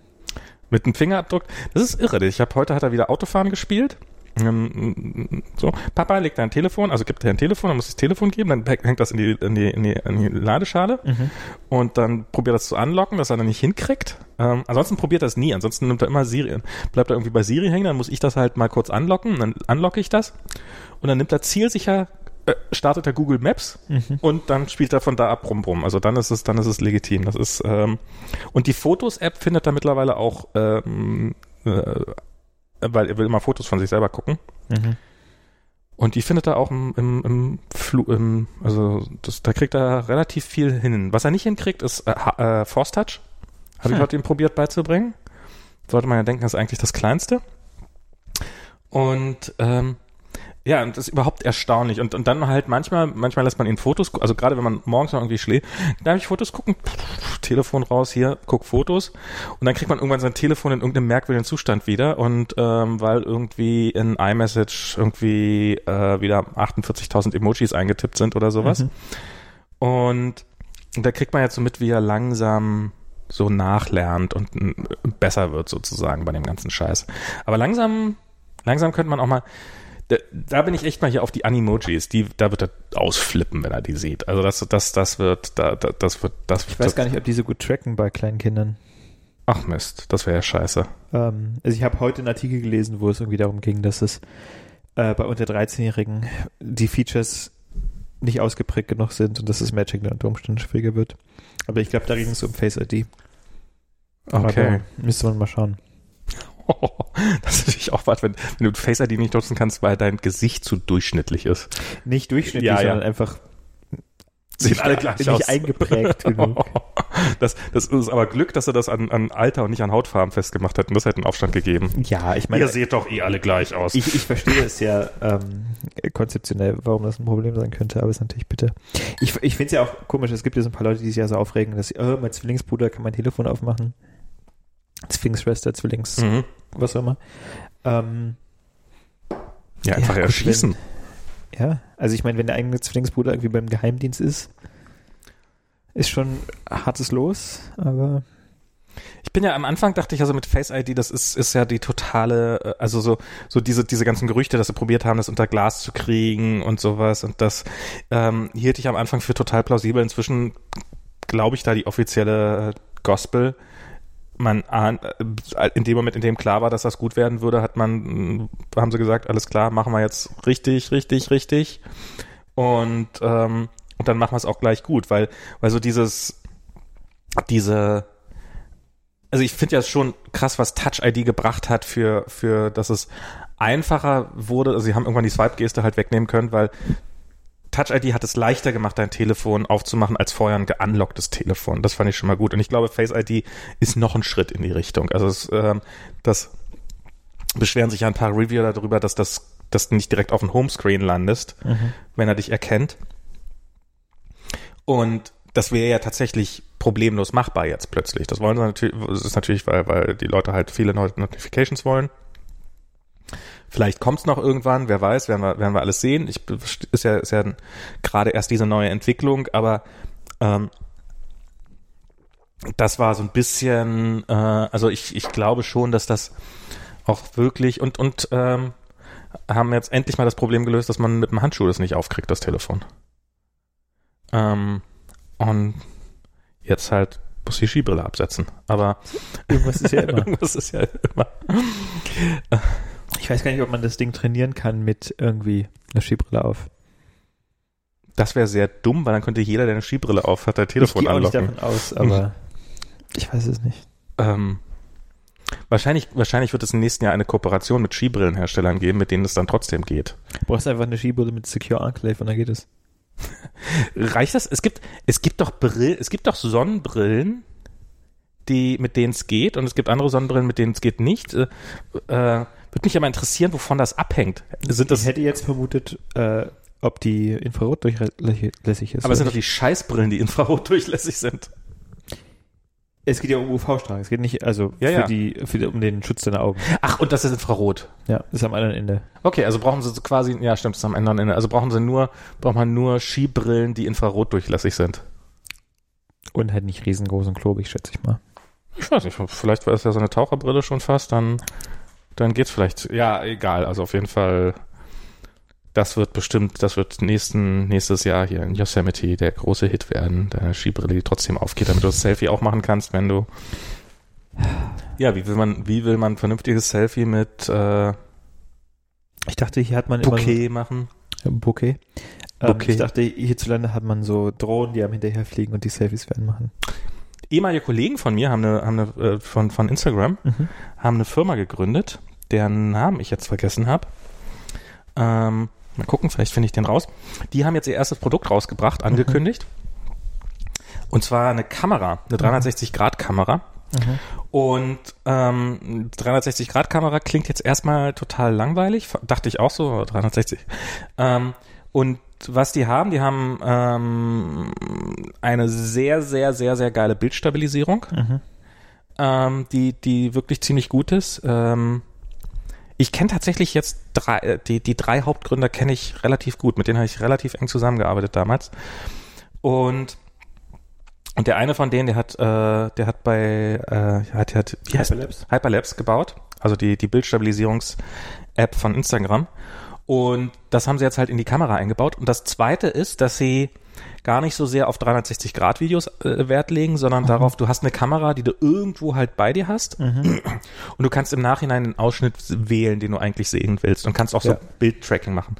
Mit dem Fingerabdruck, das ist irre. Ich habe heute hat er wieder Autofahren gespielt. Ähm, So, Papa legt ein Telefon, also gibt er ein Telefon, dann muss das Telefon geben, dann hängt das in die, in die, in die, in die Ladeschale Mhm. und dann probiert er das zu anlocken, dass er dann nicht hinkriegt. Ähm, ansonsten probiert er es nie. Ansonsten nimmt er immer Siri, bleibt er irgendwie bei Siri hängen, dann muss ich das halt mal kurz anlocken, dann unlocke ich das und dann nimmt er zielsicher, äh, startet er Google Maps Mhm. und dann spielt er von da ab rum rum. Also dann ist es, dann ist es legitim. Das ist ähm, und die Fotos-App findet er mittlerweile auch, ähm, äh, weil er will immer Fotos von sich selber gucken. Mhm. Und die findet er auch im, im, im, Flu, im also das, da kriegt er relativ viel hin. Was er nicht hinkriegt, ist äh, äh, Force Touch. Habe ich Hm. heute ihm probiert beizubringen. Sollte man ja denken, das ist eigentlich das Kleinste. Und ähm, ja, und das ist überhaupt erstaunlich. Und, und dann halt manchmal, manchmal lässt man ihn Fotos, also gerade wenn man morgens noch irgendwie schläft, darf ich Fotos gucken? Telefon raus, hier, guck Fotos. Und dann kriegt man irgendwann sein Telefon in irgendeinem merkwürdigen Zustand wieder. Und ähm, weil irgendwie in iMessage irgendwie äh, wieder 48.000 Emojis eingetippt sind oder sowas. Mhm. Und da kriegt man jetzt so mit, wie er langsam so nachlernt und mm, besser wird sozusagen bei dem ganzen Scheiß. Aber langsam, langsam könnte man auch mal, da, da bin ich echt mal hier auf die Animojis, die, da wird er ausflippen, wenn er die sieht. Also das, das, das wird, da, da, das wird, das Ich weiß gar nicht, ob die so gut tracken bei kleinen Kindern. Ach Mist, das wäre ja scheiße. Ähm, also ich habe heute einen Artikel gelesen, wo es irgendwie darum ging, dass es äh, bei unter 13-Jährigen die Features nicht ausgeprägt genug sind und dass das Matching dann unter Umständen schwieriger wird. Aber ich glaube, da ging es um Face ID. Okay. Aber müsste man mal schauen. Das ist natürlich auch was, wenn, wenn du Face ID nicht nutzen kannst, weil dein Gesicht zu durchschnittlich ist. Nicht durchschnittlich, Ja, ja. sondern einfach Sehen nicht, alle gleich nicht aus. eingeprägt genug. Das, das ist aber Glück, dass er das an, an Alter und nicht an Hautfarben festgemacht hat. Und das hätte einen Aufstand gegeben. Ja, ich meine, Ihr seht doch eh alle gleich aus. ich, ich verstehe es ja ähm, konzeptionell, warum das ein Problem sein könnte, aber es ist natürlich bitte. Ich, ich finde es ja auch komisch, es gibt ja so ein paar Leute, die sich ja so aufregen, dass sie, oh, mein Zwillingsbruder kann mein Telefon aufmachen. Zwillingsschwester, Zwillings, mhm. was auch immer. Ähm, Ja, einfach gut, erschießen. wenn- ja, also ich meine, wenn der eigene Zwillingsbruder irgendwie beim Geheimdienst ist, ist schon hartes Los, aber Ich bin ja am Anfang dachte ich also mit Face ID, das ist, ist ja die totale, äh, also so, so diese, diese ganzen Gerüchte, dass sie probiert haben, das unter Glas zu kriegen und sowas und das ähm, hielt ich am Anfang für total plausibel. Inzwischen glaube ich da die offizielle äh, Gospel. Man äh, in dem Moment, in dem klar war, dass das gut werden würde, hat man, äh, haben sie gesagt, alles klar, machen wir jetzt richtig, richtig, richtig. Und, ähm, und dann machen wir es auch gleich gut, weil, weil so dieses, diese, also ich finde ja schon krass, was Touch ID gebracht hat für, für, dass es einfacher wurde. Also sie haben irgendwann die Swipe-Geste halt wegnehmen können, weil Touch ID hat es leichter gemacht, dein Telefon aufzumachen, als vorher ein geunlocktes Telefon. Das fand ich schon mal gut. Und ich glaube, Face ID ist noch ein Schritt in die Richtung. Also es, ähm, das beschweren sich ja ein paar Reviewer darüber, dass das, dass du nicht direkt auf dem Homescreen landest, wenn er dich erkennt. Und das wäre ja tatsächlich problemlos machbar jetzt plötzlich. Das wollen sie natürlich, das ist natürlich, weil, weil die Leute halt viele neue Notifications wollen. Vielleicht kommt es noch irgendwann, wer weiß, werden wir, werden wir alles sehen. Ich, ist ja, ist ja gerade erst diese neue Entwicklung, aber ähm, das war so ein bisschen, äh, also ich, ich glaube schon, dass das auch wirklich und und ähm, haben jetzt endlich mal das Problem gelöst, dass man mit dem Handschuh das nicht aufkriegt, das Telefon. Ähm, und jetzt halt muss die Skibrille absetzen. Aber irgendwas ist ja immer. irgendwas ist ja immer. Ich weiß gar nicht, ob man das Ding trainieren kann mit irgendwie einer Skibrille auf. Das wäre sehr dumm, weil dann könnte jeder, der eine Skibrille auf hat, der Telefon ich gehe anlocken. davon aus, aber ich weiß es nicht. Ähm, wahrscheinlich, wahrscheinlich wird es im nächsten Jahr eine Kooperation mit Skibrillenherstellern geben, mit denen es dann trotzdem geht. Du brauchst einfach eine Skibrille mit Secure Enclave und dann geht es. Reicht das? Es gibt, es gibt doch Brillen, es gibt doch Sonnenbrillen, die, mit denen es geht, und es gibt andere Sonnenbrillen, mit denen es geht nicht. Äh, äh, würde mich aber interessieren, wovon das abhängt. Sind das, ich hätte jetzt vermutet, äh, ob die Infrarot durchlässig ist. aber es sind doch die Scheißbrillen, die infrarotdurchlässig sind. Es geht ja um UV-Strahlen. Es geht nicht, also Ja, für ja. die, für die, um den Schutz deiner Augen. Ach, und das ist Infrarot. Ja, ist am anderen Ende. Okay, also brauchen Sie so quasi, ja stimmt, das ist am anderen Ende. Also brauchen Sie nur, braucht man nur Skibrillen, die infrarotdurchlässig sind. Und halt nicht riesengroß und klobig, schätze ich mal. Ich weiß nicht, vielleicht war es ja so eine Taucherbrille schon fast, dann, dann geht's vielleicht. Ja, egal. Also auf jeden Fall, das wird bestimmt, das wird nächsten, nächstes Jahr hier in Yosemite der große Hit werden. Deine Skibrille, die trotzdem aufgeht, damit du das Selfie auch machen kannst, wenn du. Ja, wie will man, wie will man ein vernünftiges Selfie mit äh, Ich dachte, hier hat man immer Bouquet machen? so, Bouquet. Ähm, Bouquet. Ich dachte, hierzulande hat man so Drohnen, die einem hinterherfliegen und die Selfies werden machen. Ehemalige Kollegen von mir haben eine, haben eine äh, von, von Instagram Mhm. haben eine Firma gegründet, deren Namen ich jetzt vergessen habe. Ähm, mal gucken, vielleicht finde ich den raus. Die haben jetzt ihr erstes Produkt rausgebracht, angekündigt. Und zwar eine Kamera, eine 360-Grad-Kamera. Mhm. Und ähm, 360-Grad-Kamera klingt jetzt erstmal total langweilig, dachte ich auch so, aber 360. Ähm, und was die haben, die haben ähm, eine sehr, sehr, sehr, sehr geile Bildstabilisierung Mhm. ähm, die, die wirklich ziemlich gut ist. Ähm, ich kenne tatsächlich jetzt drei, äh, die, die drei Hauptgründer kenne ich relativ gut, mit denen habe ich relativ eng zusammengearbeitet damals. Und und der eine von denen, der hat, äh, der hat bei, äh, hat, hat, wie heißt Hyperlapse. Hyperlapse gebaut, also die, die Bildstabilisierungs-App von Instagram. Und das haben sie jetzt halt in die Kamera eingebaut. Und das zweite ist, dass sie gar nicht so sehr auf 360-Grad-Videos äh, Wert legen, sondern darauf, du hast eine Kamera, die du irgendwo halt bei dir hast Mhm. und du kannst im Nachhinein einen Ausschnitt wählen, den du eigentlich sehen willst und kannst auch so Ja. Bildtracking machen.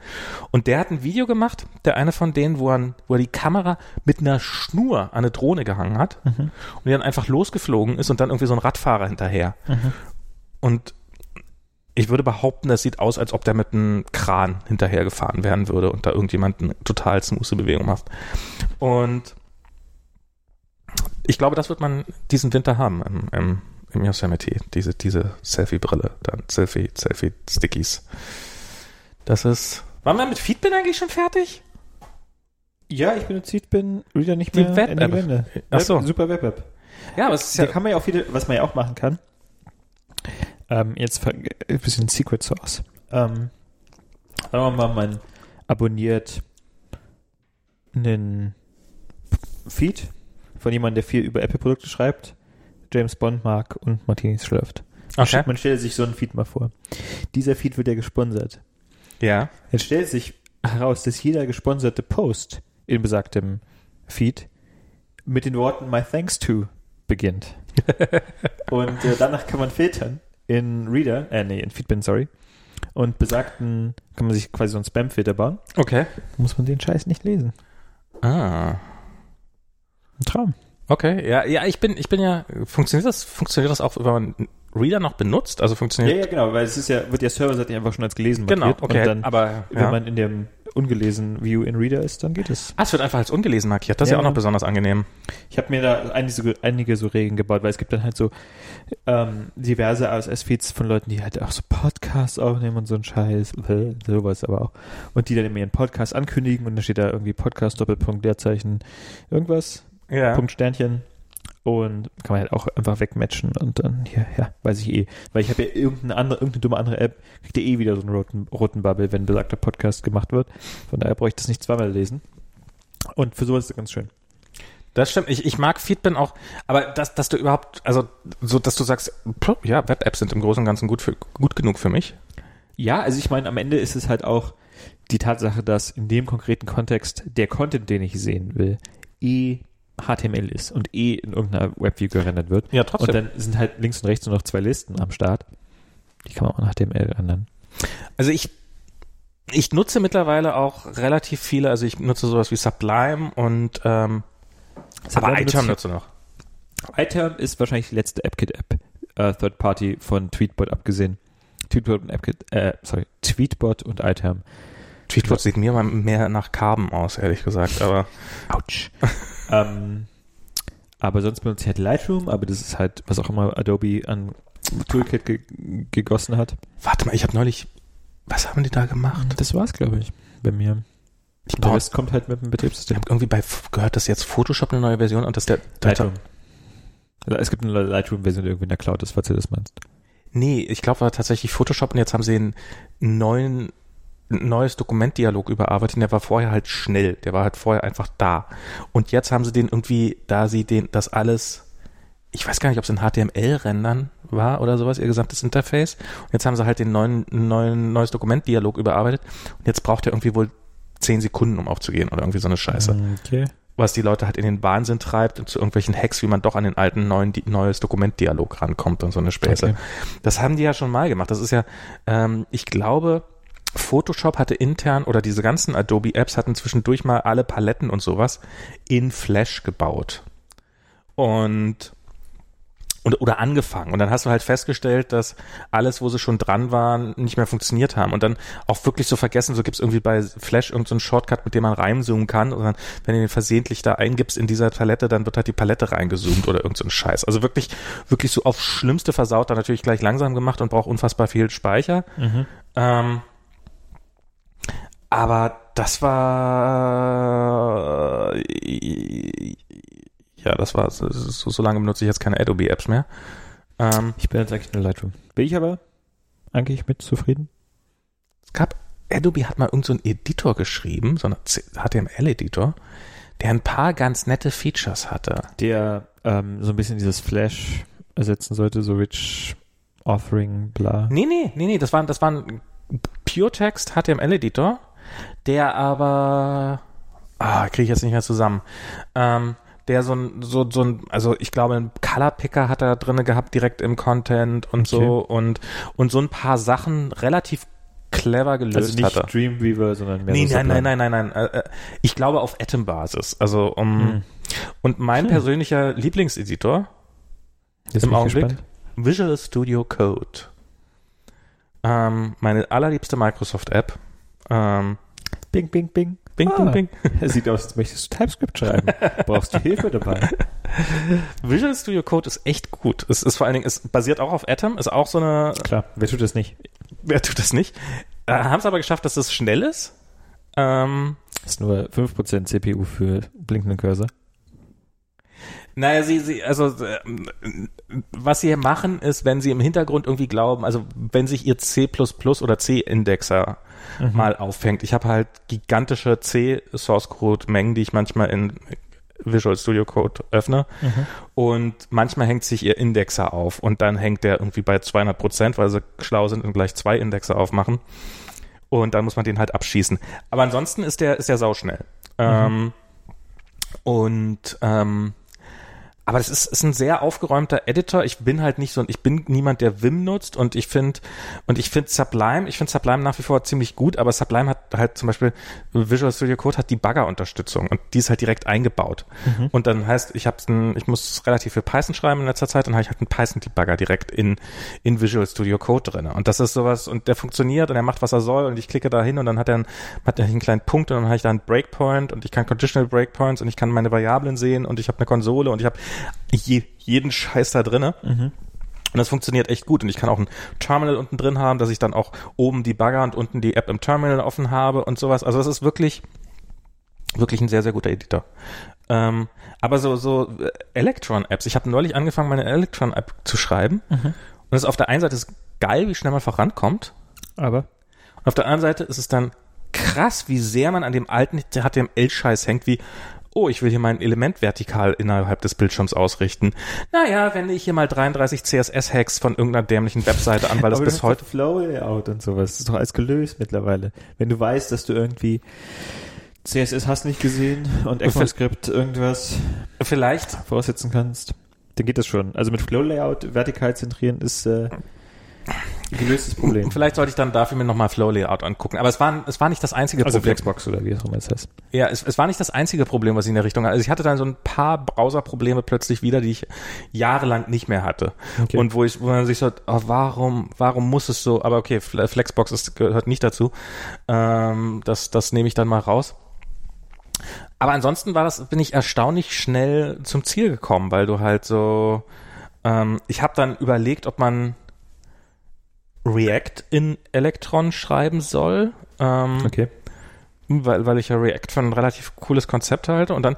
Und der hat ein Video gemacht, der eine von denen, wo er, wo er die Kamera mit einer Schnur an eine Drohne gehangen hat Mhm. und die dann einfach losgeflogen ist und dann irgendwie so ein Radfahrer hinterher. Mhm. Und ich würde behaupten, das sieht aus, als ob der mit einem Kran hinterher gefahren werden würde und da irgendjemand eine total smooth Bewegung macht. Und ich glaube, das wird man diesen Winter haben im, im, im Yosemite, diese, diese Selfie-Brille, dann Selfie, Selfie-Stickies. Das ist. Waren wir mit Feedbin eigentlich schon fertig? Ja, ich benutze Feedbin Reader nicht Die mehr Web-App. Ende Gelände. Ach so. Web, super Web-App. Ja, aber es ist Da ja. kann man ja auch viele, was man ja auch machen kann. Ähm, jetzt ver- ein bisschen Secret Source. Ähm, sagen wir mal, man abonniert einen Feed von jemandem, der viel über Apple-Produkte schreibt, James Bond mag und Martinis schlürft. Okay. Man stellt sich so einen Feed mal vor. Dieser Feed wird ja gesponsert. Ja. Jetzt stellt sich heraus, dass jeder gesponserte Post in besagtem Feed mit den Worten My Thanks to beginnt. und äh, danach kann man filtern in Reader, äh, nee, in Feedbin, sorry. Und besagten kann man sich quasi so einen Spam-Filter bauen. Okay. Muss man den Scheiß nicht lesen. Ah. Ein Traum. Okay. Ja, ja, ich bin, ich bin ja. Funktioniert das, funktioniert das auch, wenn man Reader noch benutzt? Also Ja, funktioniert. ja, genau, weil es ist ja, wird ja serverseitig einfach schon als gelesen genau, markiert. okay. Und dann, aber wenn ja. man in dem ungelesen View in Reader ist, dann geht es. Ah, es wird einfach als ungelesen markiert. Das ist Ja, ja auch ja. noch besonders angenehm. Ich habe mir da einige so, einige so Regeln gebaut, weil es gibt dann halt so ähm, diverse RSS-Feeds von Leuten, die halt auch so Podcasts aufnehmen und so ein Scheiß, äh, sowas aber auch. Und die dann immer ihren Podcast ankündigen und dann steht da irgendwie Podcast, Doppelpunkt, Leerzeichen, irgendwas, Ja. Punkt, Sternchen. Und kann man halt auch einfach wegmatchen und dann, ja, ja, weiß ich eh. Weil ich habe ja irgendeine andere, irgendeine dumme andere App, kriegt ihr eh wieder so einen roten, roten Bubble, wenn besagter Podcast gemacht wird. Von daher brauche ich das nicht zweimal lesen. Und für sowas ist es ganz schön. Das stimmt. Ich, ich mag Feedbin auch, aber dass, dass du überhaupt, also so, dass du sagst, ja, Web-Apps sind im Großen und Ganzen gut, für, gut genug für mich. Ja, also ich meine, am Ende ist es halt auch die Tatsache, dass in dem konkreten Kontext der Content, den ich sehen will, eh HTML ist und eh in irgendeiner Webview gerendert wird. Ja, Und dann sind halt links und rechts nur noch zwei Listen am Start. Die kann man auch in HTML ändern. Also ich, ich nutze mittlerweile auch relativ viele, also ich nutze sowas wie Sublime und ähm, aber iTerm nutze noch. iTerm ist wahrscheinlich die letzte AppKit-App, äh, Third Party von Tweetbot abgesehen. Tweetbot und AppKit, äh, sorry, Tweetbot und iTerm. Tweetbot sieht mir mal mehr nach Carbon aus, ehrlich gesagt, aber. Autsch. ähm, aber sonst benutze ich halt Lightroom, aber das ist halt, was auch immer Adobe an Toolkit ge gegossen hat. Warte mal, ich habe neulich, was haben die da gemacht? Das war's, glaube ich, bei mir. Ich Der Rest kommt halt mit dem Betriebssystem. Ich habe irgendwie bei gehört, dass jetzt Photoshop eine neue Version und dass der Lightroom. Also es gibt eine Lightroom-Version irgendwie in der Cloud, das falls du das meinst. Nee, ich glaube war tatsächlich Photoshop und jetzt haben sie einen neuen neues Dokumentdialog überarbeitet. Der war vorher halt schnell, der war halt vorher einfach da. Und jetzt haben sie den irgendwie, da sie den das alles ich weiß gar nicht, ob es in HTML-Rendern war oder sowas, ihr gesamtes Interface. Und jetzt haben sie halt den neuen, neuen neues Dokumentdialog überarbeitet. Und jetzt braucht er irgendwie wohl zehn Sekunden, um aufzugehen oder irgendwie so eine Scheiße. Okay. Was die Leute halt in den Wahnsinn treibt und zu irgendwelchen Hacks, wie man doch an den alten neuen neues Dokumentdialog rankommt und so eine Späße. Okay. Das haben die ja schon mal gemacht. Das ist ja, ähm, ich glaube, Photoshop hatte intern oder diese ganzen Adobe-Apps hatten zwischendurch mal alle Paletten und sowas in Flash gebaut. Und und, oder angefangen. Und dann hast du halt festgestellt, dass alles, wo sie schon dran waren, nicht mehr funktioniert haben. Und dann auch wirklich so vergessen, so gibt's irgendwie bei Flash irgendeinen so Shortcut, mit dem man reinzoomen kann. Und dann, wenn du den versehentlich da eingibst in dieser Palette, dann wird halt die Palette reingezoomt oder irgendein so Scheiß. Also wirklich, wirklich so auf schlimmste versaut, dann natürlich gleich langsam gemacht und braucht unfassbar viel Speicher. Mhm. Ähm, aber das war ja, das war so, so lange benutze ich jetzt keine Adobe-Apps mehr. Ähm, Ich bin jetzt eigentlich nur Lightroom. Bin ich aber eigentlich mit zufrieden? es gab, Adobe hat mal irgendeinen so einen Editor geschrieben, so einen HTML-Editor, der ein paar ganz nette Features hatte. Der ähm, so ein bisschen dieses Flash ersetzen sollte, so Rich Authoring, bla. Nee, nee, nee, nee, das war, das war ein PureText HTML-Editor, der aber, ah, kriege ich jetzt nicht mehr zusammen. Ähm, der so ein, so, so ein, also ich glaube, ein Color Picker hat er drinne gehabt, direkt im Content und so und, und so ein paar Sachen relativ clever gelöst Also nicht hatte. Dreamweaver, sondern mehr Nee, so nein, nein, Sublime. nein, nein, nein. Äh, äh, Ich glaube auf Atom-Basis. Also um Hm. und mein Hm. persönlicher Lieblingseditor, Jetzt im Augenblick? gespannt. Visual Studio Code. Ähm, meine allerliebste Microsoft-App. Ähm, Bing, bing, bing. bing, Ah. bing, bing. Sieht aus, als möchtest du TypeScript schreiben. Brauchst du Hilfe dabei? Visual Studio Code ist echt gut. Es ist vor allen Dingen, es basiert auch auf Atom, ist auch so eine, Klar, wer tut das nicht? wer tut das nicht? Äh, Haben es aber geschafft, dass es schnell ist. Ähm, ist nur 5% CPU für blinkenden Cursor. Naja, sie, sie, also äh, was sie hier machen, ist, wenn sie im Hintergrund irgendwie glauben, also wenn sich ihr C oder C-Indexer Mhm. mal auffängt. Ich habe halt gigantische C-Source-Code-Mengen, die ich manchmal in Visual Studio Code öffne Mhm. und manchmal hängt sich ihr Indexer auf und dann hängt der irgendwie bei 200 Prozent, weil sie schlau sind und gleich zwei Indexer aufmachen und dann muss man den halt abschießen. Aber ansonsten ist der ist der sauschnell. Ähm, und ähm, aber das ist, ist ein sehr aufgeräumter Editor. Ich bin halt nicht so, ich bin niemand, der Vim nutzt und ich finde, und ich finde Sublime, ich finde Sublime nach wie vor ziemlich gut, aber Sublime hat halt zum Beispiel, Visual Studio Code hat die Bagger-Unterstützung und die ist halt direkt eingebaut. Und dann heißt, ich habe ich muss relativ viel Python schreiben in letzter Zeit und habe ich halt einen Python-Debugger direkt in, in Visual Studio Code drin. Und das ist sowas, und der funktioniert und er macht, was er soll und ich klicke da hin und dann hat er einen, hat er einen kleinen Punkt und dann habe ich da einen Breakpoint und ich kann Conditional Breakpoints und ich kann meine Variablen sehen und ich habe eine Konsole und ich habe je, jeden Scheiß da drinne. Und das funktioniert echt gut. Und ich kann auch ein Terminal unten drin haben, dass ich dann auch oben die Bagger und unten die App im Terminal offen habe und sowas. Also das ist wirklich, wirklich ein sehr, sehr guter Editor. Ähm, aber so, so äh, Electron-Apps. Ich habe neulich angefangen, meine Electron-App zu schreiben. Und das ist auf der einen Seite ist geil, wie schnell man vorankommt. Aber Und auf der anderen Seite ist es dann krass, wie sehr man an dem alten HTML-Scheiß hängt, wie, oh, ich will hier mein Element vertikal innerhalb des Bildschirms ausrichten. Naja, wende ich hier mal 33 CSS-Hacks von irgendeiner dämlichen Webseite an, weil das bis heute... Flow-Layout und sowas. Das ist doch alles gelöst mittlerweile. Wenn du weißt, dass du irgendwie CSS hast nicht gesehen und ECMAScript irgendwas Vielleicht, voraussetzen kannst, dann geht das schon. Also mit Flow-Layout vertikal zentrieren ist äh, gelöstes Problem. Vielleicht sollte ich dann dafür mir nochmal Flow Layout angucken. Aber es war, es war nicht das einzige Also Problem. Flexbox oder wie es auch immer es heißt. Ja, es, es war nicht das einzige Problem, was ich in der Richtung hatte. Also ich hatte dann so ein paar Browser-Probleme plötzlich wieder, die ich jahrelang nicht mehr hatte. Okay. Und wo ich, wo man sich so, oh, warum, warum muss es so, aber okay, Fle- Flexbox ist, gehört nicht dazu. Ähm, das, das nehme ich dann mal raus. Aber ansonsten war das, bin ich erstaunlich schnell zum Ziel gekommen, weil du halt so, ähm, ich habe dann überlegt, ob man React in Electron schreiben soll. Ähm, Okay. weil, weil ich ja React für ein relativ cooles Konzept halte und dann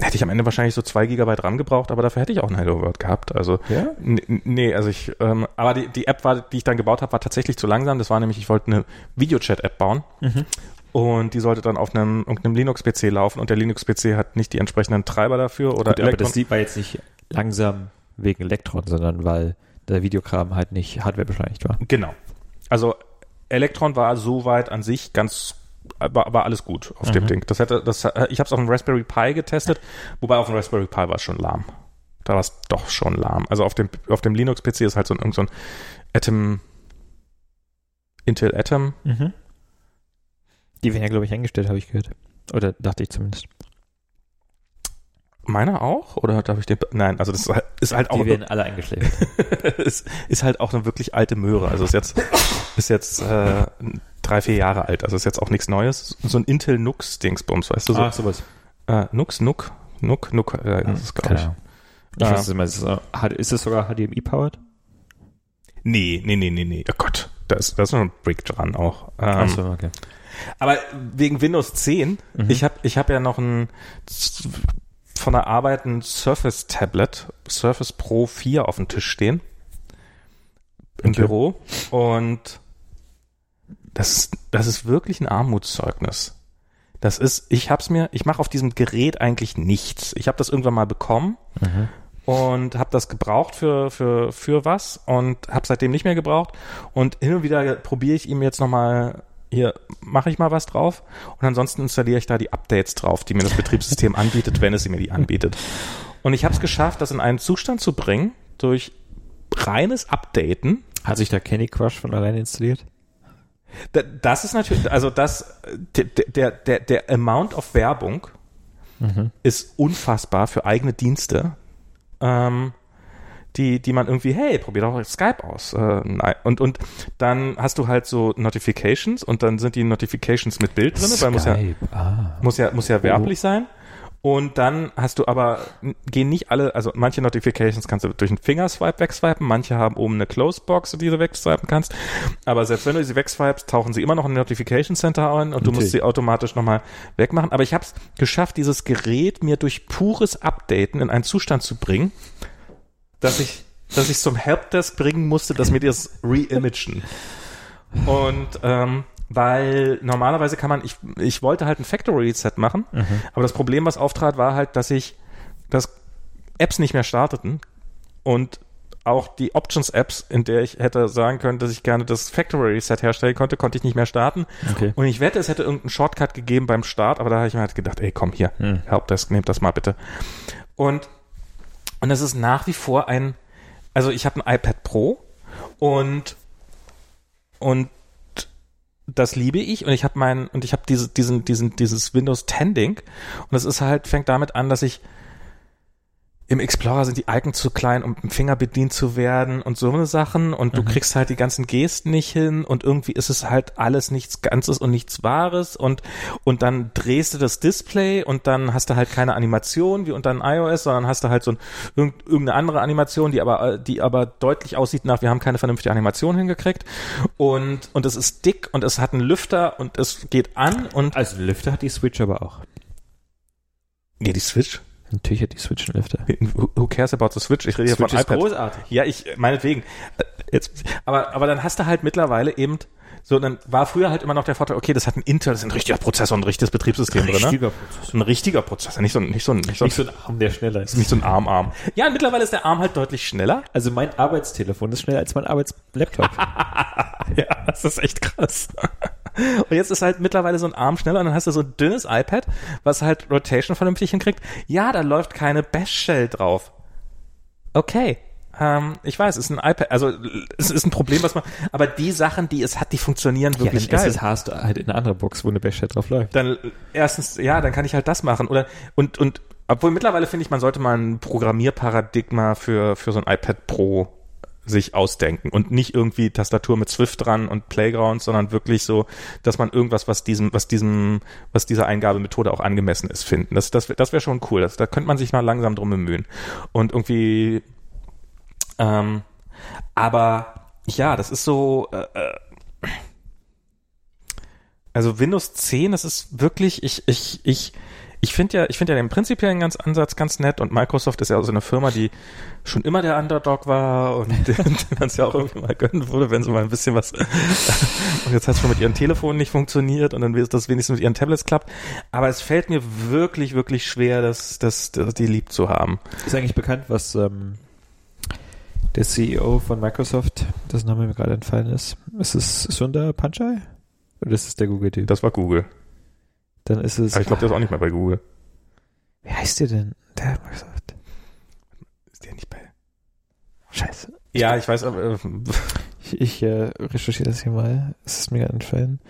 hätte ich am Ende wahrscheinlich so zwei Gigabyte RAM gebraucht, aber dafür hätte ich auch ein Hello World gehabt. Also Ja? nee, also ich, ähm, aber die, die App war, die ich dann gebaut habe, war tatsächlich zu langsam. Das war nämlich, ich wollte eine Videochat-App bauen Mhm. und die sollte dann auf einem, irgendeinem Linux-PC laufen und der Linux-PC hat nicht die entsprechenden Treiber dafür oder Gut, aber das Lied war jetzt nicht langsam wegen Elektron, sondern weil der Videokram halt nicht Hardware beschleunigt war. Genau. Also Electron war soweit an sich ganz war, war alles gut auf dem Mhm. Ding. Das hätte, das, ich habe es auf dem Raspberry Pi getestet, wobei auf dem Raspberry Pi war es schon lahm. Da war es doch schon lahm. Also auf dem auf dem Linux PC ist halt so ein, irgend so ein Atom Intel Atom. Mhm. Die werden ja, glaube ich, eingestellt, habe ich gehört. Oder dachte ich zumindest. Meiner auch? Oder darf ich den? Nein, also das ist halt, ist halt auch Die werden alle eingestellt. ist, ist halt auch eine wirklich alte Möhre. Also ist jetzt ist jetzt äh, drei vier Jahre alt. Also ist jetzt auch nichts Neues. So ein Intel Nux Dingsbums, weißt du so? Ach, sowas. Äh, Nux, Nuck, Nuck, Nuck, äh, das ist, glaube Keine ich. Ich weiß es immer, ist so- ist es sogar HDMI-powered? Nee, nee, nee, nee, nee. Oh Gott, da ist, da ist noch ein Brick dran auch. Ähm, Achso, okay. Aber wegen Windows 10, Mhm. ich habe ich hab ja noch ein von der Arbeit ein Surface Tablet, Surface Pro 4 auf dem Tisch stehen. Im Okay. Büro. Und das, das ist wirklich ein Armutszeugnis. Das ist, ich hab's mir, ich mache auf diesem Gerät eigentlich nichts. Ich habe das irgendwann mal bekommen Mhm. und habe das gebraucht für für für was und habe seitdem nicht mehr gebraucht und hin und wieder probiere ich ihm jetzt noch mal hier mache ich mal was drauf und ansonsten installiere ich da die Updates drauf, die mir das Betriebssystem anbietet, wenn es mir die anbietet. Und ich habe es geschafft, das in einen Zustand zu bringen durch reines Updaten. Hat sich da Candy Crush von alleine installiert? Da- Das ist natürlich, also das der der der, der Amount of Werbung Mhm. ist unfassbar für eigene Dienste, ähm, die, die man irgendwie, hey, probier doch Skype aus. Äh, nein. Und, und dann hast du halt so Notifications und dann sind die Notifications mit Bild drin, weil muss ja, Ah. muss ja, muss ja werblich sein. Und dann hast du aber, gehen nicht alle, also manche Notifications kannst du durch einen Fingerswipe wegswipen, manche haben oben eine Closebox, die du wegswipen kannst. Aber selbst wenn du sie wegswipest, tauchen sie immer noch in Notification Center ein und du musst sie automatisch nochmal wegmachen. Aber ich habe es geschafft, dieses Gerät mir durch pures Updaten in einen Zustand zu bringen, dass ich, dass ich zum Helpdesk bringen musste, dass mir das reimagen. Und ähm, weil normalerweise kann man, ich, ich wollte halt ein Factory Reset machen, Mhm. aber das Problem, was auftrat, war halt, dass ich, dass Apps nicht mehr starteten und auch die Options-Apps, in der ich hätte sagen können, dass ich gerne das Factory Reset herstellen konnte, konnte ich nicht mehr starten. Okay. Und ich wette, es hätte irgendeinen Shortcut gegeben beim Start, aber da habe ich mir halt gedacht, ey, komm hier, Hm. Helpdesk, nehmt das mal bitte. Und, und es ist nach wie vor ein, also ich habe ein iPad Pro und, und das liebe ich und ich habe mein und ich habe diese diesen diesen dieses Windows 10 Ding und es ist halt fängt damit an, dass ich im Explorer sind die Icons zu klein, um mit dem Finger bedient zu werden und so eine Sachen und du Mhm. kriegst halt die ganzen Gesten nicht hin und irgendwie ist es halt alles nichts Ganzes und nichts Wahres und und dann drehst du das Display und dann hast du halt keine Animation wie unter einem iOS, sondern hast du halt so ein, irgend- irgendeine andere Animation, die aber die aber deutlich aussieht nach wir haben keine vernünftige Animation hingekriegt und und es ist dick und es hat einen Lüfter und es geht an und Also Lüfter hat die Switch aber auch. ja, die Switch. Natürlich hat die Switch einen Lüfter. Who cares about the Switch? Ich rede hier von Switch ist iPad. großartig. Ja, ich, meinetwegen. Äh, Jetzt, aber, aber dann hast du halt mittlerweile eben, so, dann war früher halt immer noch der Vorteil, okay, das hat ein Intel, das ist ein richtiger Prozessor, ein richtiges Betriebssystem drin, ne? Richtiger Prozessor. Ein richtiger Prozessor, nicht so ein, nicht so ein, nicht so ein, Nicht so ein Arm, der schneller ist. nicht so ein Arm-Arm. Ja, mittlerweile ist der Arm halt deutlich schneller. Also mein Arbeitstelefon ist schneller als mein Arbeitslaptop. Ja, das ist echt krass. Und jetzt ist halt mittlerweile so ein Arm schneller und dann hast du so ein dünnes iPad, was halt Rotation vernünftig hinkriegt. Ja, da läuft keine Bash-Shell drauf. Okay. Ähm, ich weiß, es ist ein iPad, also es ist ein Problem, was man, aber die Sachen, die es hat, die funktionieren wirklich ja, dann geil. SSH hast du halt in eine andere Box, wo eine Bashheit drauf läuft. Dann erstens, ja, dann kann ich halt das machen. Oder und und obwohl mittlerweile finde ich, man sollte mal ein Programmierparadigma für für so ein iPad Pro sich ausdenken und nicht irgendwie Tastatur mit Swift dran und Playground, sondern wirklich so, dass man irgendwas, was diesem, was diesem, was dieser Eingabemethode auch angemessen ist, finden. Das, das, das wäre schon cool. Das, da könnte man sich mal langsam drum bemühen. Und irgendwie, ähm, aber ja, das ist so, äh, äh, also Windows 10, das ist wirklich, ich, ich, ich, ich finde ja, ich finde ja den prinzipiellen ganz Ansatz ganz nett und Microsoft ist ja so eine Firma, die schon immer der Underdog war und den man es ja auch irgendwie mal gönnen würde, wenn sie mal ein bisschen was und jetzt hat es schon mit ihren Telefonen nicht funktioniert und dann wird das wenigstens mit ihren Tablets klappt. Aber es fällt mir wirklich, wirklich schwer, das, das, das die lieb zu haben. Ist eigentlich bekannt, was ähm, der CEO von Microsoft, das Name mir gerade entfallen ist. Ist es Sundar Pichai? Oder ist es der Google-Typ? Das war Google. Dann ist es. Aber ich glaube, der ist auch nicht mehr bei Google. Wie heißt der denn? Der Microsoft. Ist der nicht bei? Scheiße. Ja, ich weiß, aber äh, Ich, ich äh, recherchiere das hier mal. Es ist mir entfallen.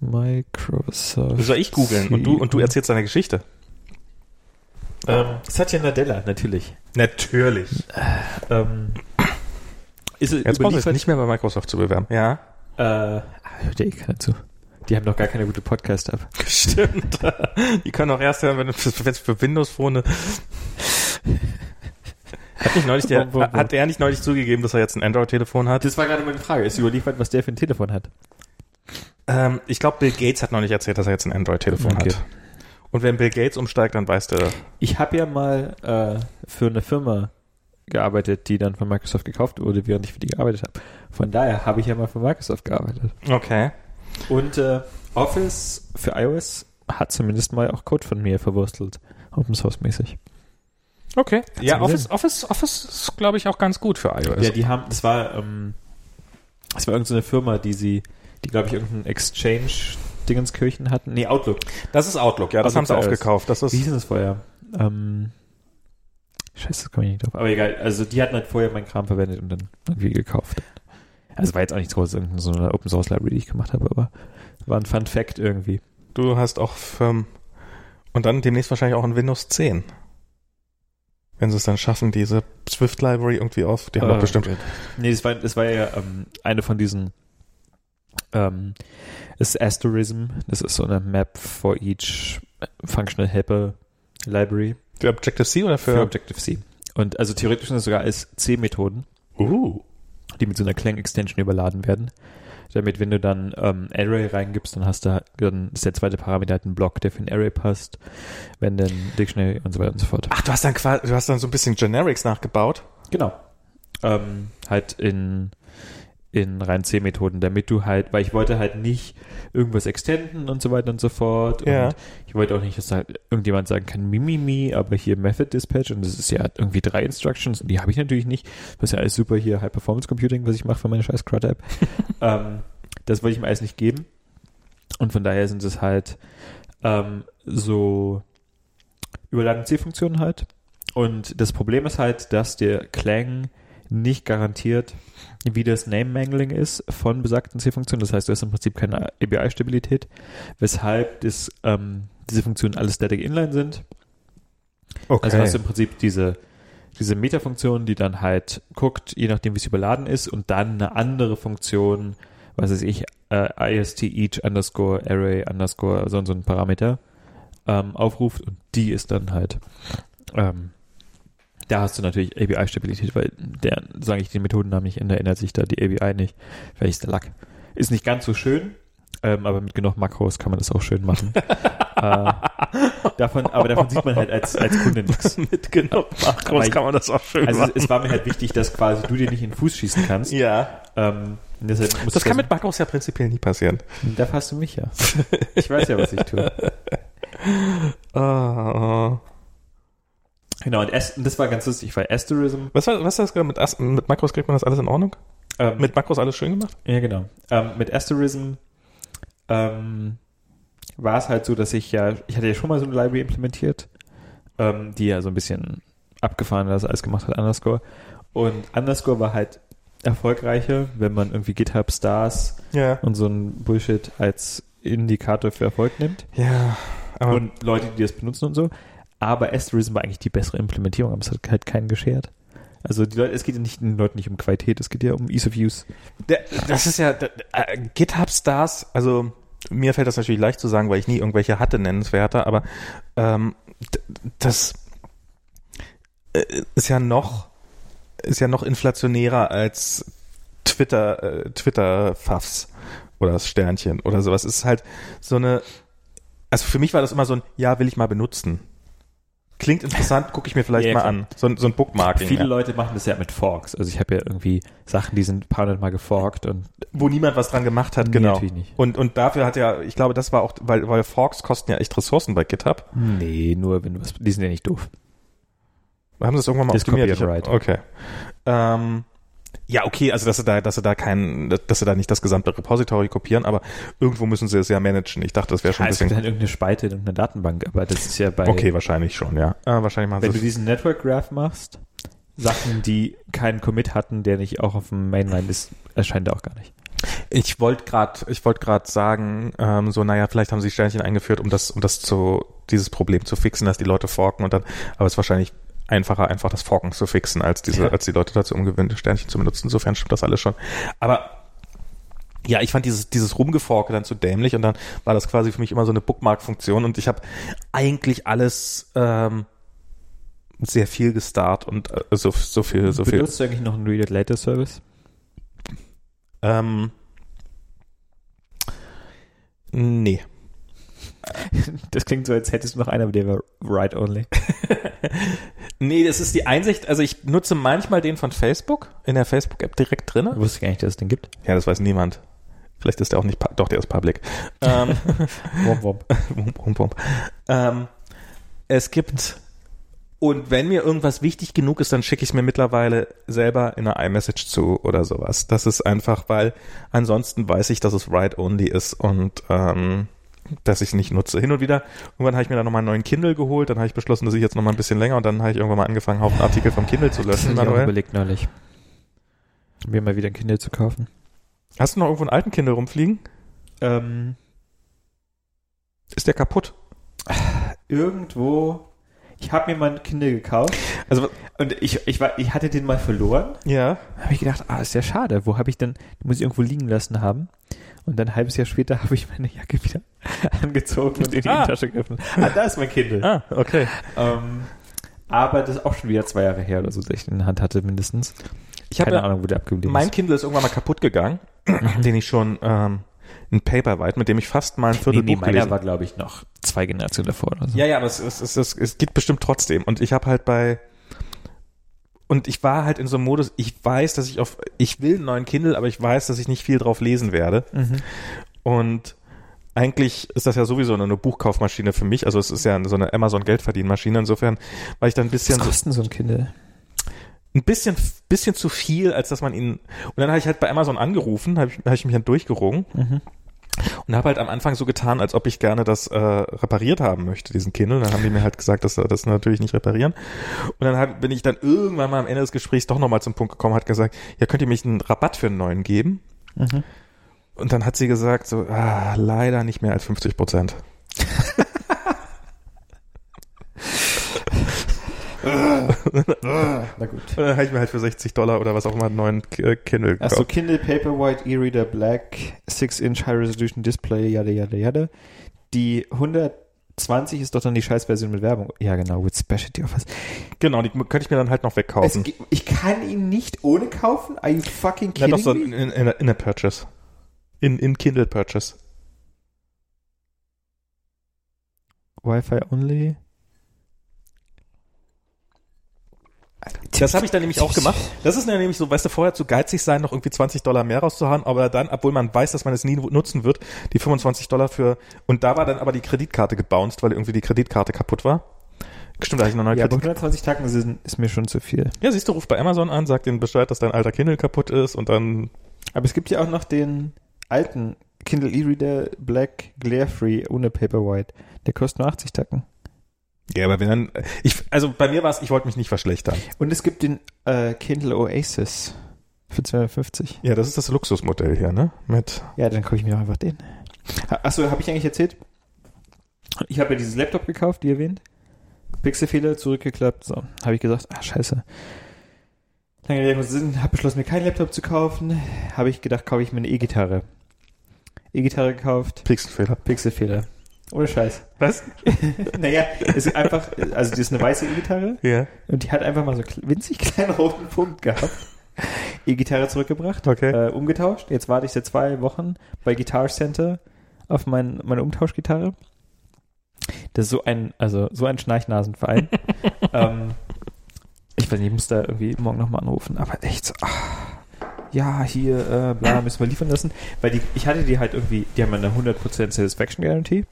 Microsoft. soll ich googeln und du und du erzählst deine Geschichte. Ähm, Satya Nadella, natürlich. Natürlich. Ähm, ist es Jetzt brauchst du nicht mehr bei Microsoft zu bewerben. Ja. Äh, hört ja eh keiner zu. Die haben doch gar keine gute Podcast-App. Stimmt. Die können auch erst hören, wenn es für, für Windows Phone. Hat, nicht neulich der, hat er nicht neulich zugegeben, dass er jetzt ein Android-Telefon hat? Das war gerade meine Frage. Ist überliefert, was der für ein Telefon hat? Ähm, ich glaube, Bill Gates hat neulich erzählt, dass er jetzt ein Android-Telefon Okay. hat. Und wenn Bill Gates umsteigt, dann weißt du. Ich habe ja mal äh, für eine Firma gearbeitet, die dann von Microsoft gekauft wurde, während ich für die gearbeitet habe. Von daher habe ich ja mal für Microsoft gearbeitet. Okay. Und äh, Office für iOS hat zumindest mal auch Code von mir verwurstelt. Open Source mäßig. Okay. Ja, Sinn. Office, Office, Office ist, glaube ich, auch ganz gut für iOS. Ja, die haben, das war, ähm, das war irgendeine Firma, die sie, die glaube ich irgendein Exchange-Dingenskirchen hatten. Nee, Outlook. das ist Outlook, ja, das Outlook haben sie aufgekauft. Das Wie ist, hieß denn das vorher? Ähm, scheiße, das komme ich nicht drauf. Aber egal, also die hatten halt vorher meinen Kram verwendet und dann irgendwie gekauft. Also war jetzt auch nichts großes, so eine Open Source Library, die ich gemacht habe, aber war ein Fun Fact irgendwie. du hast auch ähm, und dann demnächst wahrscheinlich auch ein Windows 10. Wenn sie es dann schaffen, diese Swift Library irgendwie auf, die haben doch Äh, bestimmt. Nee, das war, das war ja ähm, eine von diesen ähm, ist Asterism, das ist so eine Map for each Functional Helper Library Für Objective-C oder für für? Objective-C. Und also theoretisch sind es sogar als C-Methoden, uh. Die mit so einer Clang-Extension überladen werden. Damit, wenn du dann ähm, Array reingibst, dann hast du dann ist der zweite Parameter halt ein Block, der für ein Array passt, wenn dann Dictionary und so weiter und so fort. Ach, du hast dann quasi, du hast dann so ein bisschen Generics nachgebaut. Genau. Ähm, halt in, in rein C-Methoden, damit du halt, weil ich wollte halt nicht irgendwas extenden und so weiter und so fort. Ja. Und ich wollte auch nicht, dass halt irgendjemand sagen kann, Mimimi, aber hier Method Dispatch und das ist ja irgendwie drei Instructions und die habe ich natürlich nicht. Das ist ja alles super hier High Performance Computing, was ich mache für meine scheiß CRUD-App. ähm, das wollte ich mir alles nicht geben. Und von daher sind es halt ähm, so überladene C-Funktionen halt. Und das Problem ist halt, dass der Clang nicht garantiert, wie das Name-Mangling ist von besagten C-Funktionen. Das heißt, du hast im Prinzip keine API-Stabilität, weshalb das, ähm, diese Funktionen alle static inline sind. Okay. Also hast du im Prinzip diese, diese Meta-Funktion, die dann halt guckt, je nachdem, wie es überladen ist, und dann eine andere Funktion, was weiß ich, äh, ist each underscore array underscore so und so ein Parameter ähm, aufruft und die ist dann halt ähm, da hast du natürlich API-Stabilität, weil der, sage ich den Methodennamen nicht ändere, ändert sich da die API nicht. Vielleicht ist der Lack. Ist nicht ganz so schön, ähm, aber mit genug Makros kann man das auch schön machen. äh, davon, aber davon sieht man halt als, als Kunde nichts. Mit genug Makros ich- kann man das auch schön Also machen. es war mir halt wichtig, dass quasi du dir nicht in den Fuß schießen kannst. ja. Ähm, Das kann mit Makros ja prinzipiell nie passieren. Da fasst du mich ja. Ich weiß ja, was ich tue. Ah. Genau, und, und das war ganz lustig, weil Asterism, Was, war- was ist das gerade mit, As- mit Makros kriegt man das alles in Ordnung? ähm, Mit Makros alles schön gemacht? Ja, genau. Ähm, mit Asterism ähm, war es halt so, dass ich ja, ich hatte ja schon mal so eine Library implementiert, ähm, die ja so ein bisschen abgefahren das alles gemacht hat, Underscore. Und Underscore war halt erfolgreicher, wenn man irgendwie GitHub Stars Ja. und so ein Bullshit als Indikator für Erfolg nimmt. Ja. Und Leute, die das benutzen und so. Aber Asterism war eigentlich die bessere Implementierung, aber es hat halt keinen geschert. Also Leute, es geht ja nicht den Leuten nicht um Qualität, es geht ja um Ease of Use. Der, das ist ja der, äh, GitHub Stars, also mir fällt das natürlich leicht zu sagen, weil ich nie irgendwelche hatte nennenswerte, aber ähm, das äh, ist ja noch ist ja noch inflationärer als Twitter äh, Twitter Pfaffs oder das Sternchen oder sowas. Es ist halt so eine also für mich war das immer so ein ja, will ich mal benutzen. Klingt interessant, gucke ich mir vielleicht Ja, mal klar. an. So, ein- so ein Bookmarking. Viele ja. Leute machen das ja mit Forks. Also ich habe ja irgendwie Sachen, die sind ein paar hundert Mal geforkt und wo niemand was dran gemacht hat, Nee, genau. natürlich nicht. Und, und dafür hat ja, ich glaube, das war auch, weil, weil Forks kosten ja echt Ressourcen bei GitHub. nee, nur wenn du was, die sind ja nicht doof. Haben sie das irgendwann mal Das optimiert? Copy and Ich hab- Okay. Ähm, ja, okay, also dass sie da, dass sie da kein, dass sie da nicht das gesamte Repository kopieren, aber irgendwo müssen sie es ja managen. Ich dachte, das wäre schon Ja, ein es gibt bisschen. halt irgendeine Spalte in irgendeiner Datenbank, aber das ist ja bei, Okay, wahrscheinlich schon, ja. Äh, wahrscheinlich machen wenn du es. diesen Network Graph machst, Sachen, die keinen Commit hatten, der nicht auch auf dem Mainline ist, erscheint er auch gar nicht. Ich wollte gerade, ich wollte gerade sagen, ähm, so, naja, vielleicht haben sie Sternchen eingeführt, um das, um das zu, dieses Problem zu fixen, dass die Leute forken und dann, aber es ist wahrscheinlich einfacher, einfach das Forken zu fixen, als diese, Ja. als die Leute dazu umgewöhnen, Sternchen zu benutzen. Insofern stimmt das alles schon. Aber ja, ich fand dieses, dieses Rumgeforke dann zu dämlich und dann war das quasi für mich immer so eine Bookmark-Funktion und ich habe eigentlich alles ähm, sehr viel gestarrt und äh, so, so viel, so viel. Benutzt du eigentlich noch einen Read It Later Service? Ähm, nee. Das klingt so, als hättest du noch einen, aber der war Write Only. Nee, das ist die Einsicht, also ich nutze manchmal den von Facebook, in der Facebook-App direkt. Wusste ich gar nicht, dass es den gibt. Ja, das weiß niemand. Vielleicht ist der auch nicht, doch, der ist public. Ähm, Womp womp. wump, wump. Ähm, es gibt, und wenn mir irgendwas wichtig genug ist, dann schicke ich es mir mittlerweile selber in einer iMessage zu oder sowas. Das ist einfach, weil ansonsten weiß ich, dass es Write-Only ist und ähm, dass ich es nicht nutze. Hin und wieder, irgendwann habe ich mir dann nochmal einen neuen Kindle geholt, dann habe ich beschlossen, dass ich jetzt nochmal ein bisschen länger und dann habe ich irgendwann mal angefangen, Haufen Artikel vom Kindle zu Das löschen. habe ich überlegt neulich. Mir mal wieder ein Kindle zu kaufen. Hast du noch irgendwo einen alten Kindle rumfliegen? Ähm, Ist der kaputt? irgendwo. Ich habe mir mal ein Kindle gekauft. Also, Und ich, ich, war, ich hatte den mal verloren. ja. Da habe ich gedacht, ah, ist ja schade. Wo habe ich denn, den muss ich irgendwo liegen lassen haben. Und dann ein halbes Jahr später habe ich meine Jacke wieder angezogen und in die Ah. Tasche gegriffen. Ah, da ist mein Kindle. Ah, okay. Ähm, aber das ist auch schon wieder zwei Jahre her oder so, dass ich den in der Hand hatte mindestens. Ich habe Keine ja, Ahnung, wo der abgeblieben mein ist. Kindle ist irgendwann mal kaputt gegangen, den ich schon ähm, ein Paperwhite, mit dem ich fast mal ein Viertel Nee, nee, Buch meiner gelesen war, glaube ich, noch zwei Generationen davor oder so. Ja, ja, aber es, es, es, es, es geht bestimmt trotzdem. Und ich habe halt bei und ich war halt in so einem Modus, ich weiß, dass ich auf, ich will einen neuen Kindle, aber ich weiß, dass ich nicht viel drauf lesen werde. Mhm. Und eigentlich ist das ja sowieso eine Buchkaufmaschine für mich. Also es ist ja so eine Amazon-Geldverdienmaschine. Insofern war ich dann ein bisschen Was so, kostet denn so ein Kindle? Ein bisschen, bisschen zu viel, als dass man ihn. Und dann habe ich halt bei Amazon angerufen, habe ich, hab ich mich dann durchgerungen Mhm. und habe halt am Anfang so getan, als ob ich gerne das äh, repariert haben möchte, diesen Kindle. Dann haben die mir halt gesagt, dass sie das natürlich nicht reparieren. Und dann hab, bin ich dann irgendwann mal am Ende des Gesprächs doch nochmal zum Punkt gekommen, hat gesagt, ja, könnt ihr mich einen Rabatt für einen neuen geben? Mhm. Und dann hat sie gesagt, so, ah, leider nicht mehr als 50 Prozent. Na gut. Und dann habe ich mir halt für 60 Dollar oder was auch immer einen neuen äh, Kindle gekauft. Achso, Kindle Paperwhite E-Reader Black, 6-inch High Resolution Display, yada yada yada. Die 120 ist doch dann die Scheißversion mit Werbung. Ja, genau, with Specialty Offers. Genau, die könnte ich mir dann halt noch Es wegkaufen. ge- ich kann ihn nicht ohne kaufen? Are you fucking kidding doch so in, in, in a Purchase. In, in Kindle Purchase. Wi-Fi only? Das habe ich dann nämlich auch gemacht. Das ist nämlich so, weißt du, vorher zu geizig sein, noch irgendwie 20 Dollar mehr rauszuhauen, aber dann, obwohl man weiß, dass man es nie nutzen wird, die 25 Dollar für, und da war dann aber die Kreditkarte gebounced, weil irgendwie die Kreditkarte kaputt war. Stimmt, da ich eine neue Ja, aber Kredit 120 Tacken sind, ist mir schon zu viel. Ja, siehst du, ruf bei Amazon an, sag denen Bescheid, dass dein alter Kindle kaputt ist und dann, Aber es gibt ja auch noch den alten Kindle E-Reader Black Glare Free ohne Paperwhite. Der kostet nur 80 Tacken. Ja, aber wenn dann, ich, also bei mir war es, ich wollte mich nicht verschlechtern. Und es gibt den äh, Kindle Oasis für 250. Ja, das ist das Luxusmodell hier, ne? Mit. Ja, dann gucke ich mir auch einfach den. Achso, habe ich eigentlich erzählt? Ich habe ja dieses Laptop gekauft, wie erwähnt. Pixelfehler zurückgeklappt. So, habe ich gesagt, ah, scheiße. Lange Rede Sinn, habe beschlossen, mir keinen Laptop zu kaufen. Habe ich gedacht, kaufe ich mir eine E-Gitarre. E-Gitarre gekauft. Pixelfehler. Pixelfehler. Ohne Scheiß. Was? naja, es ist einfach, also die ist eine weiße E-Gitarre Ja. und die hat einfach mal so winzig kleinen roten Punkt gehabt. E-Gitarre zurückgebracht, Okay. äh, umgetauscht. Jetzt warte ich seit zwei Wochen bei Guitar Center auf mein, meine Umtauschgitarre. Das ist so ein, also so ein Schnarchnasenverein. ähm, ich weiß nicht, ich muss da irgendwie morgen nochmal anrufen, aber echt so, ah, ja, hier, äh, bla, müssen wir liefern lassen. Weil die, ich hatte die halt irgendwie, die haben eine 100% Satisfaction Guarantee.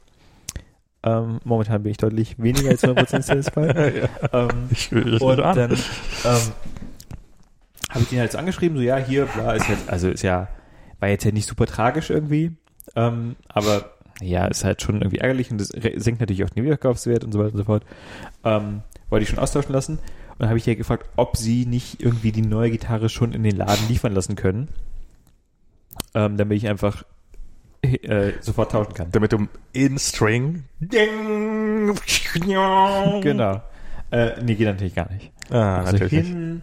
Ähm, momentan bin ich deutlich weniger als 100% satisfied. ja. ähm, Ich will und dann ähm, habe ich den halt so angeschrieben, so ja, hier, bla, ist jetzt, also ist ja, war jetzt ja nicht super tragisch irgendwie, ähm, aber ja, ist halt schon irgendwie ärgerlich und das senkt natürlich auch den Wiederkaufswert und so weiter und so fort. Ähm, wollte ich schon austauschen lassen und dann habe ich ja gefragt, ob sie nicht irgendwie die neue Gitarre schon in den Laden liefern lassen können, ähm, damit ich einfach äh, sofort tauschen kann. Damit du in String. Ding. Genau. Äh, nee, geht natürlich gar nicht. Ah, Also natürlich. hin,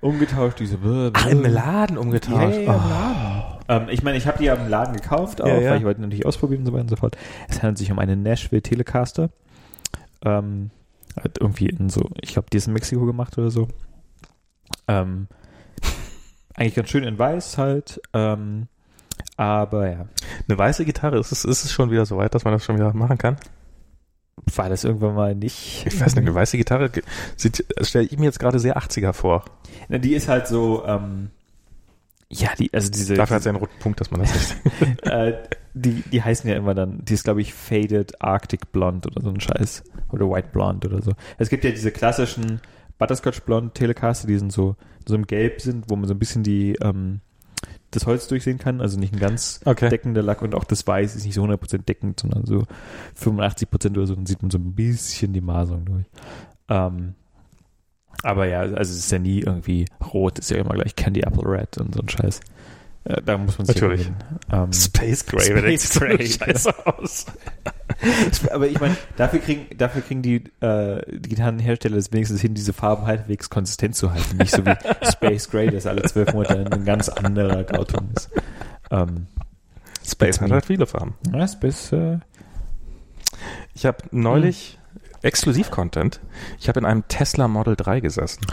umgetauscht, diese Ah, im Laden umgetauscht. Ja, im Oh. Laden. Ähm, ich meine, ich habe die ja im Laden gekauft, auch, Ja, ja. weil ich wollte natürlich ausprobieren und so weiter und so fort. Es handelt sich um eine Nashville Telecaster. Ähm, hat irgendwie in so, ich glaube, die ist in Mexiko gemacht oder so. Ähm, eigentlich ganz schön in weiß halt. Ähm, aber ja, Eine weiße Gitarre, ist es, ist es schon wieder so weit, dass man das schon wieder machen kann? war das irgendwann mal nicht. Ich weiß nicht, eine weiße Gitarre sieht, stelle ich mir jetzt gerade sehr 80er vor. Na, die ist halt so, ähm, ja, die, also diese. Dafür hat sie einen roten Punkt, dass man das nicht. äh, die, die heißen ja immer dann, die ist glaube ich Faded Arctic Blonde oder so ein Scheiß. Oder White Blonde oder so. Es gibt ja diese klassischen Butterscotch Blonde Telecaster, die sind so, so im Gelb sind, wo man so ein bisschen die, ähm, das Holz durchsehen kann. Also nicht ein ganz Okay. deckender Lack und auch das Weiß ist nicht so 100% deckend, sondern so 85% oder so. Dann sieht man so ein bisschen die Maserung durch. Ähm, aber ja, also es ist ja nie irgendwie rot, ist ja immer gleich Candy Apple Red und so ein Scheiß. Äh, da muss man sich Natürlich. Ähm, Space Gray, Space sieht so Gray. scheiße aus. aber ich meine, dafür kriegen, dafür kriegen die, äh, die Gitarrenhersteller es wenigstens hin, diese Farben halbwegs konsistent zu halten. Nicht so wie Space Gray, das alle zwölf Monate ein ganz anderer Grauton ist. Ähm, Space hat halt viele Farben. ja, Space, äh, Ich habe neulich Exklusiv-Content. Ich habe in einem Tesla Model 3 gesessen.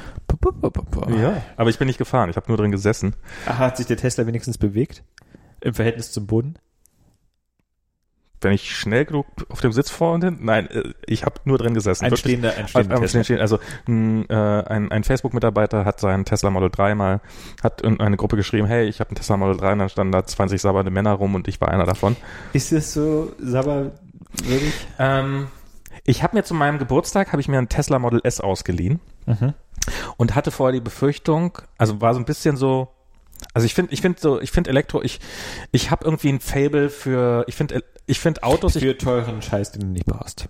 Ja. Aber ich bin nicht gefahren, ich habe nur drin gesessen. Ach, hat sich der Tesla wenigstens bewegt? Im Verhältnis zum Boden? Wenn ich schnell genug auf dem Sitz vor und hin, nein, äh, ich habe nur drin gesessen. Ein Wirklich. stehender, ein stehender Tesla. also mh, äh, ein, ein Facebook-Mitarbeiter hat seinen Tesla Model 3 mal, hat in eine Gruppe geschrieben, hey, ich habe einen Tesla Model 3 und dann standen da 20 sabbernde Männer rum und ich war einer davon. Ist das so, Sabber, wirklich? Ähm, ich habe mir zu meinem Geburtstag, habe ich mir einen Tesla Model S ausgeliehen Mhm. und hatte vorher die Befürchtung, also war so ein bisschen so, also ich finde, ich finde so, ich finde Elektro, ich, ich habe irgendwie ein Fable für, ich finde, ich finde Autos, ich, Für teuren Scheiß, den du nicht brauchst.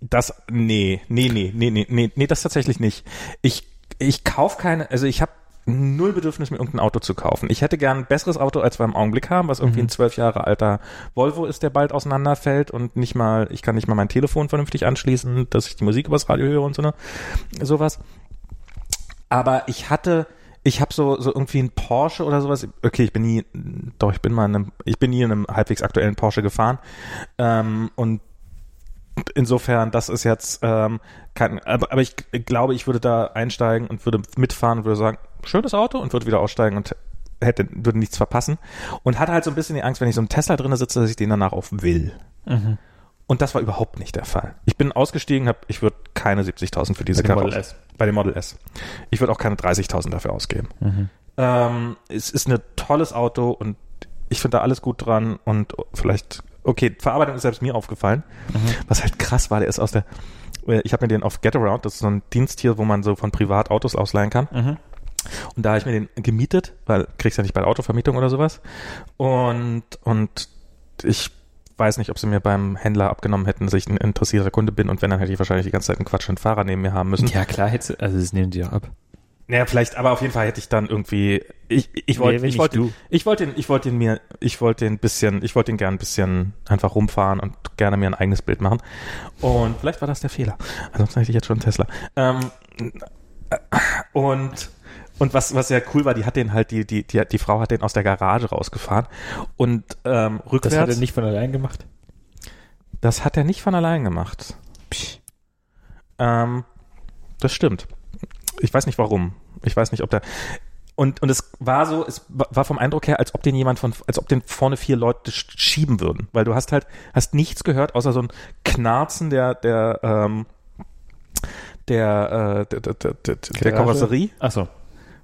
das, nee, nee, nee, nee, nee, nee, nee, das tatsächlich nicht. Ich, ich kauf keine, also ich habe null Bedürfnis, mir irgendein Auto zu kaufen. Ich hätte gern ein besseres Auto, als wir im Augenblick haben, was irgendwie Mhm. ein zwölf Jahre alter Volvo ist, der bald auseinanderfällt und nicht mal, ich kann nicht mal mein Telefon vernünftig anschließen, dass ich die Musik übers Radio höre und so ne, sowas. Aber ich hatte, ich habe so, so irgendwie ein Porsche oder sowas. Okay, ich bin nie, doch, ich bin mal in einem, ich bin nie in einem halbwegs aktuellen Porsche gefahren. Ähm, und insofern, das ist jetzt ähm, kein, aber, aber ich glaube, ich würde da einsteigen und würde mitfahren und würde sagen, schönes Auto und würde wieder aussteigen und hätte, würde nichts verpassen. Und hatte halt so ein bisschen die Angst, wenn ich so im Tesla drinne sitze, dass ich den danach auch will. Mhm. Und das war überhaupt nicht der Fall. Ich bin ausgestiegen, hab, ich würde keine 70.000 für diese Bei dem Karre Model. Bei dem Model S. Ich würde auch keine 30.000 dafür ausgeben. Mhm. Ähm, es ist ein tolles Auto und ich finde da alles gut dran und vielleicht, okay, Verarbeitung ist selbst mir aufgefallen. Mhm. Was halt krass war, der ist aus der, äh, ich habe mir den auf Getaround, das ist so ein Dienst hier, wo man so von privat Autos ausleihen kann. Mhm. Und da habe ich mir den gemietet, weil kriegst ja nicht bei der Autovermietung oder sowas. Und, und ich weiß nicht, ob sie mir beim Händler abgenommen hätten, dass ich ein interessierter Kunde bin und wenn, dann hätte ich wahrscheinlich die ganze Zeit einen Quatsch und Fahrer neben mir haben müssen. Ja, klar, hätte, also das nehmen die auch ab. Naja, vielleicht, aber auf jeden Fall hätte ich dann irgendwie, ich, ich wollte, Nee, ich wollte, ich wollte den, ich wollte den mir, ich wollte den bisschen, ich wollte den gern ein bisschen einfach rumfahren und gerne mir ein eigenes Bild machen. Und vielleicht war das der Fehler. Ansonsten hätte ich jetzt schon einen Tesla. Ähm, und, und was, was sehr cool war, die hat den halt, die, die, die, die Frau hat den aus der Garage rausgefahren und, ähm, rückwärts. Das hat er nicht von allein gemacht. Das hat er nicht von allein gemacht. Ähm, das stimmt. Ich weiß nicht warum. Ich weiß nicht, ob der. Und, und es war so, es wa- war vom Eindruck her, als ob den jemand von, als ob den vorne vier Leute sch- schieben würden. Weil du hast halt, hast nichts gehört, außer so ein Knarzen der, der, ähm, der, äh, der, der, der, der, der Karosserie Achso.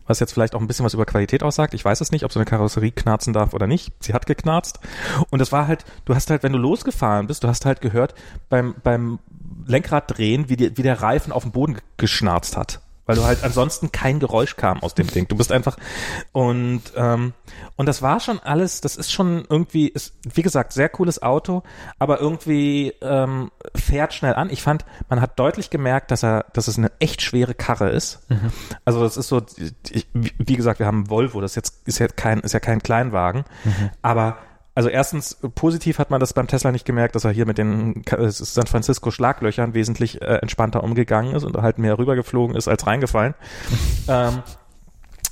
Was jetzt vielleicht auch ein bisschen was über Qualität aussagt. Ich weiß es nicht, ob so eine Karosserie knarzen darf oder nicht. Sie hat geknarzt. Und das war halt, du hast halt, wenn du losgefahren bist, du hast halt gehört beim, beim Lenkrad drehen, wie, die, wie der Reifen auf dem Boden ge- geschnarzt hat. Weil du halt ansonsten kein Geräusch kam aus dem Ding. Du bist einfach und ähm, und das war schon alles. Das ist schon irgendwie, ist wie gesagt sehr cooles Auto, aber irgendwie ähm, fährt schnell an. Ich fand, man hat deutlich gemerkt, dass er, dass es eine echt schwere Karre ist. Also das ist so, ich, wie gesagt, wir haben Volvo. Das ist jetzt ist ja kein ist ja kein Kleinwagen, aber also erstens, positiv hat man das beim Tesla nicht gemerkt, dass er hier mit den Ka- San Francisco Schlaglöchern wesentlich äh, entspannter umgegangen ist und halt mehr rübergeflogen ist als reingefallen. ähm,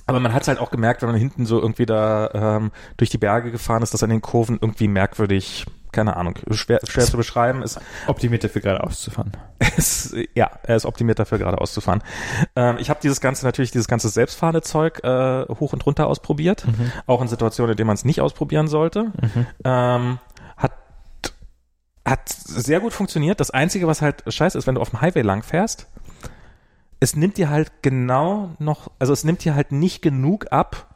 aber man hat es halt auch gemerkt, wenn man hinten so irgendwie da ähm, durch die Berge gefahren ist, dass an den Kurven irgendwie merkwürdig, keine Ahnung, schwer, schwer zu beschreiben ist. Optimiert dafür gerade auszufahren. Es, ja, er ist optimiert dafür, geradeaus zu fahren. Ähm, ich habe dieses ganze, natürlich dieses ganze selbstfahrende Zeug äh, hoch und runter ausprobiert. Auch in Situationen, in denen man es nicht ausprobieren sollte. Ähm, hat, hat sehr gut funktioniert. Das Einzige, was halt scheiße ist, wenn du auf dem Highway lang fährst, es nimmt dir halt genau noch, also es nimmt dir halt nicht genug ab,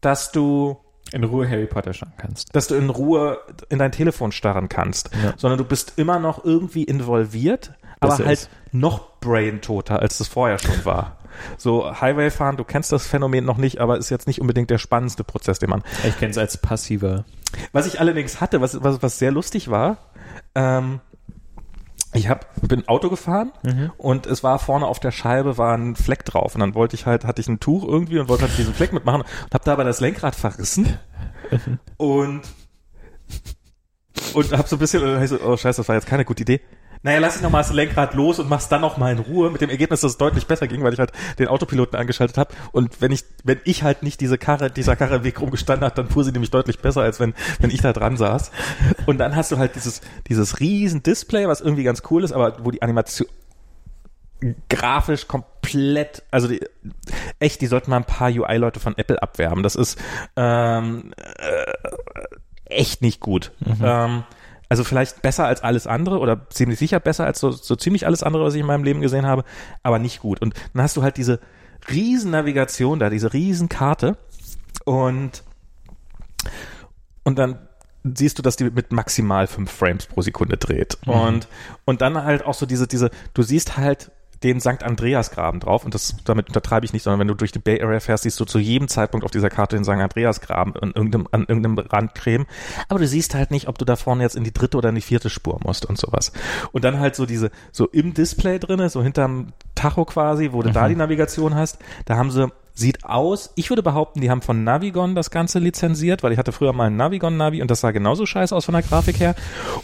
dass du In Ruhe Harry Potter schauen kannst. dass du in Ruhe in dein Telefon starren kannst, Ja. sondern du bist immer noch irgendwie involviert, aber halt ist. noch braintoter, als das vorher schon war. So Highway fahren, du kennst das Phänomen noch nicht, aber ist jetzt nicht unbedingt der spannendste Prozess, den man. Ich kenne es als passiver. Was ich allerdings hatte, was was, was sehr lustig war, ähm, ich hab, bin Auto gefahren und es war vorne auf der Scheibe war ein Fleck drauf. Und dann wollte ich halt hatte ich ein Tuch irgendwie und wollte halt diesen Fleck mitmachen und habe dabei das Lenkrad verrissen. Und und hab so ein bisschen und dann hab ich so, oh scheiße, das war jetzt keine gute Idee. Naja, lass ich noch mal das Lenkrad los und mach's dann noch mal in Ruhe mit dem Ergebnis, dass es deutlich besser ging, weil ich halt den Autopiloten angeschaltet habe und wenn ich wenn ich halt nicht diese Karre dieser Karre Weg rumgestanden hat, dann fuhr sie nämlich deutlich besser als wenn wenn ich da dran saß. Und dann hast du halt dieses dieses riesen Display, was irgendwie ganz cool ist, aber wo die Animation grafisch komplett, also die, echt, die sollten mal ein paar UI-Leute von Apple abwerben. Das ist ähm, äh, echt nicht gut. Ähm, also vielleicht besser als alles andere oder ziemlich sicher besser als so, so ziemlich alles andere, was ich in meinem Leben gesehen habe, aber nicht gut. Und dann hast du halt diese riesen Navigation da, diese riesen Karte und und dann siehst du, dass die mit maximal fünf Frames pro Sekunde dreht. Und, und dann halt auch so diese, diese, du siehst halt den St. Andreas-Graben drauf und das, damit untertreibe ich nicht, sondern wenn du durch die Bay Area fährst, siehst du zu jedem Zeitpunkt auf dieser Karte den St. Andreas-Graben an irgendeinem, an irgendeinem Rand creme. Aber du siehst halt nicht, ob du da vorne jetzt in die dritte oder in die vierte Spur musst und sowas. Und dann halt so diese, so im Display drinne, so hinterm Tacho quasi, wo du da die Navigation hast, da haben sie Sieht aus, ich würde behaupten, die haben von Navigon das Ganze lizenziert, weil ich hatte früher mal ein Navigon-Navi und das sah genauso scheiße aus von der Grafik her.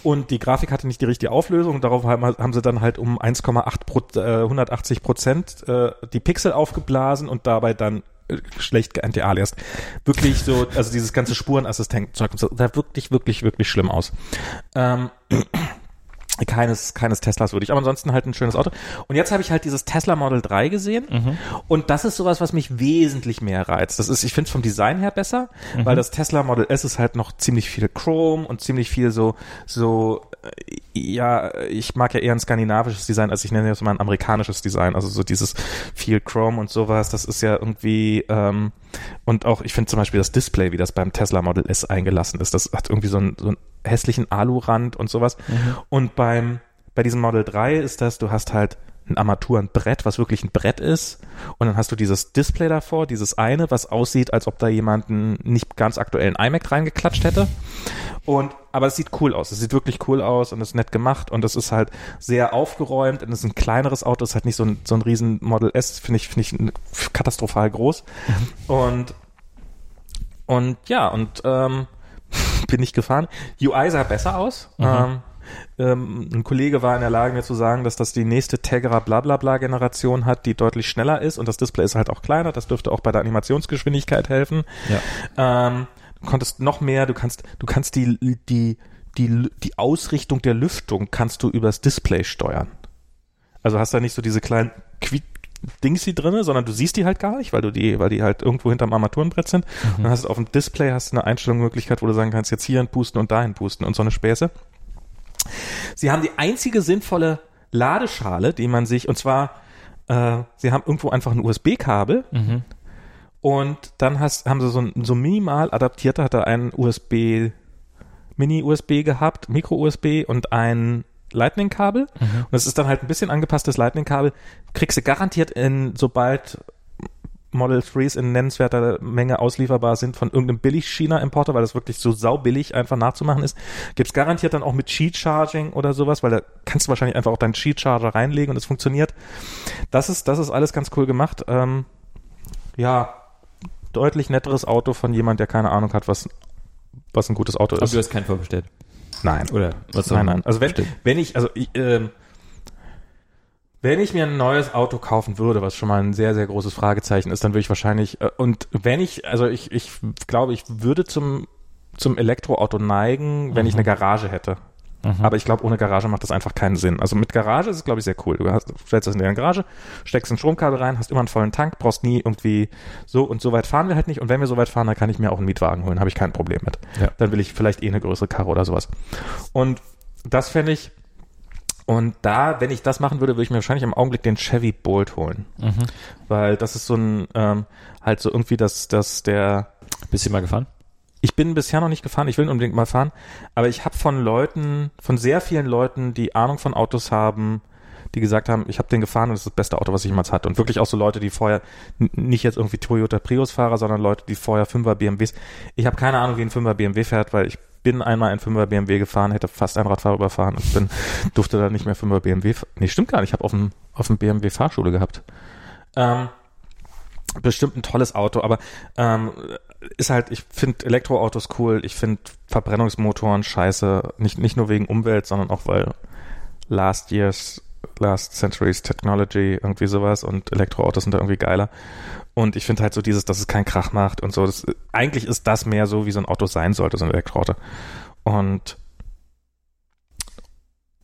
Und die Grafik hatte nicht die richtige Auflösung und darauf haben, sie dann halt um 1,8 Pro, äh, 180 Prozent äh, die Pixel aufgeblasen und dabei dann äh, schlecht geanti-aliased. Wirklich so, also dieses ganze Spurenassistent-Zeug sah wirklich, wirklich, wirklich schlimm aus. Ähm, keines, keines Teslas würde ich, aber ansonsten halt ein schönes Auto. Und jetzt habe ich halt dieses Tesla Model 3 gesehen und das ist sowas, was mich wesentlich mehr reizt. Das ist, ich finde es vom Design her besser, weil das Tesla Model S ist halt noch ziemlich viel Chrome und ziemlich viel so, so, äh, ja, ich mag ja eher ein skandinavisches Design, als ich nenne jetzt mal ein amerikanisches Design. Also so dieses viel Chrome und sowas, das ist ja irgendwie, ähm, und auch, ich finde zum Beispiel das Display, wie das beim Tesla Model S eingelassen ist, das hat irgendwie so einen, so einen hässlichen Alurand und sowas. Und beim, bei diesem Model 3 ist das, du hast halt ein Armaturenbrett, was wirklich ein Brett ist. Und dann hast du dieses Display davor, dieses eine, was aussieht, als ob da jemand einen nicht ganz aktuellen iMac reingeklatscht hätte. Und, aber es sieht cool aus. Es sieht wirklich cool aus und ist nett gemacht und es ist halt sehr aufgeräumt und es ist ein kleineres Auto. Es ist halt nicht so ein, so ein riesen Model S, finde ich, finde ich katastrophal groß. Mhm. Und, und ja, und, ähm, bin ich gefahren. UI sah besser aus. Mhm. Ähm, ähm, ein Kollege war in der Lage, mir zu sagen, dass das die nächste Tegra blablabla Generation hat, die deutlich schneller ist und das Display ist halt auch kleiner. Das dürfte auch bei der Animationsgeschwindigkeit helfen. Ja. Ähm, du konntest noch mehr, du kannst, du kannst die, die, die, die Ausrichtung der Lüftung kannst du übers Display steuern. Also hast da nicht so diese kleinen Quiet Dings die drinne, sondern du siehst die halt gar nicht, weil du die, weil die halt irgendwo hinterm Armaturenbrett sind. Mhm. dann hast du auf dem Display hast du eine Einstellungsmöglichkeit, wo du sagen kannst, jetzt hierhin pusten und dahin pusten und so eine Späße. Sie haben die einzige sinnvolle Ladeschale, die man sich, und zwar, äh, sie haben irgendwo einfach ein USB-Kabel mhm. und dann hast, haben sie so ein so minimal adaptierter, hat er einen USB, Mini-USB gehabt, Micro-USB und ein Lightning-Kabel. Mhm. Und das ist dann halt ein bisschen angepasstes Lightning-Kabel. Kriegst du garantiert in, sobald Model 3s in nennenswerter Menge auslieferbar sind von irgendeinem Billig-China-Importer, weil das wirklich so saubillig einfach nachzumachen ist. Gibt's garantiert dann auch mit Cheat-Charging oder sowas, weil da kannst du wahrscheinlich einfach auch deinen Cheat-Charger reinlegen und es funktioniert. Das ist, das ist alles ganz cool gemacht. Ähm, ja, deutlich netteres Auto von jemand, der keine Ahnung hat, was, was ein gutes Auto ist. Aber du hast keinen vorbestellt. Nein. Oder was Nein, nein. Also wenn, wenn ich, also ich, ähm, wenn ich mir ein neues Auto kaufen würde, was schon mal ein sehr, sehr großes Fragezeichen ist, dann würde ich wahrscheinlich, äh, und wenn ich, also ich, ich glaube, ich würde zum, zum Elektroauto neigen, wenn mhm. ich eine Garage hätte. Mhm. Aber ich glaube, ohne Garage macht das einfach keinen Sinn. Also mit Garage ist es, glaube ich, sehr cool. Du hast, stellst das in deine Garage, steckst ein Stromkabel rein, hast immer einen vollen Tank, brauchst nie irgendwie so und so weit fahren wir halt nicht. Und wenn wir so weit fahren, dann kann ich mir auch einen Mietwagen holen, habe ich kein Problem mit. Ja. Dann will ich vielleicht eh eine größere Karre oder sowas. Und das fände ich, und da, wenn ich das machen würde, würde ich mir wahrscheinlich im Augenblick den Chevy Bolt holen. Mhm. Weil das ist so ein, ähm, halt so irgendwie das, das der. Bist du mal gefahren? Ich bin bisher noch nicht gefahren, ich will unbedingt mal fahren, aber ich habe von Leuten, von sehr vielen Leuten, die Ahnung von Autos haben, die gesagt haben, ich habe den gefahren und das ist das beste Auto, was ich jemals hatte. Und wirklich auch so Leute, die vorher, nicht jetzt irgendwie Toyota Prius-Fahrer, sondern Leute, die vorher Fünfer BMWs. Ich habe keine Ahnung, wie ein Fünfer BMW fährt, weil ich bin einmal ein 5er BMW gefahren, hätte fast ein Radfahrer überfahren und bin, durfte dann nicht mehr 5er BMW. Nee, stimmt gar nicht. Ich habe auf dem, auf dem BMW Fahrschule gehabt. Ähm, bestimmt ein tolles Auto, aber ähm, ist halt, ich finde Elektroautos cool, ich finde Verbrennungsmotoren scheiße, nicht, nicht nur wegen Umwelt, sondern auch weil last year's, last century's technology, irgendwie sowas und Elektroautos sind da irgendwie geiler. Und ich finde halt so dieses, dass es keinen Krach macht und so. Das, eigentlich ist das mehr so, wie so ein Auto sein sollte, so ein Elektroauto. Und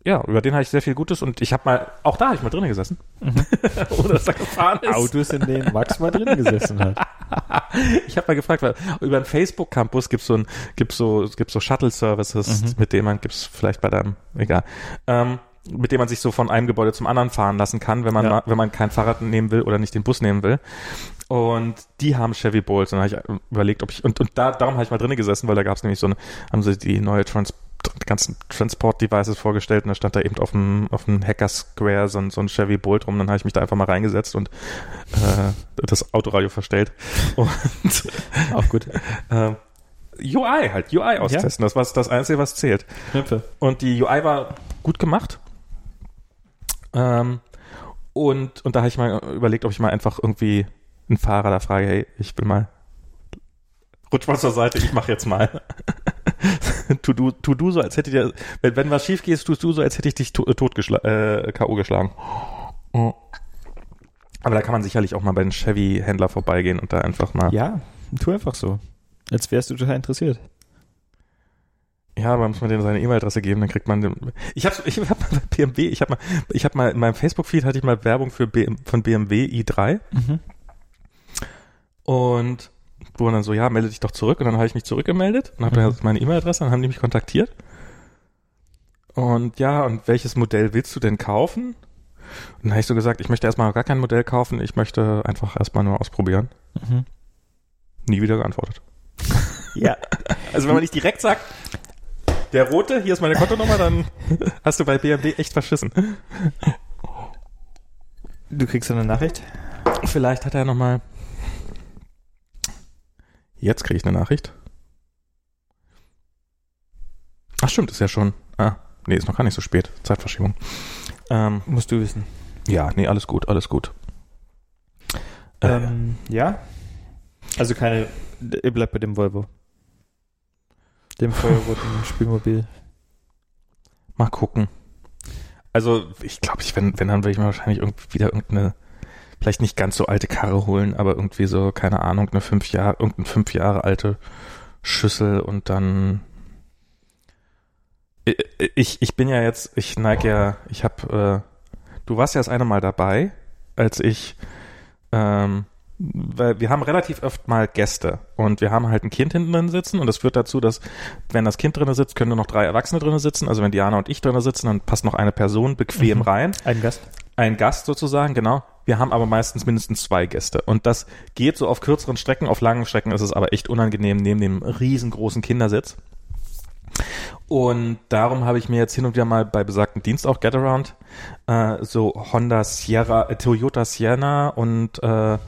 ja, über den habe ich sehr viel Gutes und ich habe mal, auch da habe ich mal drin gesessen. Mhm. Oder dass er gefahren ist. Autos, in denen Max mal drin gesessen hat. ich habe mal gefragt, weil über den Facebook-Campus gibt so ein, gibt's so, gibt's so Shuttle-Services, mhm. mit denen man, gibt's vielleicht bei deinem, egal. Ähm, mit dem man sich so von einem Gebäude zum anderen fahren lassen kann, wenn man, ja. wenn man kein Fahrrad nehmen will oder nicht den Bus nehmen will. Und die haben Chevy Bolts. Und habe ich überlegt, ob ich, und, und da, darum habe ich mal drinnen gesessen, weil da gab es nämlich so eine, haben sie die neue Trans ganzen Transport-Devices vorgestellt und da stand da eben auf dem, auf dem Hacker Square so ein, so ein Chevy Bolt rum. Dann habe ich mich da einfach mal reingesetzt und äh, das Autoradio verstellt. Und auch gut. Äh, UI halt, UI austesten. Ja. Das war das Einzige, was zählt. Knöpfe. Und die UI war gut gemacht. Ähm, und, und da habe ich mal überlegt, ob ich mal einfach irgendwie einen Fahrer da frage, hey, ich will mal, rutsch mal zur Seite, ich mache jetzt mal. tu, du, tu du so, als hätte dir, wenn, wenn was schief geht, tust du so, als hätte ich dich to, tot geschla äh, K.O. geschlagen. Oh. Aber da kann man sicherlich auch mal bei den Chevy-Händler vorbeigehen und da einfach mal. Ja, tu einfach so. Als wärst du total interessiert. Ja, man muss man denen seine E-Mail-Adresse geben, dann kriegt man den. Ich habe ich hab mal bei BMW, ich habe mal ich habe mal in meinem Facebook Feed hatte ich mal Werbung für BM, von BMW i3. Mhm. Und wo dann so, ja, melde dich doch zurück. Und dann habe ich mich zurückgemeldet und habe mhm. dann meine E-Mail-Adresse, dann haben die mich kontaktiert. Und ja, und welches Modell willst du denn kaufen? Und dann habe ich so gesagt, ich möchte erstmal gar kein Modell kaufen, ich möchte einfach erstmal nur ausprobieren. Mhm. Nie wieder geantwortet. Ja. Also wenn man nicht direkt sagt, der rote, hier ist meine Kontonummer, dann hast du bei BMW echt verschissen. Du kriegst eine Nachricht? Vielleicht hat er nochmal Jetzt kriege ich eine Nachricht. Ach stimmt, ist ja schon. Ah, nee, ist noch gar nicht so spät. Zeitverschiebung. Ähm, Musst du wissen. ja, nee, alles gut, alles gut. Äh, Ähm, ja? Also keine, ihr bleibt bei dem Volvo. Dem feuerroten Spielmobil. Mal gucken. Also, ich glaube, ich, wenn, wenn, dann würde ich mir wahrscheinlich irgendwie wieder irgendeine, vielleicht nicht ganz so alte Karre holen, aber irgendwie so, keine Ahnung, eine fünf Jahre, irgendeine fünf Jahre alte Schüssel und dann. Ich, ich bin ja jetzt, ich neige ja, ich habe, äh, du warst ja das eine Mal dabei, als ich, ähm, weil wir haben relativ oft mal Gäste und wir haben halt ein Kind hinten drin sitzen und das führt dazu, dass wenn das Kind drin sitzt, können nur noch drei Erwachsene drin sitzen. Also wenn Diana und ich drin sitzen, dann passt noch eine Person bequem Mhm. rein. Ein Gast. Ein Gast sozusagen, genau. Wir haben aber meistens mindestens zwei Gäste. Und das geht so auf kürzeren Strecken, auf langen Strecken ist es aber echt unangenehm neben dem riesengroßen Kindersitz. Und darum habe ich mir jetzt hin und wieder mal bei besagten Dienst auch Getaround äh, so Honda Sierra, äh, Toyota Sienna und äh,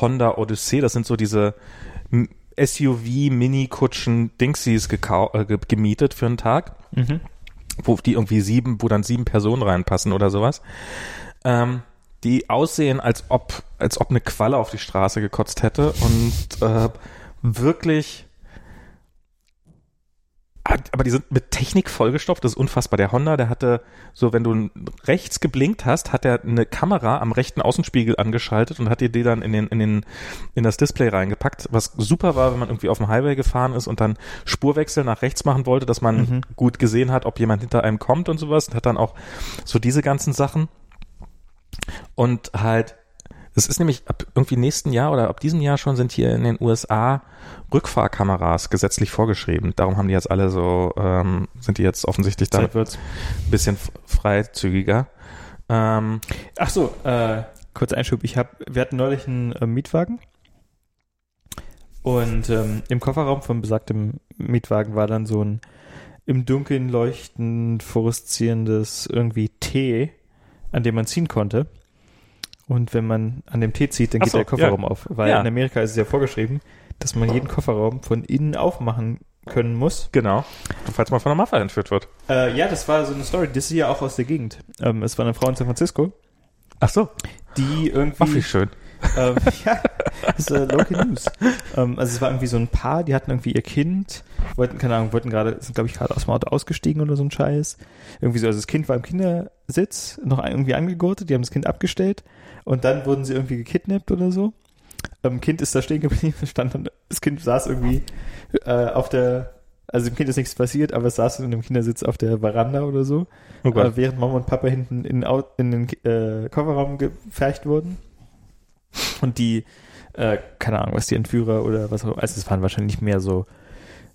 Honda Odyssey, das sind so diese M- SUV Mini-Kutschen Dingsies gekau- äh, ge gemietet für einen Tag Mhm. wo die irgendwie sieben, wo dann sieben Personen reinpassen oder sowas, ähm, die aussehen, als ob, als ob eine Qualle auf die Straße gekotzt hätte und äh, wirklich aber die sind mit Technik vollgestopft, das ist unfassbar. Der Honda, der hatte so, wenn du rechts geblinkt hast, hat er eine Kamera am rechten Außenspiegel angeschaltet und hat dir die dann in den, in den, in das Display reingepackt, was super war, wenn man irgendwie auf dem Highway gefahren ist und dann Spurwechsel nach rechts machen wollte, dass man Mhm. gut gesehen hat, ob jemand hinter einem kommt und sowas und hat dann auch so diese ganzen Sachen und halt es ist nämlich ab irgendwie nächsten Jahr oder ab diesem Jahr schon sind hier in den USA Rückfahrkameras gesetzlich vorgeschrieben. Darum haben die jetzt alle so, ähm, sind die jetzt offensichtlich da ein bisschen freizügiger. Ähm, Ach so, äh, kurz Einschub. Ich hab, wir hatten neulich einen äh, Mietwagen und ähm, im Kofferraum von besagtem Mietwagen war dann so ein im Dunkeln leuchtend fluoreszierendes irgendwie T, an dem man ziehen konnte. Und wenn man an dem T zieht, dann geht so, der Kofferraum auf. Weil Ja. in Amerika ist es ja vorgeschrieben, dass man jeden Kofferraum von innen aufmachen können muss. genau. Falls man von der Mafia entführt wird. Äh, ja, das war so eine Story. Das ist ja auch aus der Gegend. Ähm, es war eine Frau in San Francisco, Ach so. die Ach, wie irgendwie schön. Ähm, ja, das ist äh, Local News. ähm, also es war irgendwie so ein Paar, die hatten irgendwie ihr Kind, wollten, keine Ahnung, wollten gerade, sind glaube ich gerade aus dem Auto ausgestiegen oder so ein Scheiß. Irgendwie so, also das Kind war im Kindersitz, noch irgendwie angegurtet, die haben das Kind abgestellt und dann wurden sie irgendwie gekidnappt oder so. Ähm, Kind ist da stehen geblieben, stand dann, das Kind saß irgendwie äh, auf der, also dem Kind ist nichts passiert, aber es saß in einem Kindersitz auf der Veranda oder so, Oh Gott. äh, während Mama und Papa hinten in, in den äh, Kofferraum gefercht wurden. Und die, äh, keine Ahnung, was die Entführer oder was auch also es waren wahrscheinlich mehr so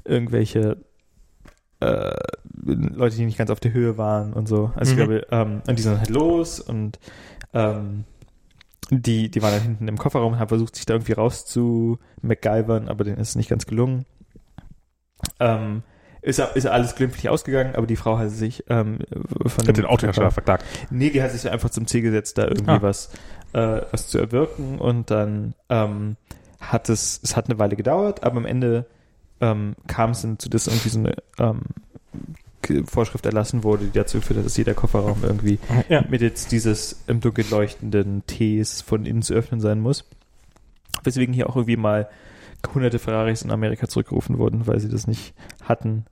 irgendwelche äh, Leute, die nicht ganz auf der Höhe waren und so. Also Mhm. ich glaube, ähm, und die sind halt los und ähm, die, die waren dann hinten im Kofferraum und haben versucht, sich da irgendwie raus zu MacGyvern, aber denen ist es nicht ganz gelungen. Ähm, ist, ist alles glimpflich ausgegangen, aber die Frau hat sich ähm, von Hat den Autohersteller verklagt. Nee, die hat sich einfach zum Ziel gesetzt, da irgendwie Ah. was, äh, was zu erwirken und dann ähm, hat es, es hat eine Weile gedauert, aber am Ende ähm, kam es dann zu, dass irgendwie so eine ähm, Vorschrift erlassen wurde, die dazu geführt hat, dass jeder Kofferraum irgendwie Ja. mit jetzt dieses im Dunkeln leuchtenden Ts von innen zu öffnen sein muss. Weswegen hier auch irgendwie mal hunderte Ferraris in Amerika zurückgerufen wurden, weil sie das nicht hatten.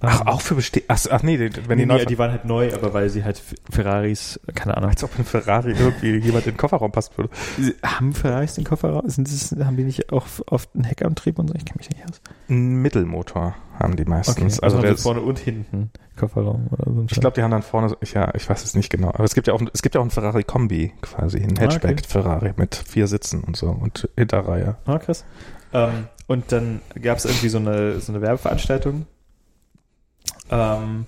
Ach, Ähm, auch für beste Ach, ach nee, wenn die nee, neu die waren halt neu, aber weil sie halt Ferraris, keine Ahnung, als ob ein Ferrari irgendwie jemand in den Kofferraum passen würde. Sie- Haben Ferraris den Kofferraum? Sind das, haben die nicht auch oft einen Heckantrieb und so? Ich kenne mich nicht aus. Einen Mittelmotor haben die meistens. also also der ist, vorne und hinten Kofferraum oder so. ein ich glaube, die haben dann vorne, so- ich, ja, ich weiß es nicht genau. Aber es gibt ja auch, es gibt ja auch einen Ferrari Kombi quasi, einen Ah, okay. Hatchback Ferrari mit vier Sitzen und so und Hinterreihe. Ah, krass. Ähm, und dann gab es irgendwie so eine, so eine Werbeveranstaltung. Ähm,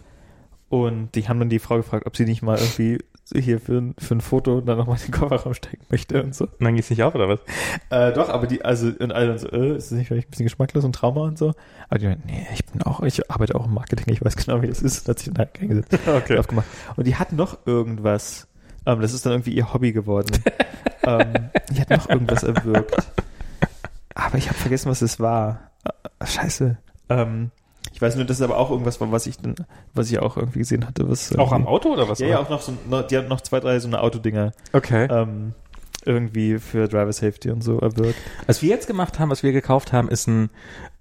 und die haben dann die Frau gefragt, ob sie nicht mal irgendwie hier für, ein- für ein Foto dann nochmal den Kofferraum stecken möchte und so. Und dann geht's nicht auf, oder was? Äh, doch, aber die, also, und alle dann so, äh, ist das nicht vielleicht ein bisschen geschmacklos und Trauma und so? Aber die meinten, nee, ich bin auch, ich arbeite auch im Marketing, ich weiß genau, wie das ist, hat sich dann halt eingesetzt, Okay. aufgemacht. Und die hatten noch irgendwas, ähm, das ist dann irgendwie ihr Hobby geworden. ähm, die hat noch irgendwas erwirkt. Aber ich habe vergessen, was es war. Äh, scheiße. Ähm, Ich weiß nur, das ist aber auch irgendwas war, was ich dann, was ich auch irgendwie gesehen hatte. Was Auch am irgendwie- Auto oder was? Ja, ja, auch noch so, die haben noch zwei, drei so eine Autodinger Okay. ähm, irgendwie für Driver Safety und so erwirkt. Was wir jetzt gemacht haben, was wir gekauft haben, ist ein,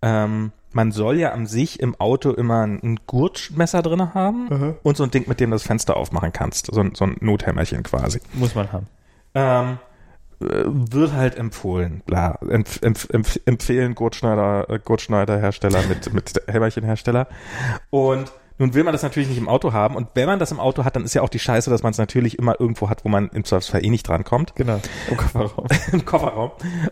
ähm, man soll ja an sich im Auto immer ein, Gurtmesser drin haben und so ein Ding, mit dem du das Fenster aufmachen kannst. So ein, so ein Nothämmerchen quasi. Muss man haben. Ähm, äh, wird halt empfohlen, bla, empf, empf, empf, empfehlen Gurtschneider, äh, Gurtschneider-Hersteller mit, mit Hämmerchen-Hersteller. Und nun will man das natürlich nicht im Auto haben. Und wenn man das im Auto hat, dann ist ja auch die Scheiße, dass man es natürlich immer irgendwo hat, wo man im Zweifelsfall eh nicht drankommt. Genau. Im Kofferraum. Im Kofferraum.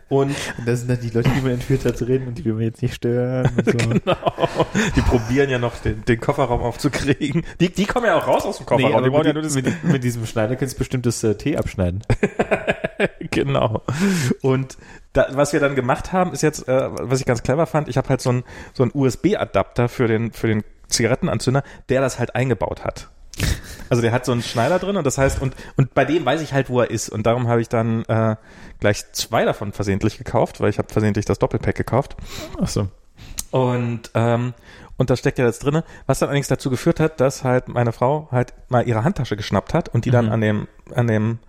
Und Und das sind dann die Leute, die man entführt hat, zu reden und die will man jetzt nicht stören. So. Genau. Die probieren ja noch den, den Kofferraum aufzukriegen. Die, die kommen ja auch raus aus dem Kofferraum. aber die brauchen ja mit, nur das mit, mit diesem Schneider kannst du bestimmt das äh, Tee abschneiden. genau. Und da, was wir dann gemacht haben, ist jetzt, äh, was ich ganz clever fand, ich habe halt so einen so einen USB-Adapter für den, für den Zigarettenanzünder, der das halt eingebaut hat. Also der hat so einen Schneider drin und das heißt, und, und bei dem weiß ich halt, wo er ist. Und darum habe ich dann äh, gleich zwei davon versehentlich gekauft, weil ich habe versehentlich das Doppelpack gekauft. Ach so. Und, ähm, und da steckt ja das drinne, was dann allerdings dazu geführt hat, dass halt meine Frau halt mal ihre Handtasche geschnappt hat und die dann Mhm. an dem, an dem,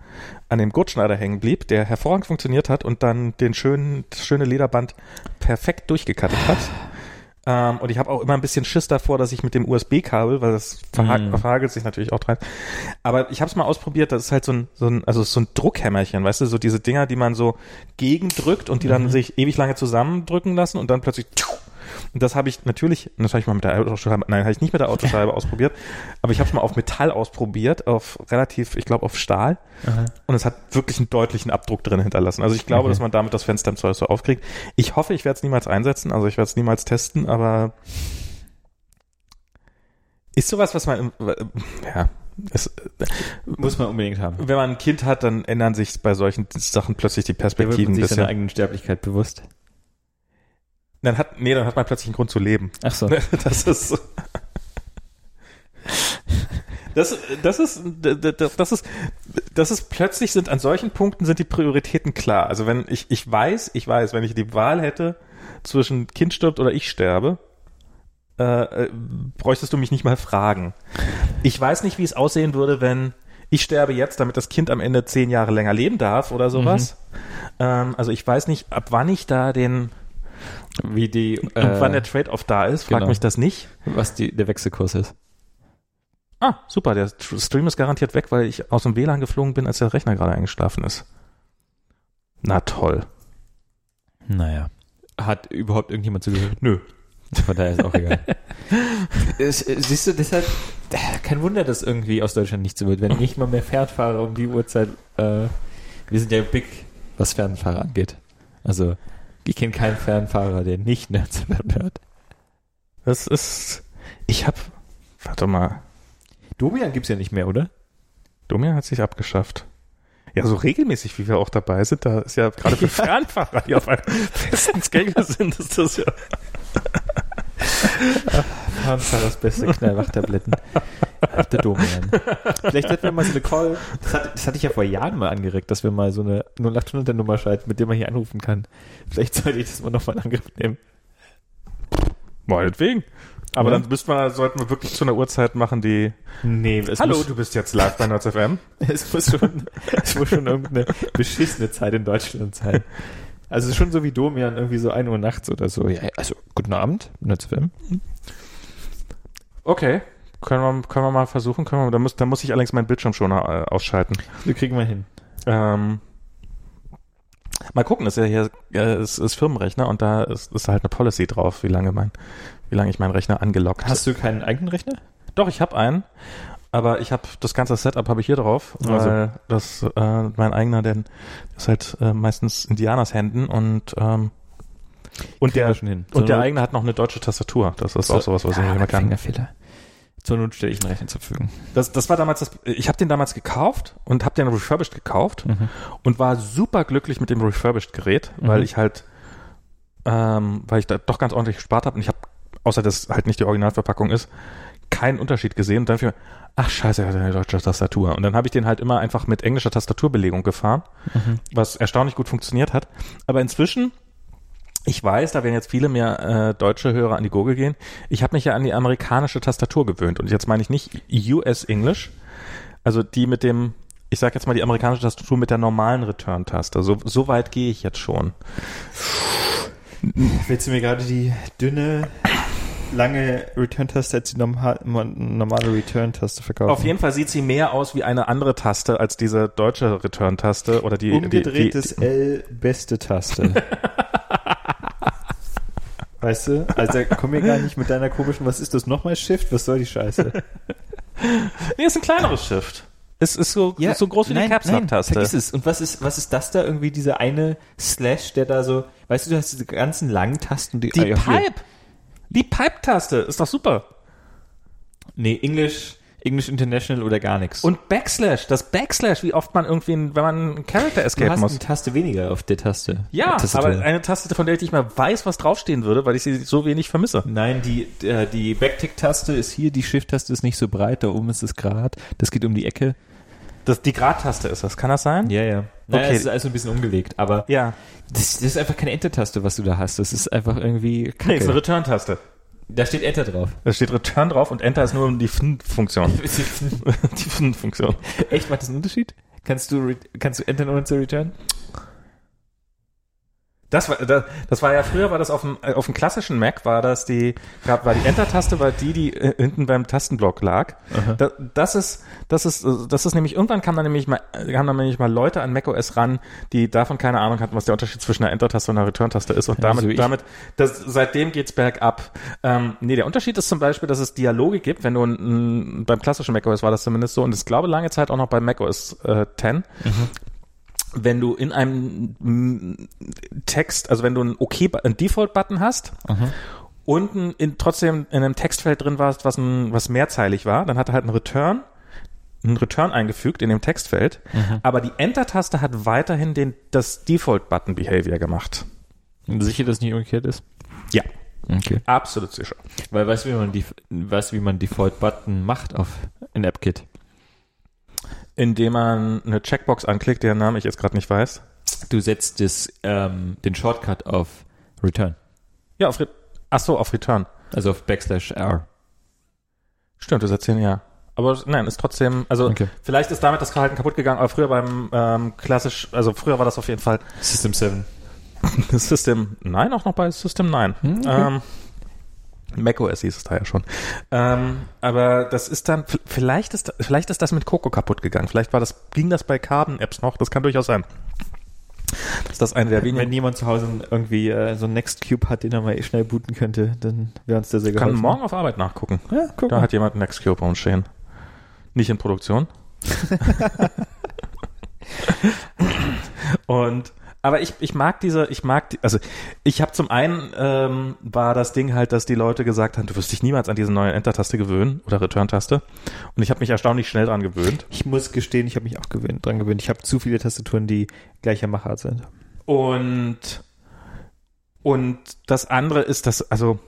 an dem Gurtschneider hängen blieb, der hervorragend funktioniert hat und dann den schönen, das schöne Lederband perfekt durchgekattet hat. Ähm, und ich habe auch immer ein bisschen Schiss davor, dass ich mit dem USB-Kabel, weil das verha Mhm. verhagelt sich natürlich auch dran. Aber ich habe es mal ausprobiert, das ist halt so ein, so ein, also so ein Druckhämmerchen, weißt du, so diese Dinger, die man so gegendrückt und die dann sich ewig lange zusammendrücken lassen und dann plötzlich und das habe ich natürlich, das habe ich mal mit der Autoscheibe, nein, habe ich nicht mit der Autoscheibe ausprobiert, aber ich habe es mal auf Metall ausprobiert, auf relativ, ich glaube auf Stahl Aha. und es hat wirklich einen deutlichen Abdruck drin hinterlassen. Also ich glaube, Okay. dass man damit das Fenster im Zweifel so aufkriegt. Ich hoffe, ich werde es niemals einsetzen, also ich werde es niemals testen, aber ist sowas, was man, ja, es, Muss man unbedingt haben. wenn man ein Kind hat, dann ändern sich bei solchen Sachen plötzlich die Da wird Perspektiven man sich seiner eigenen Sterblichkeit bewusst. Dann hat, nee, dann hat man plötzlich einen Grund zu leben. Ach so. Das ist so. Das, das ist, das ist, das ist plötzlich sind an solchen Punkten sind die Prioritäten klar. Also wenn ich, ich weiß, ich weiß, wenn ich die Wahl hätte zwischen Kind stirbt oder ich sterbe, äh, äh, bräuchtest du mich nicht mal fragen. Ich weiß nicht, wie es aussehen würde, wenn ich sterbe jetzt, damit das Kind am Ende zehn Jahre länger leben darf oder sowas. Ähm, also ich weiß nicht, ab wann ich da den, Wie die, und äh, wann der Trade-off da ist, frag genau. mich das nicht. was die, der Wechselkurs ist. Ah, super, der Tr- Stream ist garantiert weg, weil ich aus dem WLAN geflogen bin, als der Rechner gerade eingeschlafen ist. Na toll. Naja. Hat überhaupt irgendjemand zugehört? Nö. Von daher ist auch egal. äh, siehst du, deshalb, äh, kein Wunder, dass irgendwie aus Deutschland nichts so wird, wenn nicht mal mehr Fernfahrer um die Uhrzeit, äh, wir sind ja big, was Fernfahrer angeht. Also, ich kenne keinen Fernfahrer, der nicht Nerdsabat hört. Das ist, ich hab, warte mal, Domian gibt's ja nicht mehr, oder? Domian hat sich abgeschafft. Ja, so regelmäßig, wie wir auch dabei sind, da ist ja gerade für Fernfahrer, die auf einem festen Schedule sind, ist das ja. Fernfahrers beste Knallwachtabletten. Der Domian. Vielleicht hätten wir mal so eine Call, das, hat, das hatte ich ja vor Jahren mal angeregt, dass wir mal so eine 0800er Nummer schalten, mit der man hier anrufen kann. Vielleicht sollte ich das mal nochmal in Angriff nehmen. Meinetwegen. Aber Ja. dann müssten wir, sollten wir wirklich zu einer Uhrzeit machen, die, Nee, es hallo, muss, du bist jetzt live bei Nerds FM. es muss schon, es muss schon irgendeine beschissene Zeit in Deutschland sein. Also schon so wie Domian, irgendwie so 1 Uhr nachts oder so. Ja, also, guten Abend, Netzfilm. Okay. Können wir, können wir mal versuchen, können wir, da muss, da muss ich allerdings meinen Bildschirm schon äh, ausschalten. Wir kriegen wir hin. Ähm, mal gucken, ist ja hier, äh, ist, ist Firmenrechner und da ist, ist halt eine Policy drauf, wie lange mein, wie lange ich meinen Rechner angelockt. Hast du keinen eigenen Rechner? Doch, ich habe einen, aber ich habe das ganze Setup habe ich hier drauf, Also. weil das äh, mein eigener, denn ist halt äh, meistens Indianers Händen und ähm, und der und der eigene hat noch eine deutsche Tastatur. Das ist So- auch sowas, was ich nicht mehr kann. Fingerfehler. Zur Not stelle ich einen Rechner Verfügung. Das, das war damals das. Ich habe den damals gekauft und habe den refurbished gekauft Mhm. und war super glücklich mit dem refurbished Gerät, weil Mhm. ich halt, ähm, weil ich da doch ganz ordentlich gespart habe und ich habe, außer dass halt nicht die Originalverpackung ist, keinen Unterschied gesehen und dann für ach scheiße, er hat eine deutsche Tastatur und dann habe ich den halt immer einfach mit englischer Tastaturbelegung gefahren, Mhm. was erstaunlich gut funktioniert hat. Aber inzwischen Ich weiß, da werden jetzt viele mehr äh, deutsche Hörer an die Gurgel gehen. Ich habe mich ja an die amerikanische Tastatur gewöhnt und jetzt meine ich nicht US English, also die mit dem, ich sag jetzt mal die amerikanische Tastatur mit der normalen Return-Taste. So, so weit gehe ich jetzt schon. Willst du mir gerade die dünne, lange Return-Taste als die normal, normale Return-Taste verkaufen? Auf jeden Fall sieht sie mehr aus wie eine andere Taste als diese deutsche Return-Taste oder die Umgedrehtes die, die, L beste Taste. weißt du? Also komm mir gar nicht mit deiner komischen, was ist das nochmal Shift? Was soll die Scheiße? Nee, ist ein kleineres Shift. Es ist so, ist so groß wie nein, die Caps Lock Taste. Vergiss es. Und was ist, was ist das da irgendwie, dieser eine Slash, der da so, weißt du, du hast diese ganzen langen Tasten, die, Die ah, ja, hier. Pipe. Die Pipe-Taste ist doch super. Nee, English, English International oder gar nichts. Und Backslash, das Backslash, wie oft man irgendwie, wenn man einen Character du Escape hast muss. eine Taste weniger auf der Taste. Ja, Tastatur. aber eine Taste, von der ich nicht mal weiß, was draufstehen würde, weil ich sie so wenig vermisse. Nein, die, äh, die Backtick-Taste ist hier, die Shift-Taste ist nicht so breit, da oben ist es Grad, das geht um die Ecke. Das, die Grad-Taste ist das, kann das sein? Ja, ja. Naja, Okay. es ist alles so ein bisschen umgelegt, aber Ja. das, das ist einfach keine Enter-Taste, was du da hast. Das ist einfach irgendwie Nee, kacke. ist eine Return-Taste. Da steht Enter drauf. Da steht Return drauf und Enter ist nur die Fun-Funktion. die Fun-Funktion. Echt, macht das einen Unterschied? Kannst du, kannst du Enter ohne zu return? Das war, das, das war ja früher, war das auf dem, auf dem klassischen Mac, war das die, gab, war die Enter-Taste, war die, die äh, hinten beim Tastenblock lag. Da, das ist, das ist, das ist nämlich, irgendwann kam dann nämlich mal, kamen dann nämlich mal Leute an macOS ran, die davon keine Ahnung hatten, was der Unterschied zwischen einer Enter-Taste und einer Return-Taste ist. Und damit, so wie ich. damit, das, seitdem geht's bergab. Ähm, nee, der Unterschied ist zum Beispiel, dass es Dialoge gibt, wenn du, ein, beim klassischen macOS war das zumindest so, und ich glaube lange Zeit auch noch bei macOS äh, 10, wenn du in einem Text, also wenn du einen OK, einen Default-Button hast und ein, in, trotzdem in einem Textfeld drin warst, was, ein, was mehrzeilig war, dann hat er halt einen Return, einen Return eingefügt in dem Textfeld, aber die Enter-Taste hat weiterhin den, das Default-Button-Behavior gemacht. Sicher, dass es nicht umgekehrt ist? Ja, Okay. absolut sicher. Weil weißt du, wie man die, weißt du, wie man Default-Button macht auf in AppKit? Indem man eine Checkbox anklickt, deren Namen ich jetzt gerade nicht weiß. Du setzt das, ähm, den Shortcut auf Return. Ja, auf, Re ach so, auf Return. Also auf Backslash R. Stimmt, du setzt den ja. Aber nein, ist trotzdem, also Okay. vielleicht ist damit das Verhalten kaputt gegangen, aber früher beim ähm, klassisch, also früher war das auf jeden Fall System 7. System 9, auch noch bei System 9. Hm, okay. ähm, macOS hieß es da ja schon. Ähm, aber das ist dann, vielleicht ist, vielleicht ist das mit Coco kaputt gegangen. Vielleicht war das, ging das bei Carbon-Apps noch, das kann durchaus sein. Ist das eine der Wenn wenigen? jemand zu Hause irgendwie äh, so einen Nextcube hat, den er mal schnell booten könnte, dann wäre uns der sehr Ich kann geholfen. morgen auf Arbeit nachgucken. Ja, guck Da hat jemand einen Nextcube bei uns stehen. Nicht in Produktion. Und aber ich, ich mag diese, ich mag, die, also ich habe zum einen ähm, war das Ding halt, dass die Leute gesagt haben, du wirst dich niemals an diese neue Enter-Taste gewöhnen oder Return-Taste. Und ich habe mich erstaunlich schnell dran gewöhnt. Ich muss gestehen, ich habe mich auch gewöhnt, dran gewöhnt. Ich habe zu viele Tastaturen, die gleicher Machart sind. Und und das andere ist, dass also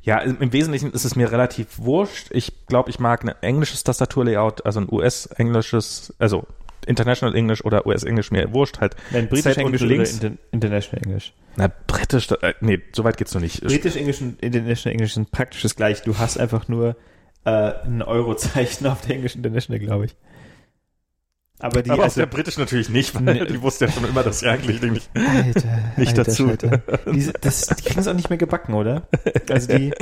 ja, im im Wesentlichen ist es mir relativ wurscht. Ich glaube, ich mag ein englisches Tastaturlayout, also ein US-englisches, also International English oder US-Englisch mir wurscht halt. Nein, britisch Englisch oder. Inter International Englisch. Na, britisch, äh, nee, so weit geht's noch nicht. Britisch Englisch und International English sind praktisch das gleiche. Du hast einfach nur äh, ein Eurozeichen auf der Englisch International, glaube ich. Aber die, Aber auf also, der britisch natürlich nicht, weil Nee. die wusste ja schon immer, dass ich eigentlich nicht. Alter, Nicht alter dazu. Schalter. Diese, das, die kriegen es auch nicht mehr gebacken, oder? Also die,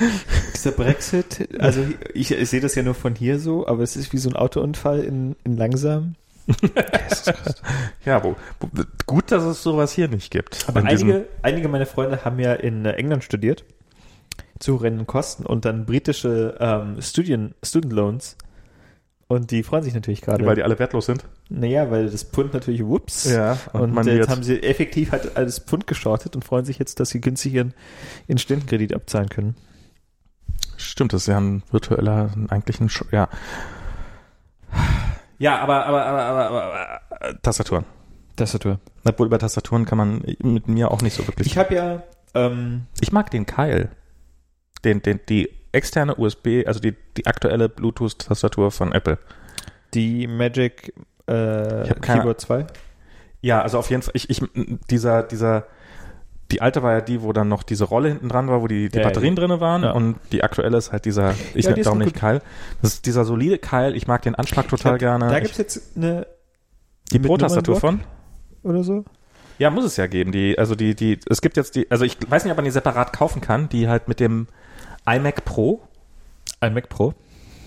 dieser Brexit, also ich, ich sehe das ja nur von hier so, aber es ist wie so ein Autounfall in, in langsam. Ja, wo, wo, gut, dass es sowas hier nicht gibt. Aber einige, einige meiner Freunde haben ja in England studiert, zu horrenden Kosten und dann britische ähm, Studien, Student Loans. Und die freuen sich natürlich gerade. weil die alle wertlos sind. naja, weil das Pfund natürlich, whoops. Ja, Und, äh, jetzt jetzt, haben sie effektiv halt alles Pfund geschortet und freuen sich jetzt, dass sie günstig ihren, ihren Stundenkredit abzahlen können. Stimmt, das ist ja ein virtueller, eigentlich ein, Sch- ja. Ja, aber, aber, aber, aber, aber, aber äh, Tastaturen. Tastatur. Obwohl über Tastaturen kann man mit mir auch nicht so wirklich. Ich habe ja, ähm, Ich mag den Keil. Den, den, die externe USB, also die, die aktuelle Bluetooth-Tastatur von Apple. die Magic äh, Keyboard 2. Ja, also auf jeden Fall, ich, ich, dieser, dieser, die alte war ja die, wo dann noch diese Rolle hinten dran war, wo die, die Ja, Batterien ja. drinne waren Ja. und die aktuelle ist halt dieser, ich Ja, nenne darum auch nicht gut. Keil. Das ist dieser solide Keil, ich mag den Anschlag total Da- gerne. Da Ich- gibt's jetzt eine die Pro-Tastatur von? Oder so. Ja, muss es ja geben. Die, also die, die, es gibt jetzt die, also ich weiß nicht, ob man die separat kaufen kann, die halt mit dem iMac Pro, Ein Mac Pro.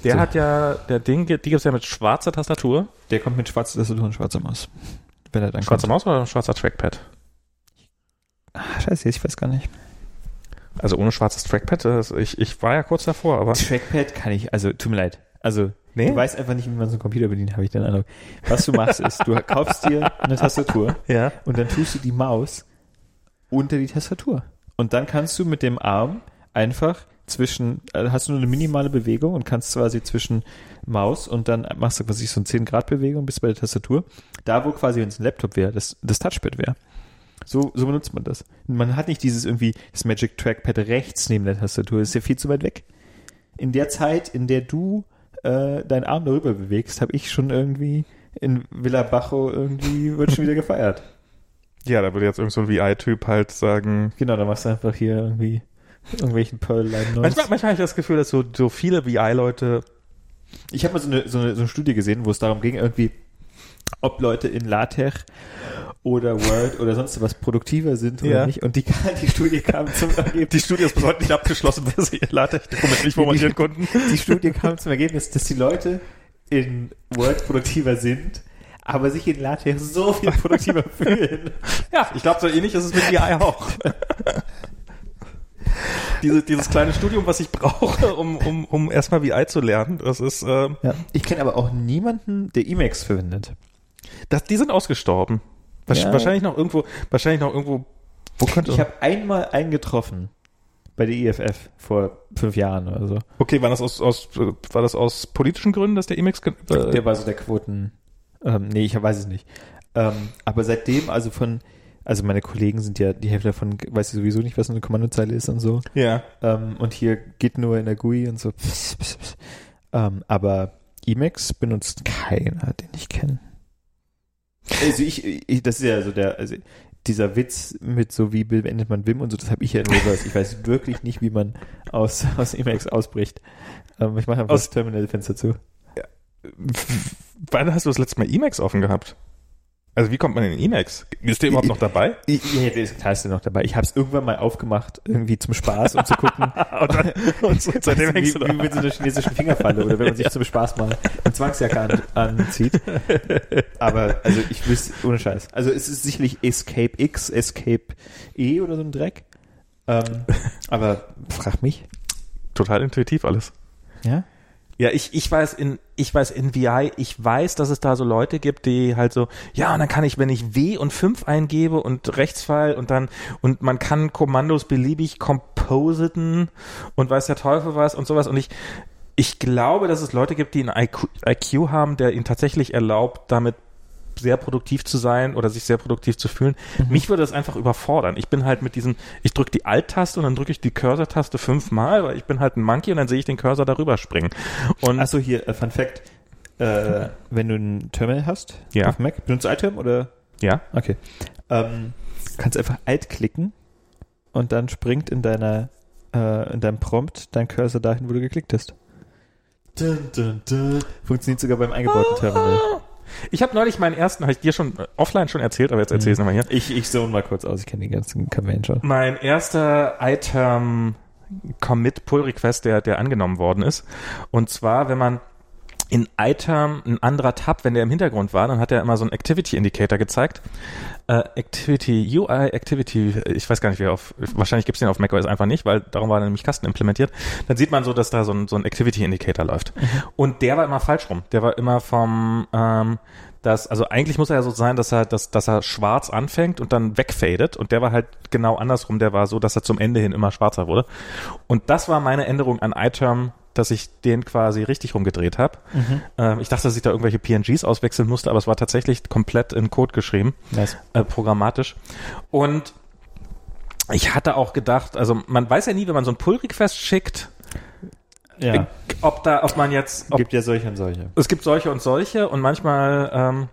der So. hat ja, der Ding, die gibt's ja mit schwarzer Tastatur. Der kommt mit schwarzer Tastatur und schwarzer Maus. Wenn er dann Schwarzer kommt. Maus oder schwarzer Trackpad? Ah, scheiße, ich weiß gar nicht. Also ohne schwarzes Trackpad, das, ich, ich war ja kurz davor, aber. Trackpad kann ich, also tut mir leid. Also Nee? du weißt einfach nicht, wie man so einen Computer bedient, habe ich den Eindruck. Was du machst ist, du kaufst dir eine Tastatur Ja. und dann tust du die Maus unter die Tastatur. Und dann kannst du mit dem Arm einfach zwischen, also hast du nur eine minimale Bewegung und kannst quasi zwischen Maus und dann machst du quasi so eine 10 Grad Bewegung bis bei der Tastatur. Da, wo quasi, wenn es ein Laptop wäre, das, das Touchpad wäre. So, so benutzt man das. Man hat nicht dieses irgendwie, das Magic Trackpad rechts neben der Tastatur, das ist ja viel zu weit weg. In der Zeit, in der du äh, deinen Arm darüber bewegst, habe ich schon irgendwie in Villa Bajo irgendwie, wird schon wieder gefeiert. Ja, da würde jetzt irgend so ein VI-Typ halt sagen. Genau, dann machst du einfach hier irgendwie irgendwelchen Pearl-Line Manchmal, manchmal habe ich das Gefühl, dass so, so viele VI-Leute. Ich habe mal so eine, so, eine, so eine Studie gesehen, wo es darum ging, irgendwie, ob Leute in LaTeX oder Word oder sonst was produktiver sind oder Ja. nicht. Und die, die Studie kam zum Ergebnis. Die Studie ist bis heute nicht abgeschlossen, wer sie LaTeX-Dokument nicht formatieren konnten. Die Studie kam zum Ergebnis, dass die Leute in Word produktiver sind, aber sich in LaTeX so viel produktiver fühlen. Ja, ich glaube, so ähnlich ist es mit VI auch. Diese, dieses kleine Studium, was ich brauche, um, um, um erstmal VI zu lernen, das ist, ähm, Ja. Ich kenne aber auch niemanden, der Emacs verwendet. Das, die sind ausgestorben. Ja. Wahrscheinlich noch irgendwo, wahrscheinlich noch irgendwo, wo könnte, Ich habe einmal einen getroffen bei der IFF vor fünf Jahren oder so. okay, war das aus, aus, äh, war das aus politischen Gründen, dass der Emacs, ge- äh, Der war so der Quoten. Ähm, nee, ich weiß es nicht. Ähm, aber seitdem, also von, also meine Kollegen sind ja, die Hälfte davon weiß ich sowieso nicht, was eine Kommandozeile ist und so. ja. Ähm, und hier geht nur in der GUI und so. Ähm, aber Emacs benutzt keiner, den ich kenne. Also ich, ich, das ist ja so der, also dieser Witz mit so wie beendet man Wim und so, das habe ich ja in Reverse. Ich weiß wirklich nicht, wie man aus, aus Emacs ausbricht. Ähm, ich mache einfach Aus- das Terminal-Fenster zu. Wann hast du das letzte Mal Emacs offen gehabt? Also wie kommt man in Emacs? Ist der überhaupt noch dabei? Ich, ja, klar ist ja noch dabei. Ich habe es irgendwann mal aufgemacht, irgendwie zum Spaß, um zu gucken. und, dann, und so, seitdem wie, hängst du wie mit so einer chinesischen Fingerfalle oder wenn man sich zum Spaß mal eine Zwangsjacke an, anzieht. Aber also ich wüsste, ohne Scheiß. Also es ist sicherlich Escape X, Escape E oder so ein Dreck. Ähm, aber frag mich. Total intuitiv alles. Ja? Ja, ich, ich weiß in, ich weiß in VI, ich weiß, dass es da so Leute gibt, die halt so, ja, und dann kann ich, wenn ich W und 5 eingebe und Rechtsfall und dann, und man kann Kommandos beliebig compositen und weiß der Teufel was und sowas. Und ich, ich glaube, dass es Leute gibt, die einen IQ, IQ haben, der ihnen tatsächlich erlaubt, damit sehr produktiv zu sein oder sich sehr produktiv zu fühlen. Mich würde das einfach überfordern. Ich bin halt mit diesem, ich drücke die Alt-Taste und dann drücke ich die Cursor-Taste fünfmal, weil ich bin halt ein Monkey und dann sehe ich den Cursor darüber springen. Und Achso, hier, äh, Fun Fact. Äh, wenn du ein Terminal hast Ja. auf Mac, benutzt du iTerm oder? ja, Okay. Ähm, kannst einfach Alt klicken und dann springt in deiner äh, in deinem Prompt dein Cursor dahin, wo du geklickt hast. Dun, dun, dun. Funktioniert sogar beim eingebauten Terminal. Ich habe neulich meinen ersten, habe ich dir schon äh, offline schon erzählt, aber jetzt erzähl ich es nochmal hier. Ich, ich zone mal kurz aus, ich kenne den ganzen Command schon. Mein erster Item Commit Pull Request, der, der angenommen worden ist. Und zwar, wenn man in Item ein anderer Tab, wenn der im Hintergrund war, dann hat er immer so einen Activity Indicator gezeigt. Äh, Activity, UI Activity, ich weiß gar nicht, wie auf, wahrscheinlich gibt's den auf macOS einfach nicht, weil darum war nämlich Kasten implementiert. Dann sieht man so, dass da so ein, so ein Activity Indicator läuft. Und der war immer falsch rum. Der war immer vom, ähm, das, also eigentlich muss er ja so sein, dass er, dass, dass er schwarz anfängt und dann wegfadet. Und der war halt genau andersrum. Der war so, dass er zum Ende hin immer schwarzer wurde. Und das war meine Änderung an iTerm, dass ich den quasi richtig rumgedreht habe. Ähm, ich dachte, dass ich da irgendwelche PNGs auswechseln musste, aber es war tatsächlich komplett in Code geschrieben, Nice. äh, programmatisch. Und ich hatte auch gedacht, also man weiß ja nie, wenn man so ein Pull-Request schickt, Ja, äh, ob da, ob man jetzt, ob gibt ja solche und solche. es gibt solche und solche und manchmal ähm,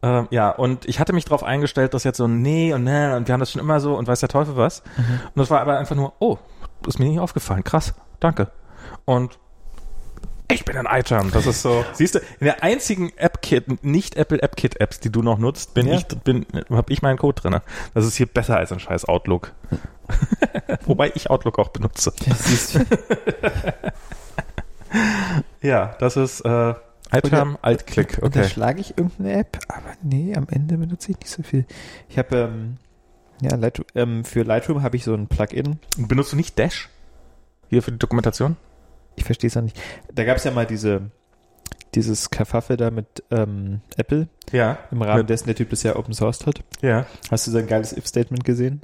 Ähm, ja, und ich hatte mich darauf eingestellt, dass jetzt so, nee und ne, und wir haben das schon immer so und weiß der Teufel was. Und das war aber einfach nur, oh, ist mir nicht aufgefallen. Krass, danke. Und ich bin ein iTunes. Das ist so. Siehst du, in der einzigen App-Kit, nicht Apple App-Kit-Apps, die du noch nutzt, bin Ja. ich, bin, hab ich meinen Code drinne. Das ist hier besser als ein scheiß Outlook. Wobei ich Outlook auch benutze. Siehst du. Ja, das ist äh, iTunes, Alt-Click. Okay. Unterschlage ich irgendeine App, aber nee, am Ende benutze ich nicht so viel. Ich habe ähm, ja Lightroom, ähm, für Lightroom habe ich so ein Plugin. Benutzt du nicht Dash? Hier für die Dokumentation? Ich verstehe es auch nicht. Da gab es ja mal diese dieses Kerfuffle da mit ähm, Apple Ja. im Rahmen dessen der Typ das ja Open Sourced hat. Ja. Hast du sein geiles If-Statement gesehen?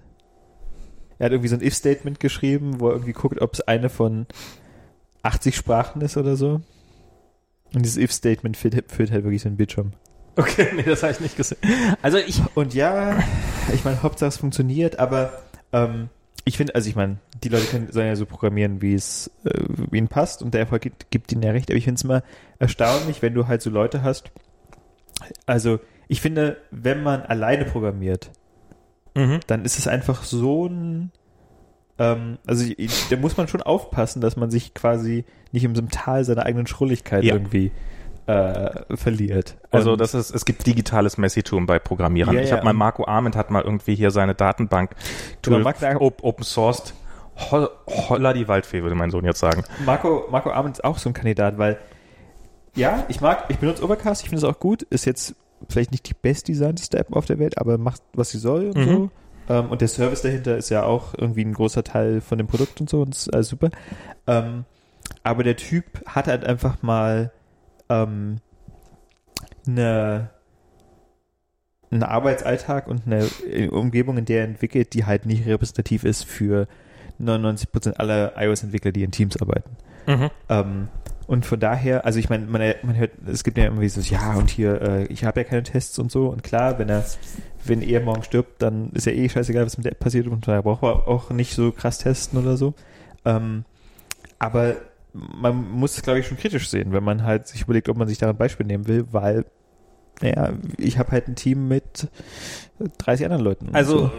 Er hat irgendwie so ein If-Statement geschrieben, wo er irgendwie guckt, ob es eine von 80 Sprachen ist oder so. Und dieses If-Statement führt, führt halt wirklich so einen Bildschirm. Okay, nee, das habe ich nicht gesehen. Also ich. Und ja, ich meine, Hauptsache es funktioniert, aber ähm, ich finde, also ich meine, die Leute können, sollen ja so programmieren, wie es äh, wie ihnen passt und der Erfolg gibt, gibt ihnen ja recht, aber ich finde es immer erstaunlich, wenn du halt so Leute hast. Also ich finde, wenn man alleine programmiert, Mhm. dann ist es einfach so ein ähm, also ich, da muss man schon aufpassen, dass man sich quasi nicht einem Tal seiner eigenen Schrulligkeit Ja. irgendwie äh, verliert. Also das ist, es gibt digitales Messitum bei Programmierern. Ja, ich ja, habe mal Marco Arment hat mal irgendwie hier seine Datenbank op Open Sourced. Hol Holla die Waldfee, würde mein Sohn jetzt sagen. Marco, Marco Arment ist auch so ein Kandidat, weil ja, ich mag, ich benutze Overcast, ich finde es auch gut, ist jetzt vielleicht nicht die bestdesignte App auf der Welt, aber macht, was sie soll und Mhm. so. Ähm, und der Service dahinter ist ja auch irgendwie ein großer Teil von dem Produkt und so und ist alles super. Ähm, aber der Typ hat halt einfach mal ähm, eine einen Arbeitsalltag und eine Umgebung, in der er entwickelt, die halt nicht repräsentativ ist für 99% aller iOS-Entwickler, die in Teams arbeiten. Mhm. Ähm, und von daher, also ich meine, man, man hört, es gibt ja irgendwie so, ja, und hier, äh, ich habe ja keine Tests und so. Und klar, wenn er, wenn er morgen stirbt, dann ist ja eh scheißegal, was mit der App passiert und da braucht man auch nicht so krass testen oder so. Ähm, aber man muss es, glaube ich, schon kritisch sehen, wenn man halt sich überlegt, ob man sich daran Beispiel nehmen will, weil, naja, ich habe halt ein Team mit 30 anderen Leuten. Also, so.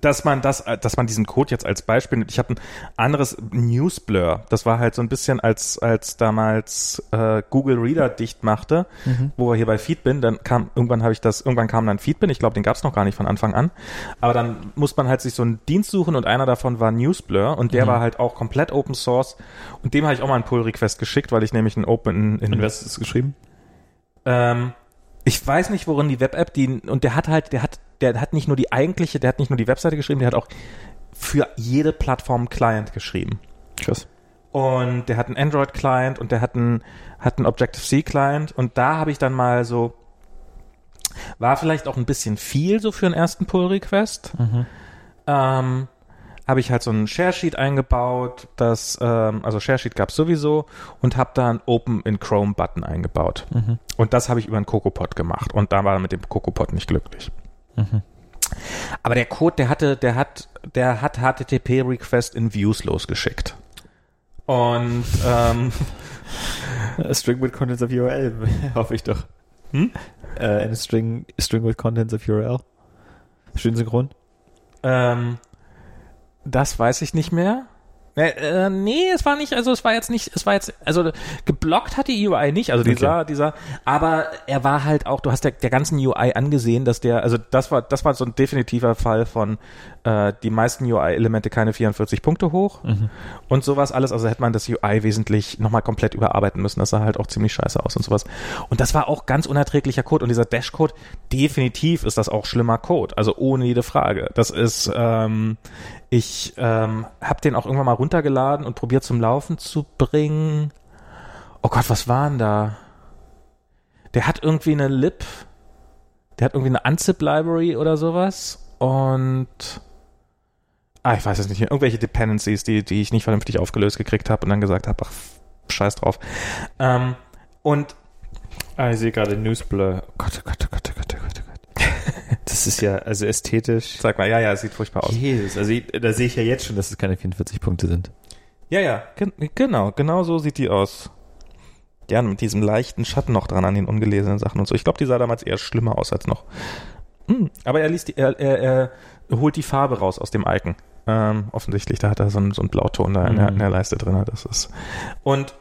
dass man das, dass man diesen Code jetzt als Beispiel nimmt. Ich habe ein anderes Newsblur. Das war halt so ein bisschen als als damals äh, Google Reader dicht machte, Mhm. wo wir hier bei Feedbin, dann kam irgendwann habe ich das, irgendwann kam dann Feedbin. Ich glaube, den gab es noch gar nicht von Anfang an. Aber dann muss man halt sich so einen Dienst suchen und einer davon war Newsblur und der Mhm. war halt auch komplett Open Source und dem habe ich auch mal einen Pull Request geschickt, weil ich nämlich einen Open in, Und was ist geschrieben? ähm, ich weiß nicht, worin die Web-App, die, und der hat halt, der hat, der hat nicht nur die eigentliche, der hat nicht nur die Webseite geschrieben, der hat auch für jede Plattform Client geschrieben. Krass. Und der hat einen Android-Client und der hat einen, hat einen Objective-C-Client und da habe ich dann mal so, war vielleicht auch ein bisschen viel so für einen ersten Pull-Request. Mhm. Ähm, habe ich halt so einen Share-Sheet eingebaut, das, ähm, also Share-Sheet gab es sowieso und habe da einen Open in Chrome-Button eingebaut. Mhm. Und das habe ich über einen CocoaPod gemacht und da war er mit dem CocoaPod nicht glücklich. Mhm. Aber der Code, der hatte, der hat, der hat HTTP-Request in Views losgeschickt. Und ähm, A string with contents of URL, hoffe ich doch. Hm? Äh, eine String, string with contents of URL. Schön synchron. ähm, das weiß ich nicht mehr. Äh, äh, nee, es war nicht, also es war jetzt nicht, es war jetzt, also geblockt hat die UI nicht, also dieser, dieser, aber er war halt auch, du hast der, der ganzen UI angesehen, dass der, also das war, das war so ein definitiver Fall von äh, die meisten UI-Elemente keine 44 Punkte hoch und sowas alles, also hätte man das UI wesentlich nochmal komplett überarbeiten müssen, das sah halt auch ziemlich scheiße aus und sowas. Und das war auch ganz unerträglicher Code und dieser Dash-Code, definitiv ist das auch schlimmer Code, also ohne jede Frage. Das ist, ähm, ich ähm, habe den auch irgendwann mal runtergeladen und probiert zum Laufen zu bringen. Oh Gott, was war denn da? Der hat irgendwie eine Lib, der hat irgendwie eine Unzip-Library oder sowas und ah, ich weiß es nicht mehr, irgendwelche Dependencies, die, die ich nicht vernünftig aufgelöst gekriegt habe und dann gesagt habe, ach, scheiß drauf. Ähm, und Ah, ich sehe gerade Newsblur. Oh Gott, oh Gott, oh Gott, oh Gott, oh Gott, oh Gott. Das ist ja, also ästhetisch. sag mal, ja, ja, es sieht furchtbar aus. Jesus, also ich, da sehe ich ja jetzt schon, dass es keine 44 Punkte sind. Ja, ja, gen genau, genau so sieht die aus. Ja, mit diesem leichten Schatten noch dran an den ungelesenen Sachen und so. Ich glaube, die sah damals eher schlimmer aus als noch. Hm, aber er liest die, er, er, er holt die Farbe raus aus dem Icon. Ähm, offensichtlich, da hat er so einen, so einen Blauton da in, der, in der Leiste drin. Das ist. Und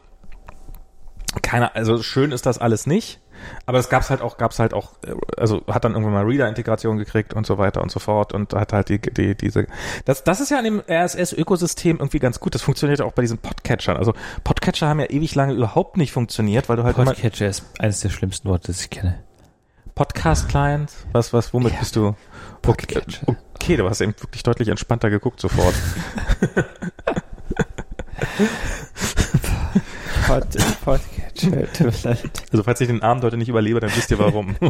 keiner, also schön ist das alles nicht. Aber es gab's halt auch, gab's halt auch, äh, also hat dann irgendwann mal Reader-Integration gekriegt und so weiter und so fort und hat halt die, die, diese, das, das ist ja an dem RSS-Ökosystem irgendwie ganz gut. Das funktioniert ja auch bei diesen Podcatchern. Also Podcatcher haben ja ewig lange überhaupt nicht funktioniert, weil du halt Podcatcher ist eines der schlimmsten Worte, das ich kenne. Podcast-Client, was, was, womit Ja. bist du? Okay, Podcatcher. okay, du hast eben wirklich deutlich entspannter geguckt sofort. Pod, Podcatcher, tut mir leid. Also falls ich den Abend heute nicht überlebe, dann wisst ihr warum.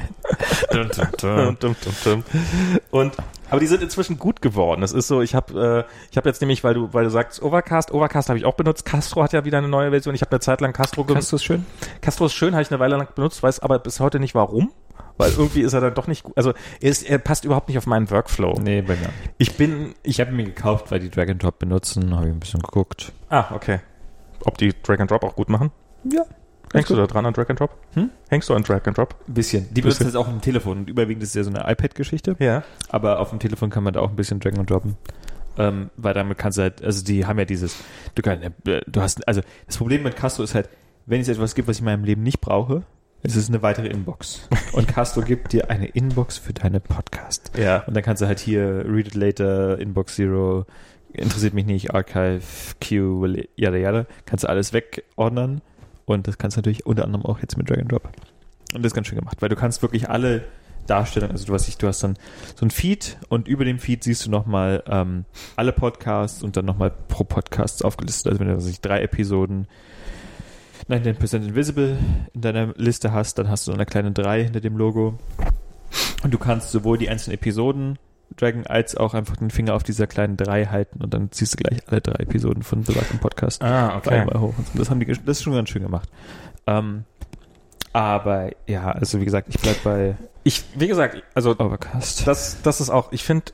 Und aber die sind inzwischen gut geworden. Das ist so, ich habe äh, ich habe jetzt nämlich, weil du weil du sagst Overcast, Overcast habe ich auch benutzt. Castro hat ja wieder eine neue Version. Ich habe eine Zeit lang Castro genutzt. Du es schön? Castro ist schön, habe ich eine Weile lang benutzt, weiß aber bis heute nicht warum, weil irgendwie ist er dann doch nicht gut. Also er, ist, er passt überhaupt nicht auf meinen Workflow. Nee, bei mir nicht. Ich bin Ich habe ihn mir gekauft, weil die Drag and Drop benutzen, habe ich ein bisschen geguckt. Ah, okay. Ob die Drag and Drop auch gut machen? Ja. Hängst du da dran an Drag and Drop? Hm? Hängst du an Drag and Drop? Ein bisschen. Die benutzen das auch im Telefon. Und überwiegend ist es ja so eine iPad-Geschichte. Ja. Aber auf dem Telefon kann man da auch ein bisschen draggen und droppen. Ähm, weil damit kannst du halt, also die haben ja dieses, du kannst, äh, du hast, also das Problem mit Castro ist halt, wenn es etwas gibt, was ich in meinem Leben nicht brauche, es ist eine weitere Inbox. Und Castro gibt dir eine Inbox für deine Podcast. Ja. Und dann kannst du halt hier Read It Later, Inbox Zero, interessiert mich nicht, Archive, Q, yada yada, kannst du alles wegordnen. Und das kannst du natürlich unter anderem auch jetzt mit Drag and Drop. Und das ist ganz schön gemacht, weil du kannst wirklich alle Darstellungen, also du hast, du hast dann so ein Feed und über dem Feed siehst du nochmal ähm, alle Podcasts und dann nochmal pro Podcast aufgelistet. Also wenn du ich, drei Episoden 19% Invisible in deiner Liste hast, dann hast du eine kleine 3 hinter dem Logo. Und du kannst sowohl die einzelnen Episoden draggen, als auch einfach den Finger auf dieser kleinen 3 halten und dann ziehst du gleich alle drei Episoden von besagtem Podcast Ah, auf einmal hoch. So. Das haben die, das ist schon ganz schön gemacht. Ähm, aber ja, also wie gesagt, ich bleib bei Ich, wie gesagt, also Overcast. das, das ist auch, ich finde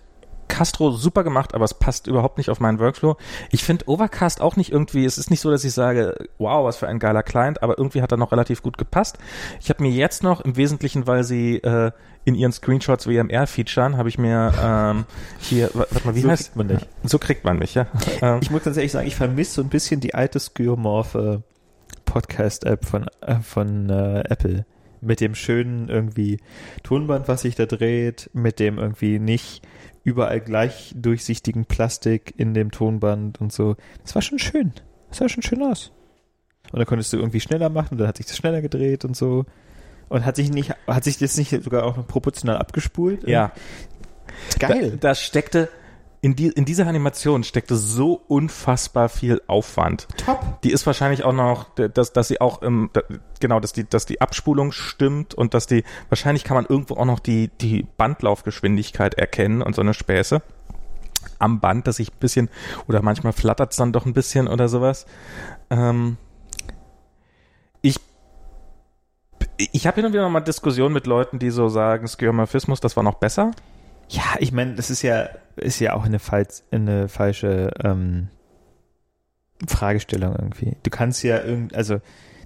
Castro super gemacht, aber es passt überhaupt nicht auf meinen Workflow. Ich finde Overcast auch nicht irgendwie, es ist nicht so, dass ich sage, wow, was für ein geiler Client, aber irgendwie hat er noch relativ gut gepasst. Ich habe mir jetzt noch, im Wesentlichen, weil sie äh, in ihren Screenshots WMR featuren, habe ich mir ähm, hier, wa- warte mal, wie so heißt kriegt man nicht. So kriegt man mich, ja. Ähm, Ich muss ganz ehrlich sagen, ich vermisse so ein bisschen die alte skeuomorphe Podcast-App von, äh, von äh, Apple. Mit dem schönen irgendwie Tonband, was sich da dreht, mit dem irgendwie nicht überall gleich durchsichtigen Plastik in dem Tonband und so. Das war schon schön. Das sah schon schön aus. Und dann konntest du irgendwie schneller machen und dann hat sich das schneller gedreht und so. Und hat sich nicht, hat sich das nicht sogar auch noch proportional abgespult? ja. Geil. Da, da steckte, in, die, in dieser Animation steckte so unfassbar viel Aufwand. top. Die ist wahrscheinlich auch noch, dass, dass sie auch, da, genau, dass die, dass die Abspulung stimmt und dass die, wahrscheinlich kann man irgendwo auch noch die, die Bandlaufgeschwindigkeit erkennen und so eine Späße am Band, dass ich ein bisschen, oder manchmal flattert es dann doch ein bisschen oder sowas. Ähm, ich ich habe hin und wieder noch mal Diskussionen mit Leuten, die so sagen, Skeuomorphismus, das war noch besser. Ja, ich meine, das ist ja, ist ja auch eine, falsch, eine falsche ähm, Fragestellung irgendwie. Du kannst ja irgend, also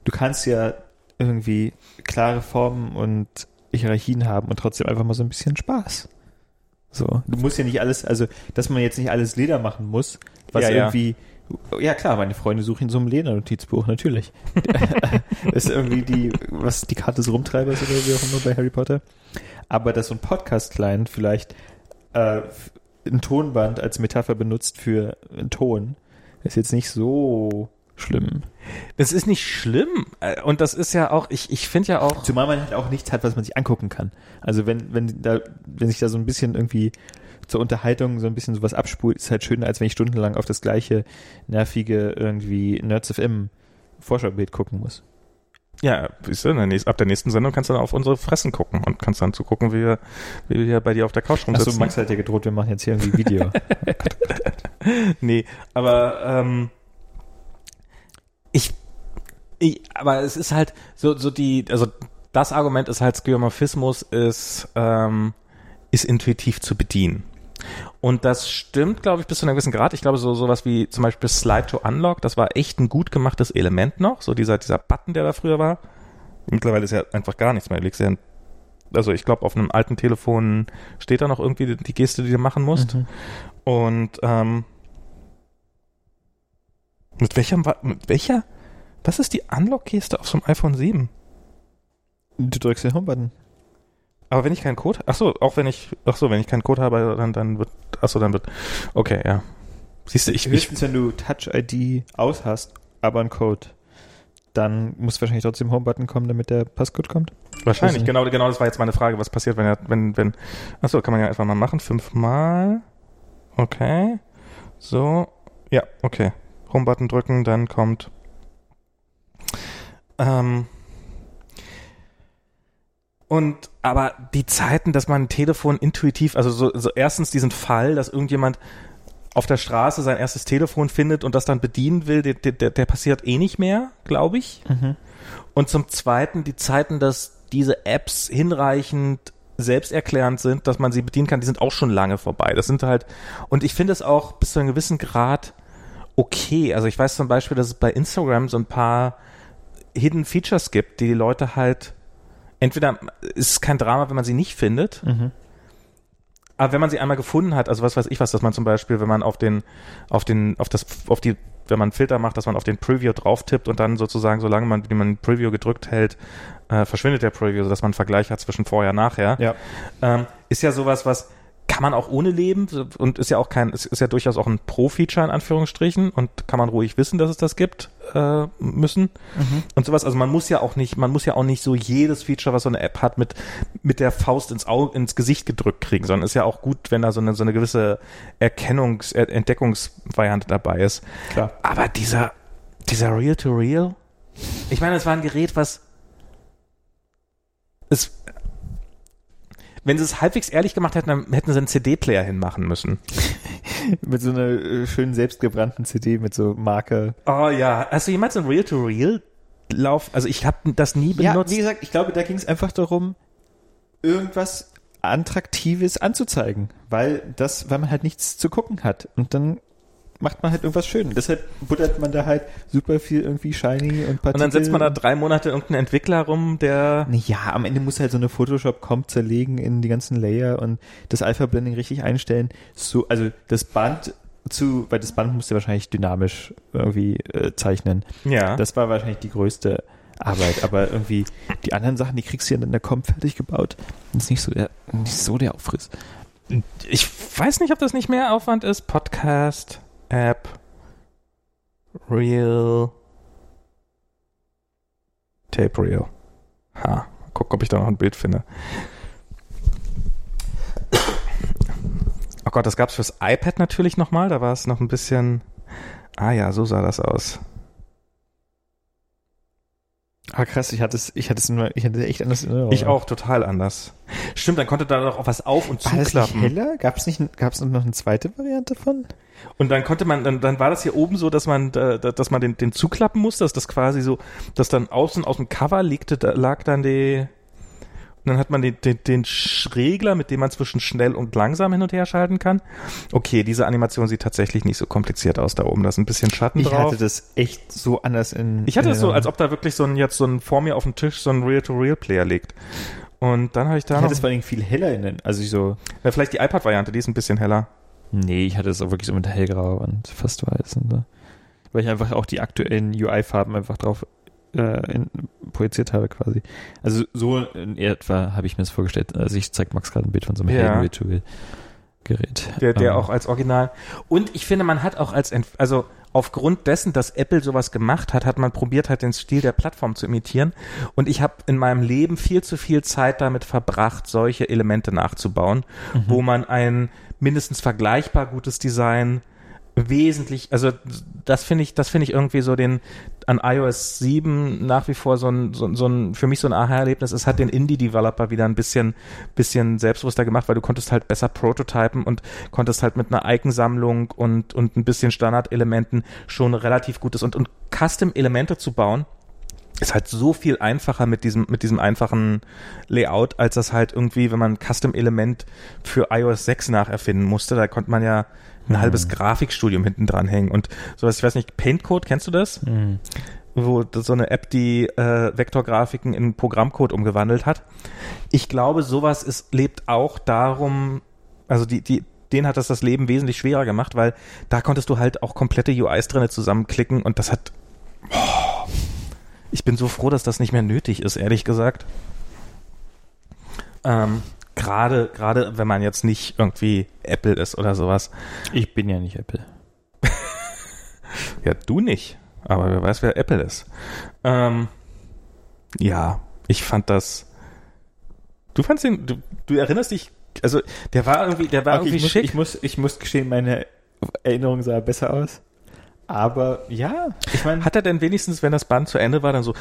du kannst ja irgendwie klare Formen und Hierarchien haben und trotzdem einfach mal so ein bisschen Spaß. So, du musst ja nicht alles, also dass man jetzt nicht alles Leder machen muss, was Ja, ja. irgendwie ja klar, meine Freunde suchen in so einem Leder-Notizbuch, natürlich. ist irgendwie die, was die Karte des Rumtreibers oder wie auch immer bei Harry Potter. Aber dass so ein Podcast-Client vielleicht äh, ein Tonband als Metapher benutzt für einen Ton, ist jetzt nicht so schlimm. Das ist nicht schlimm. Äh, Und das ist ja auch, ich, ich finde ja auch, Zumal man halt auch nichts hat, was man sich angucken kann. Also wenn, wenn da, wenn sich da so ein bisschen irgendwie zur Unterhaltung so ein bisschen sowas abspult, ist halt schöner, als wenn ich stundenlang auf das gleiche nervige irgendwie Nerds FM Vorschaubild gucken muss. Ja, siehst du, ab der nächsten Sendung kannst du dann auf unsere Fressen gucken und kannst dann zugucken, wie wir, wie wir bei dir auf der Couch Achso, rumsitzen. Max hat ja gedroht, wir machen jetzt hier irgendwie Video. nee, aber ähm, ich, ich, aber es ist halt so, so die, also das Argument ist halt, Skeuomorphismus ist, ähm, ist intuitiv zu bedienen. Und das stimmt, glaube ich, bis zu einem gewissen Grad. Ich glaube, so sowas wie zum Beispiel Slide to Unlock, das war echt ein gut gemachtes Element noch. So dieser, dieser Button, der da früher war. Mittlerweile ist ja einfach gar nichts mehr. Du legst ja also ich glaube, auf einem alten Telefon steht da noch irgendwie die Geste, die du machen musst. Mhm. Und ähm, mit welcher, mit welcher, was ist die Unlock-Geste auf so einem iPhone 7? Du drückst den Homebutton. Aber wenn ich keinen Code, ach so, auch wenn ich, ach so, wenn ich keinen Code habe, dann, dann wird, ach so, dann wird, okay, ja. Siehst du, ich, ich, Höchstens, wenn du Touch-ID aus hast, aber ein Code, dann muss wahrscheinlich trotzdem Homebutton kommen, damit der Passcode kommt. wahrscheinlich, Also- genau, genau, das war jetzt meine Frage, was passiert, wenn er, wenn, wenn, ach so, kann man ja einfach mal machen, fünfmal, okay, so, ja, okay, Home-Button drücken, dann kommt, ähm, und aber die Zeiten, dass man ein Telefon intuitiv, also so, so erstens diesen Fall, dass irgendjemand auf der Straße sein erstes Telefon findet und das dann bedienen will, der, der, der passiert eh nicht mehr, glaube ich. Und zum Zweiten die Zeiten, dass diese Apps hinreichend selbsterklärend sind, dass man sie bedienen kann, die sind auch schon lange vorbei. Das sind halt, und ich finde es auch bis zu einem gewissen Grad okay. Also ich weiß zum Beispiel, dass es bei Instagram so ein paar Hidden Features gibt, die die Leute halt entweder ist es kein Drama, wenn man sie nicht findet, aber wenn man sie einmal gefunden hat, also was weiß ich was, dass man zum Beispiel, wenn man auf den, auf den, auf das, auf die, wenn man einen Filter macht, dass man auf den Preview drauf tippt und dann sozusagen, solange man, wie man Preview gedrückt hält, äh, verschwindet der Preview, sodass man einen Vergleich hat zwischen vorher und nachher. Ja. Ähm, ist ja sowas, was kann man auch ohne leben und ist ja auch kein, ist, ist ja durchaus auch ein Pro-Feature in Anführungsstrichen und kann man ruhig wissen, dass es das gibt äh, müssen und sowas. Also man muss ja auch nicht, man muss ja auch nicht so jedes Feature, was so eine App hat, mit mit der Faust ins Auge, ins Gesicht gedrückt kriegen, sondern ist ja auch gut, wenn da so eine so eine gewisse Erkennungs, Er- Entdeckungsvariante dabei ist. Klar. Aber dieser dieser Real to Real, ich meine, es war ein Gerät, was es wenn sie es halbwegs ehrlich gemacht hätten, dann hätten sie einen CD-Player hinmachen müssen. Mit so einer äh, schönen selbstgebrannten CD mit so Marke. Oh ja. Hast du jemals einen Real-to-Real-Lauf? Also ich habe das nie Ja, benutzt. wie gesagt, ich glaube, da ging es einfach darum, irgendwas Attraktives anzuzeigen, weil das, weil man halt nichts zu gucken hat. Und dann macht man halt irgendwas schön. Deshalb buttert man da halt super viel irgendwie shiny und Partikel. und dann setzt man da drei Monate irgendeinen Entwickler rum, der Ja, am Ende muss halt so eine Photoshop-Comp zerlegen in die ganzen Layer und das Alpha-Blending richtig einstellen. So, also das Band zu, weil das Band musste wahrscheinlich dynamisch irgendwie äh, zeichnen. ja. Das war wahrscheinlich die größte Arbeit, aber irgendwie die anderen Sachen, die kriegst du ja in der Comp fertig gebaut. Das ist nicht so der, nicht so der Aufriss. ich weiß nicht, ob das nicht mehr Aufwand ist. Podcast, App, Real, Tape Real. Ha, guck, ob ich da noch ein Bild finde. Oh Gott, das gab's fürs iPad natürlich nochmal. Da war es noch ein bisschen. Ah ja, so sah das aus. Ah krass, ich hatte es, ich hatte es nur, ich hatte echt anders in Erinnerung. Ich auch total anders. Stimmt, dann konnte da noch auch was auf und War das nicht zuklappen. heller? Gab es nicht, gab es noch eine zweite Variante von? Und dann konnte man, dann, dann war das hier oben so, dass man, dass man den, den zuklappen musste, dass das quasi so, dass dann außen aus dem Cover liegte, da lag dann die, dann hat man den, den, den Sch- Regler, mit dem man zwischen schnell und langsam hin und her schalten kann. Okay, diese Animation sieht tatsächlich nicht so kompliziert aus da oben. Da ist ein bisschen Schatten Ich drauf. hatte das echt so anders in. ich hatte es so, als ob da wirklich so ein, jetzt so ein vor mir auf dem Tisch so ein Real-to-Real-Player liegt. Und dann habe ich da ich hatte es vor allem viel heller in den, also ich so, ja, vielleicht die iPad-Variante, die ist ein bisschen heller. nee, ich hatte es auch wirklich so mit hellgrau und fast weiß und so. Weil ich einfach auch die aktuellen UI-Farben einfach drauf äh, in, projiziert habe quasi. Also so in etwa habe ich mir das vorgestellt. Also ich zeig Max gerade ein Bild von so einem Ja. hellen Virtual Gerät. Der, der Ähm, auch als Original. Und ich finde, man hat auch als, Ent also aufgrund dessen, dass Apple sowas gemacht hat, hat man probiert halt den Stil der Plattform zu imitieren. Und ich habe in meinem Leben viel zu viel Zeit damit verbracht, solche Elemente nachzubauen, Mhm. wo man ein mindestens vergleichbar gutes Design wesentlich, also das finde ich, das finde ich irgendwie so den an iOS 7 nach wie vor so ein, so, so ein für mich so ein Aha-Erlebnis. Es hat den Indie-Developer wieder ein bisschen, bisschen selbstbewusster gemacht, weil du konntest halt besser prototypen und konntest halt mit einer Iconsammlung und, und ein bisschen Standardelementen schon relativ gutes und, und Custom-Elemente zu bauen ist halt so viel einfacher mit diesem, mit diesem einfachen Layout, als das halt irgendwie, wenn man ein Custom-Element für iOS 6 nacherfinden musste, da konnte man ja ein Mhm. halbes Grafikstudium hinten dran hängen und sowas, ich weiß nicht, Paintcode, kennst du das? Mhm. Wo das so eine App, die äh, Vektorgrafiken in Programmcode umgewandelt hat. Ich glaube, sowas ist, lebt auch darum, also die, die, denen hat das das Leben wesentlich schwerer gemacht, weil da konntest du halt auch komplette UIs drinne zusammenklicken und das hat, oh, ich bin so froh, dass das nicht mehr nötig ist, ehrlich gesagt. Ähm, gerade, gerade wenn man jetzt nicht irgendwie Apple ist oder sowas. Ich bin ja nicht Apple. Ja, du nicht. Aber wer weiß, wer Apple ist. Ähm, ja, ich fand das. Du fandst ihn, du, du erinnerst dich, also der war irgendwie, der war Okay, irgendwie ich, muss, schick. ich, muss, ich muss gestehen, meine Erinnerung sah besser aus. Aber ja, ich meine, Hat er denn wenigstens, wenn das Band zu Ende war, dann so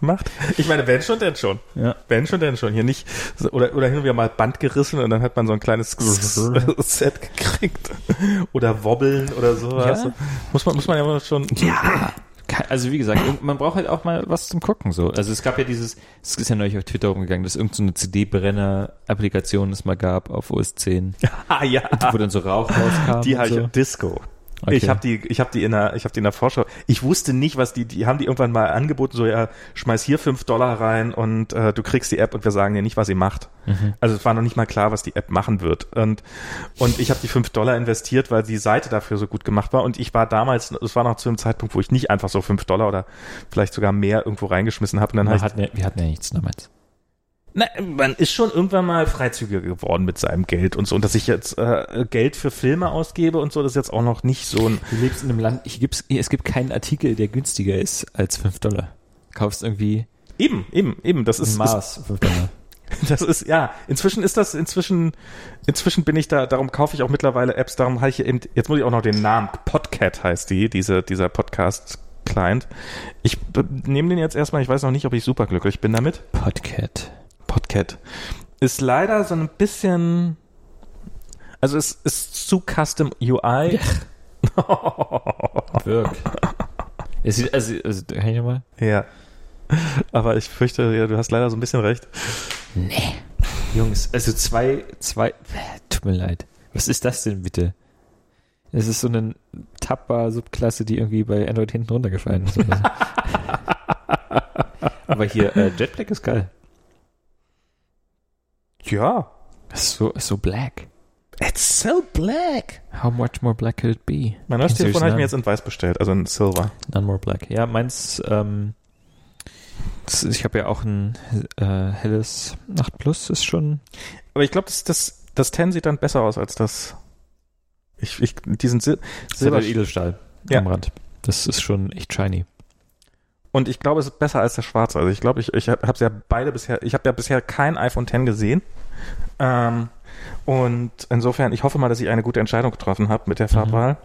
gemacht? Ich meine, wenn schon, denn schon. ja. Wenn schon, denn schon. Hier nicht, oder, oder hin und wieder mal Band gerissen und dann hat man so ein kleines Set gekriegt. Oder wobbeln oder sowas. Ja. Muss man, muss man ja immer schon. Ja. Also wie gesagt, man braucht halt auch mal was zum Gucken so. Also es gab ja dieses, es ist ja neulich auf Twitter rumgegangen, dass irgendeine so CD-Brenner-Applikation es mal gab auf OS 10, Ah, ja. wo dann so Rauch rauskam. Die habe so. Disco. Okay. Ich habe die, ich habe die in der, ich habe die in der Vorschau. Ich wusste nicht, was die, die haben die irgendwann mal angeboten, so ja, schmeiß hier fünf Dollar rein und äh, du kriegst die App und wir sagen dir nicht, was sie macht. Mhm. Also es war noch nicht mal klar, was die App machen wird. Und und ich habe die fünf Dollar investiert, weil die Seite dafür so gut gemacht war. Und ich war damals, es war noch zu einem Zeitpunkt, wo ich nicht einfach so fünf Dollar oder vielleicht sogar mehr irgendwo reingeschmissen habe. Und dann Wir ich hatten, ja, wir hatten ja nichts damals. Na, man ist schon irgendwann mal freizügiger geworden mit seinem Geld und so. Und dass ich jetzt äh, Geld für Filme ausgebe und so, das ist jetzt auch noch nicht so ein. Du lebst in einem Land, ich gibt's, es gibt keinen Artikel, der günstiger ist als 5 Dollar. Kaufst irgendwie Eben, eben, eben. Das ist, Mars 5 Dollar. das ist ja. Inzwischen ist das inzwischen. Inzwischen bin ich da. Darum kaufe ich auch mittlerweile Apps. Darum habe ich eben. Jetzt muss ich auch noch den Namen. Podcat heißt die. Diese dieser Podcast. Client. Ich nehme den jetzt erstmal, ich weiß noch nicht, ob ich super glücklich bin damit. Podcat. Podcat. Ist leider so ein bisschen, also es ist zu Custom UI. Wirk. Es sieht, also, also, kann ich nochmal? ja. Aber ich fürchte, ja, du hast leider so ein bisschen recht. Nee. Jungs, also zwei, zwei, tut mir leid. Was ist das denn bitte? Es ist so eine Tapper-Subklasse, die irgendwie bei Android hinten runtergefallen ist. So. Aber hier, äh, Jetpack ist geil. Ja. Ist so, so black. It's so black. How much more black could it be? Mein neues Telefon habe ich mir jetzt in weiß bestellt, also in Silver. None more black. Ja, meins, ähm, das, ich habe ja auch ein äh, helles 8 Plus, ist schon. Aber ich glaube, das, das, das 10 sieht dann besser aus als das. Ich, ich, diesen Sil Silber Silber. Edelstahl Ja. am Rand. Das ist schon echt shiny. Und ich glaube, es ist besser als der schwarze. Also ich glaube, ich, ich habe ja beide bisher, ich habe ja bisher kein iPhone 10 gesehen. Ähm, und insofern, ich hoffe mal, dass ich eine gute Entscheidung getroffen habe mit der Farbwahl.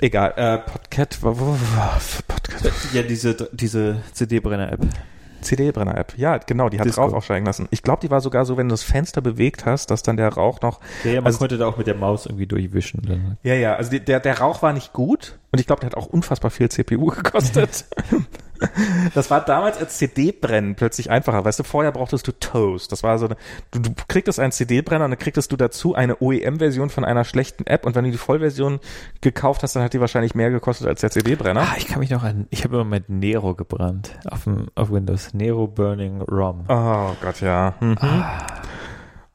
Egal, äh, Podcat, Podcat, Ja, diese, diese CD-Brenner-App. CD-Brenner-App. Ja, genau, die hat Disco. Rauch aufsteigen lassen. Ich glaube, die war sogar so, wenn du das Fenster bewegt hast, dass dann der Rauch noch Ja, ja man Also- konnte da auch mit der Maus irgendwie durchwischen. Dann. Ja, ja, also die, der, der Rauch war nicht gut und ich glaube, der hat auch unfassbar viel CPU gekostet. das war damals als CD-Brennen plötzlich einfacher. Weißt du, vorher brauchtest du Toast. Das war so eine, du, du kriegtest einen CD-Brenner und dann kriegtest du dazu eine OEM-Version von einer schlechten App und wenn du die Vollversion gekauft hast, dann hat die wahrscheinlich mehr gekostet als der CD-Brenner. Ah, ich kann mich noch an, ich habe immer mit Nero gebrannt auf, dem, auf Windows. Nero Burning ROM. Oh Gott, ja. Mhm.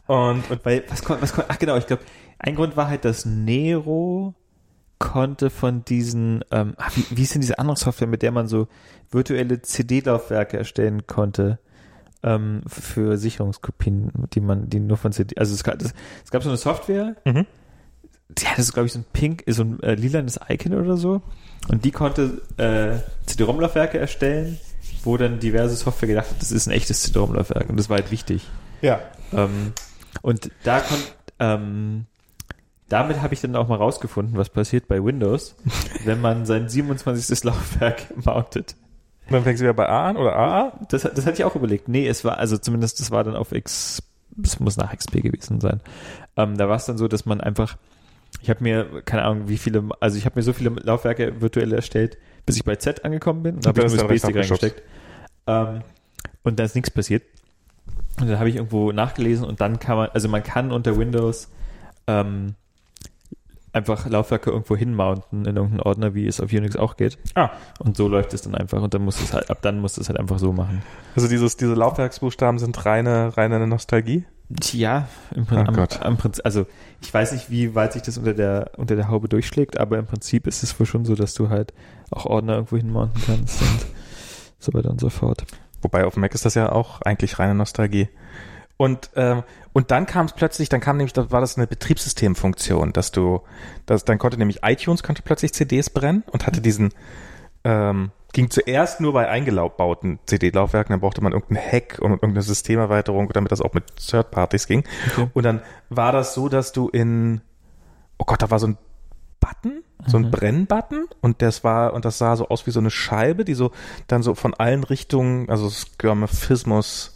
Und, und Weil, was kon, was kon, ach genau, ich glaube, ein Grund war halt, dass Nero konnte von diesen, ähm, ach, wie, wie ist denn diese andere Software, mit der man so virtuelle CD-Laufwerke erstellen konnte, ähm, für Sicherungskopien, die man, die nur von CD, also es gab, das, es gab so eine Software, Mhm. die hatte so, glaube ich, so ein pink, so ein äh, lilanes Icon oder so, und die konnte äh, CD-ROM-Laufwerke erstellen, wo dann diverse Software gedacht hat, das ist ein echtes CD-ROM-Laufwerk, und das war halt wichtig. ja. Ähm, und da kon, ähm, damit habe ich dann auch mal rausgefunden, was passiert bei Windows, wenn man sein 27. Laufwerk mountet. Dann fängst du wieder bei A an oder AA? Das, das hatte ich auch überlegt. Nee, es war, also zumindest das war dann auf X, es muss nach XP gewesen sein. Ähm, da war es dann so, dass man einfach, ich habe mir, keine Ahnung, wie viele, also ich habe mir so viele Laufwerke virtuell erstellt, bis ich bei Z angekommen bin. Und da habe ich einen USB-Stick reingesteckt. Ähm, und da ist nichts passiert. Und dann habe ich irgendwo nachgelesen und dann kann man, also man kann unter Windows ähm, einfach Laufwerke irgendwo hinmounten in irgendeinen Ordner, wie es auf Unix auch geht. Ah. Und so läuft es dann einfach. Und dann musst du es halt, ab dann musst du es halt einfach so machen. Also dieses, diese Laufwerksbuchstaben sind reine, reine Nostalgie? Ja, im Oh Prinzip, am, Gott. am Prinzip, also ich weiß nicht, wie weit sich das unter der, unter der Haube durchschlägt, aber im Prinzip ist es wohl schon so, dass du halt auch Ordner irgendwo hinmounten kannst und so weiter und so fort. Wobei auf Mac ist das ja auch eigentlich reine Nostalgie. Und, ähm, und dann kam es plötzlich, dann kam nämlich, da war das eine Betriebssystemfunktion, dass du, dass, dann konnte nämlich iTunes konnte plötzlich CDs brennen und hatte diesen, ähm, ging zuerst nur bei eingebauten CD-Laufwerken, dann brauchte man irgendeinen Hack und irgendeine Systemerweiterung, damit das auch mit Third-Parties ging. Okay. Und dann war das so, dass du in, oh Gott, da war so ein Button, so ein Mhm. Brennbutton und das war, und das sah so aus wie so eine Scheibe, die so dann so von allen Richtungen, also Skirmophismus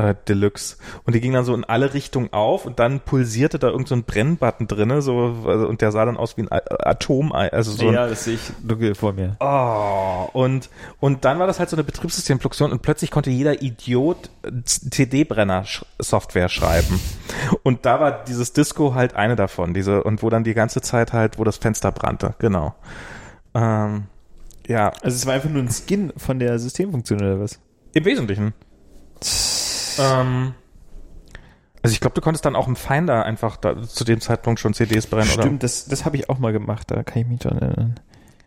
äh, Deluxe und die ging dann so in alle Richtungen auf und dann pulsierte da irgend so ein Brennbutton drinne, so also, und der sah dann aus wie ein A- Atom, also so ein, ja, das sehe ich vor mir. Oh, und, und dann war das halt so eine Betriebssystemfunktion und plötzlich konnte jeder Idiot CD-Brenner-Software schreiben. Und da war dieses Disco halt eine davon, diese, und wo dann die ganze Zeit halt, wo das Fenster brannte, genau. Ähm, ja, Also es war einfach nur ein Skin von der Systemfunktion oder was? im Wesentlichen. Ähm, also ich glaube, du konntest dann auch im Finder einfach da, zu dem Zeitpunkt schon CDs brennen, oder? Stimmt, das, das habe ich auch mal gemacht, da kann ich mich dran erinnern.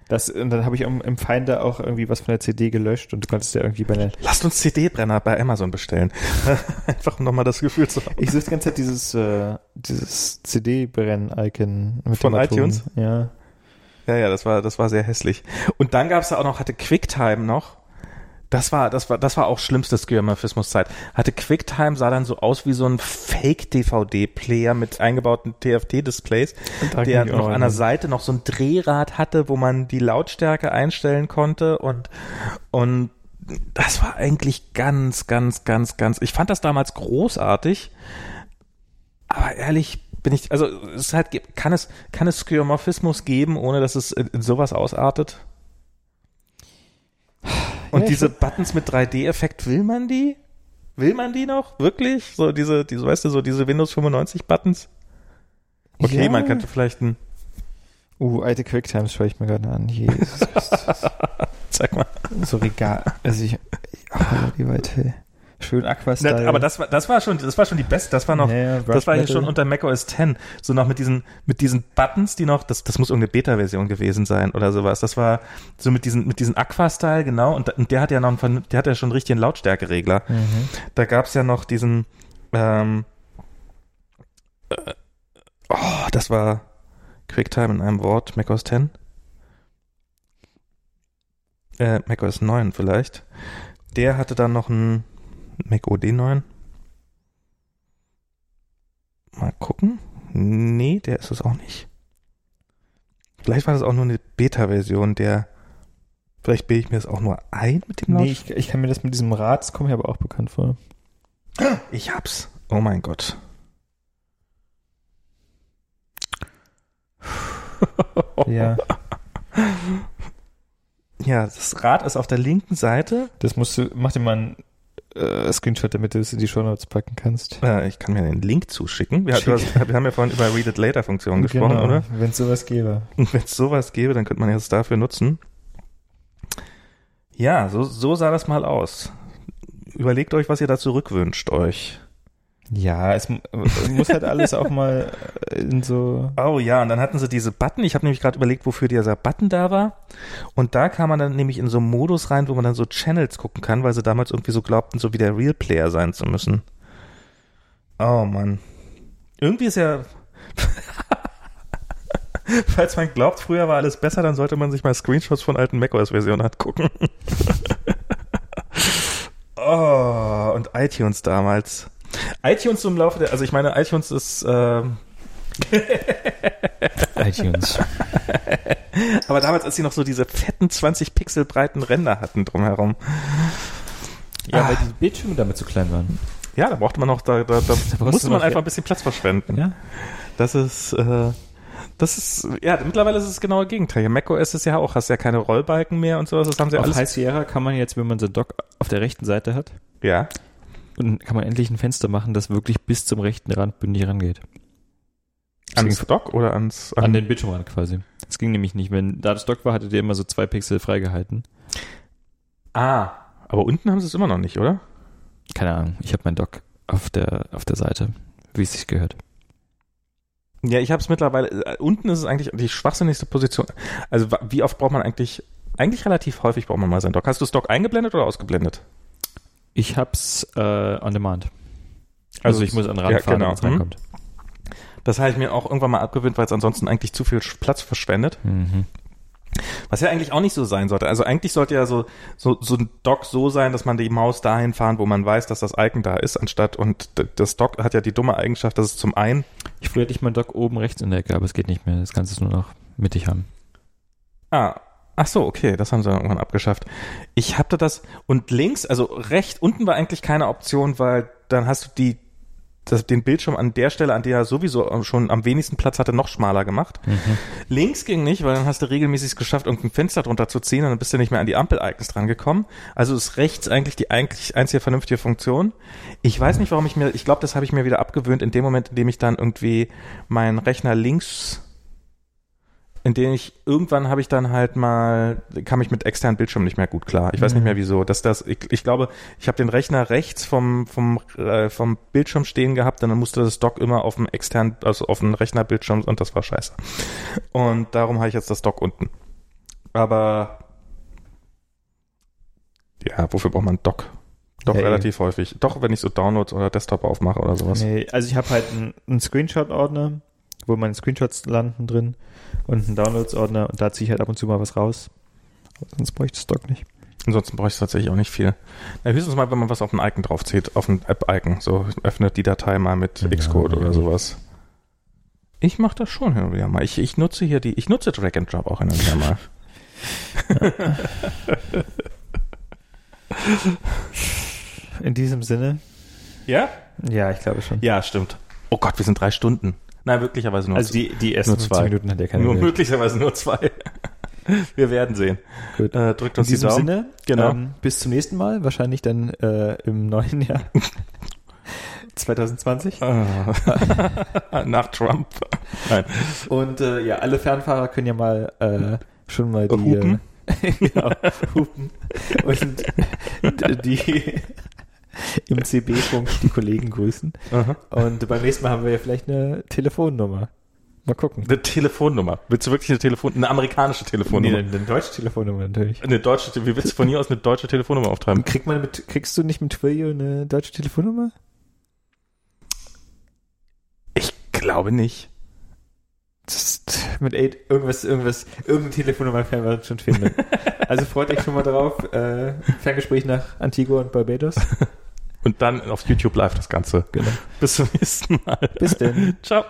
Das, und dann habe ich im, im Finder auch irgendwie was von der CD gelöscht und du konntest ja irgendwie bei der. Lasst uns CD-Brenner bei Amazon bestellen. einfach um nochmal das Gefühl zu haben. Ich suche die ganze Zeit dieses, äh, dieses CD-Brenn-Icon mit Von iTunes? Ja. Ja, ja, das war, das war sehr hässlich. Und dann gab's da auch noch, hatte QuickTime noch. Das war, das war, das war auch schlimmste Skeuomorphismus-Zeit. Hatte QuickTime, sah dann so aus wie so ein Fake-DVD-Player mit eingebauten TFT-Displays, der noch an der. Seite noch so ein Drehrad hatte, wo man die Lautstärke einstellen konnte und, und das war eigentlich ganz, ganz, ganz, ganz, ich fand das damals großartig, aber ehrlich bin ich, also es ist halt, kann es, kann es Skeuomorphismus geben, ohne dass es in, in sowas ausartet? Und Ja, diese Buttons mit 3D-Effekt, will man die? Will man die noch? Wirklich? So diese, diese, weißt du, so diese Windows 95 Buttons? Okay, Ja. man könnte vielleicht ein, Uh, alte Quicktimes schaue ich mir gerade an. Jesus Christus. sag mal. so Regal. Also ich, oh, die Weite. Schön Aquastyle. Na, aber das war, das war schon, das war schon die beste, das war noch, Ja, das war hier schon unter macOS 10. So noch mit diesen, mit diesen Buttons, die noch, das, das muss irgendeine Beta-Version gewesen sein oder sowas. Das war so mit diesen, mit diesen Aqua-Style, genau. Und, und der hat ja noch, einen, der hat ja schon einen richtigen Lautstärkeregler. Mhm. Da gab's ja noch diesen, ähm, äh, oh, das war QuickTime in einem Wort, macOS 10. Äh, macOS 9 vielleicht. Der hatte dann noch ein Mac OD 9. Mal gucken. Nee, der ist es auch nicht. Vielleicht war das auch nur eine Beta-Version, der. Vielleicht bilde ich mir das auch nur ein mit dem Nee, Lautstärke. ich, ich kann mir das mit diesem Rad, das kommt mir aber auch bekannt vor. Ich hab's. Oh mein Gott. Ja. Ja, das Rad ist auf der linken Seite. Das musst du, mach dir mal einen äh, Screenshot, damit du es in die Shownotes packen kannst. Äh, ich kann mir den Link zuschicken. Wir, hast, wir haben ja vorhin über Read It Later Funktion gesprochen, oder? Wenn es sowas gäbe. Wenn es sowas gäbe, dann könnte man es dafür nutzen. Ja, so, so sah das mal aus. Überlegt euch, was ihr da zurückwünscht euch. Ja, es, mu- es muss halt alles auch mal äh, in so. Oh ja, und dann hatten sie diese Button. Ich habe nämlich gerade überlegt, wofür dieser Button da war. Und da kam man dann nämlich in so einen Modus rein, wo man dann so Channels gucken kann, weil sie damals irgendwie so glaubten, so wie der Real Player sein zu müssen. Oh Mann. Irgendwie ist ja. Falls man glaubt, früher war alles besser, dann sollte man sich mal Screenshots von alten macOS-Versionen angucken. oh, und iTunes damals. iTunes im Laufe der, also ich meine, iTunes ist, ähm, iTunes. aber damals, als sie noch so diese fetten 20 Pixel breiten Ränder hatten drumherum. Ja, Ah. weil die Bildschirme damit zu klein waren. Ja, da brauchte man noch, da, da, da, brauchst musste man einfach ein bisschen Platz verschwenden. Ja. Das ist, äh, Das ist, ja, mittlerweile ist es genau das Gegenteil. macOS ist ja auch, hast ja keine Rollbalken mehr und sowas, das haben sie Auf alles. High Sierra kann man jetzt, wenn man so Dock auf der rechten Seite hat, ja. Und kann man endlich ein Fenster machen, das wirklich bis zum rechten Rand bündig rangeht. Ans Dock oder ans, An den Bildschirmrand quasi. Das ging nämlich nicht. Wenn da das Dock war, hattet ihr immer so zwei Pixel freigehalten. Ah. Aber unten haben sie es immer noch nicht, oder? Keine Ahnung. Ich habe mein Dock auf der, auf der Seite, wie es sich gehört. Ja, ich habe es mittlerweile, äh, unten ist es eigentlich die schwachsinnigste Position. Also wie oft braucht man eigentlich, eigentlich relativ häufig braucht man mal sein Dock. Hast du das Dock eingeblendet oder ausgeblendet? Ich hab's äh, on demand. Also, ich muss an den Rand ja, fahren, genau. wenn es Mhm. reinkommt. Das habe ich mir auch irgendwann mal abgewöhnt, weil es ansonsten eigentlich zu viel Platz verschwendet. Mhm. Was ja eigentlich auch nicht so sein sollte. Also eigentlich sollte ja so, so, so ein Dock so sein, dass man die Maus dahin fahren, wo man weiß, dass das Icon da ist, anstatt, und das Dock hat ja die dumme Eigenschaft, dass es zum einen, Ich früher hatte ich mein Dock oben rechts in der Ecke, aber es geht nicht mehr. Das kannst du nur noch mittig haben. ah, ach so, okay, das haben sie dann irgendwann abgeschafft. Ich hatte das, und links, also rechts, unten war eigentlich keine Option, weil dann hast du die, das, den Bildschirm an der Stelle, an der er sowieso schon am wenigsten Platz hatte, noch schmaler gemacht. Links ging nicht, weil dann hast du regelmäßig es geschafft, irgendein Fenster drunter zu ziehen und dann bist du nicht mehr an die Ampel-Icons dran gekommen. Also ist rechts eigentlich die eigentlich einzige vernünftige Funktion. Ich weiß nicht, warum ich mir, ich glaube, das habe ich mir wieder abgewöhnt in dem Moment, in dem ich dann irgendwie meinen Rechner links, in dem ich, irgendwann habe ich dann halt mal, kam ich mit externen Bildschirmen nicht mehr gut klar. Ich weiß Mhm. nicht mehr wieso. Dass das, ich, ich glaube, ich habe den Rechner rechts vom, vom, äh, vom Bildschirm stehen gehabt und dann musste das Dock immer auf dem externen, also auf dem Rechnerbildschirm und das war scheiße. Und darum habe ich jetzt das Dock unten. Aber ja, wofür braucht man Dock? Doch Ja, relativ häufig. Doch, wenn ich so Downloads oder Desktop aufmache oder sowas. Nee, also ich habe halt einen, einen Screenshot-Ordner, wo meine Screenshots landen drin und einen Downloads-Ordner und da ziehe ich halt ab und zu mal was raus. Sonst brauche ich das Dock nicht. Ansonsten brauche ich tatsächlich auch nicht viel. Na, höchstens mal, wenn man was auf ein Icon draufzieht, auf ein App-Icon. So öffnet die Datei mal mit Ja, Xcode ja. oder sowas. Ich mache das schon hin und wieder mal. Ich, ich nutze hier die, ich nutze Drag and Drop auch hin und wieder mal. In diesem Sinne? Ja? Ja, ich glaube schon. Ja, stimmt. Oh Gott, wir sind drei Stunden. Nein, möglicherweise nur, Also die, die ersten nur zwei. 15 Minuten hat ja keine nur Welt. möglicherweise nur zwei. wir werden sehen. Gut. Äh, drückt In uns die diesem Daumen. Sinne, Genau. ähm, bis zum nächsten Mal, wahrscheinlich dann äh, im neuen Jahr 2020. Ah. Nach Trump. Nein. Und äh, ja, alle Fernfahrer können ja mal äh, schon mal die Hupen. Äh, genau, hupen und die im CB-Funk die Kollegen grüßen. Aha. Und beim nächsten Mal haben wir ja vielleicht eine Telefonnummer. Mal gucken. Eine Telefonnummer. Willst du wirklich eine Telefon, eine amerikanische Telefonnummer? Nee, eine, eine deutsche Telefonnummer natürlich. Eine deutsche, wie willst du von hier aus eine deutsche Telefonnummer auftreiben? Kriegt man mit, kriegst du nicht mit Twilio eine deutsche Telefonnummer? Ich glaube nicht. Mit 8 irgendwas, irgendwas, irgendeine Telefonnummer werden wir schon finden. Also freut euch schon mal drauf. Äh, Ferngespräch nach Antigua und Barbados. Und dann auf YouTube live das Ganze. Genau. Bis zum nächsten Mal. Bis denn. Ciao.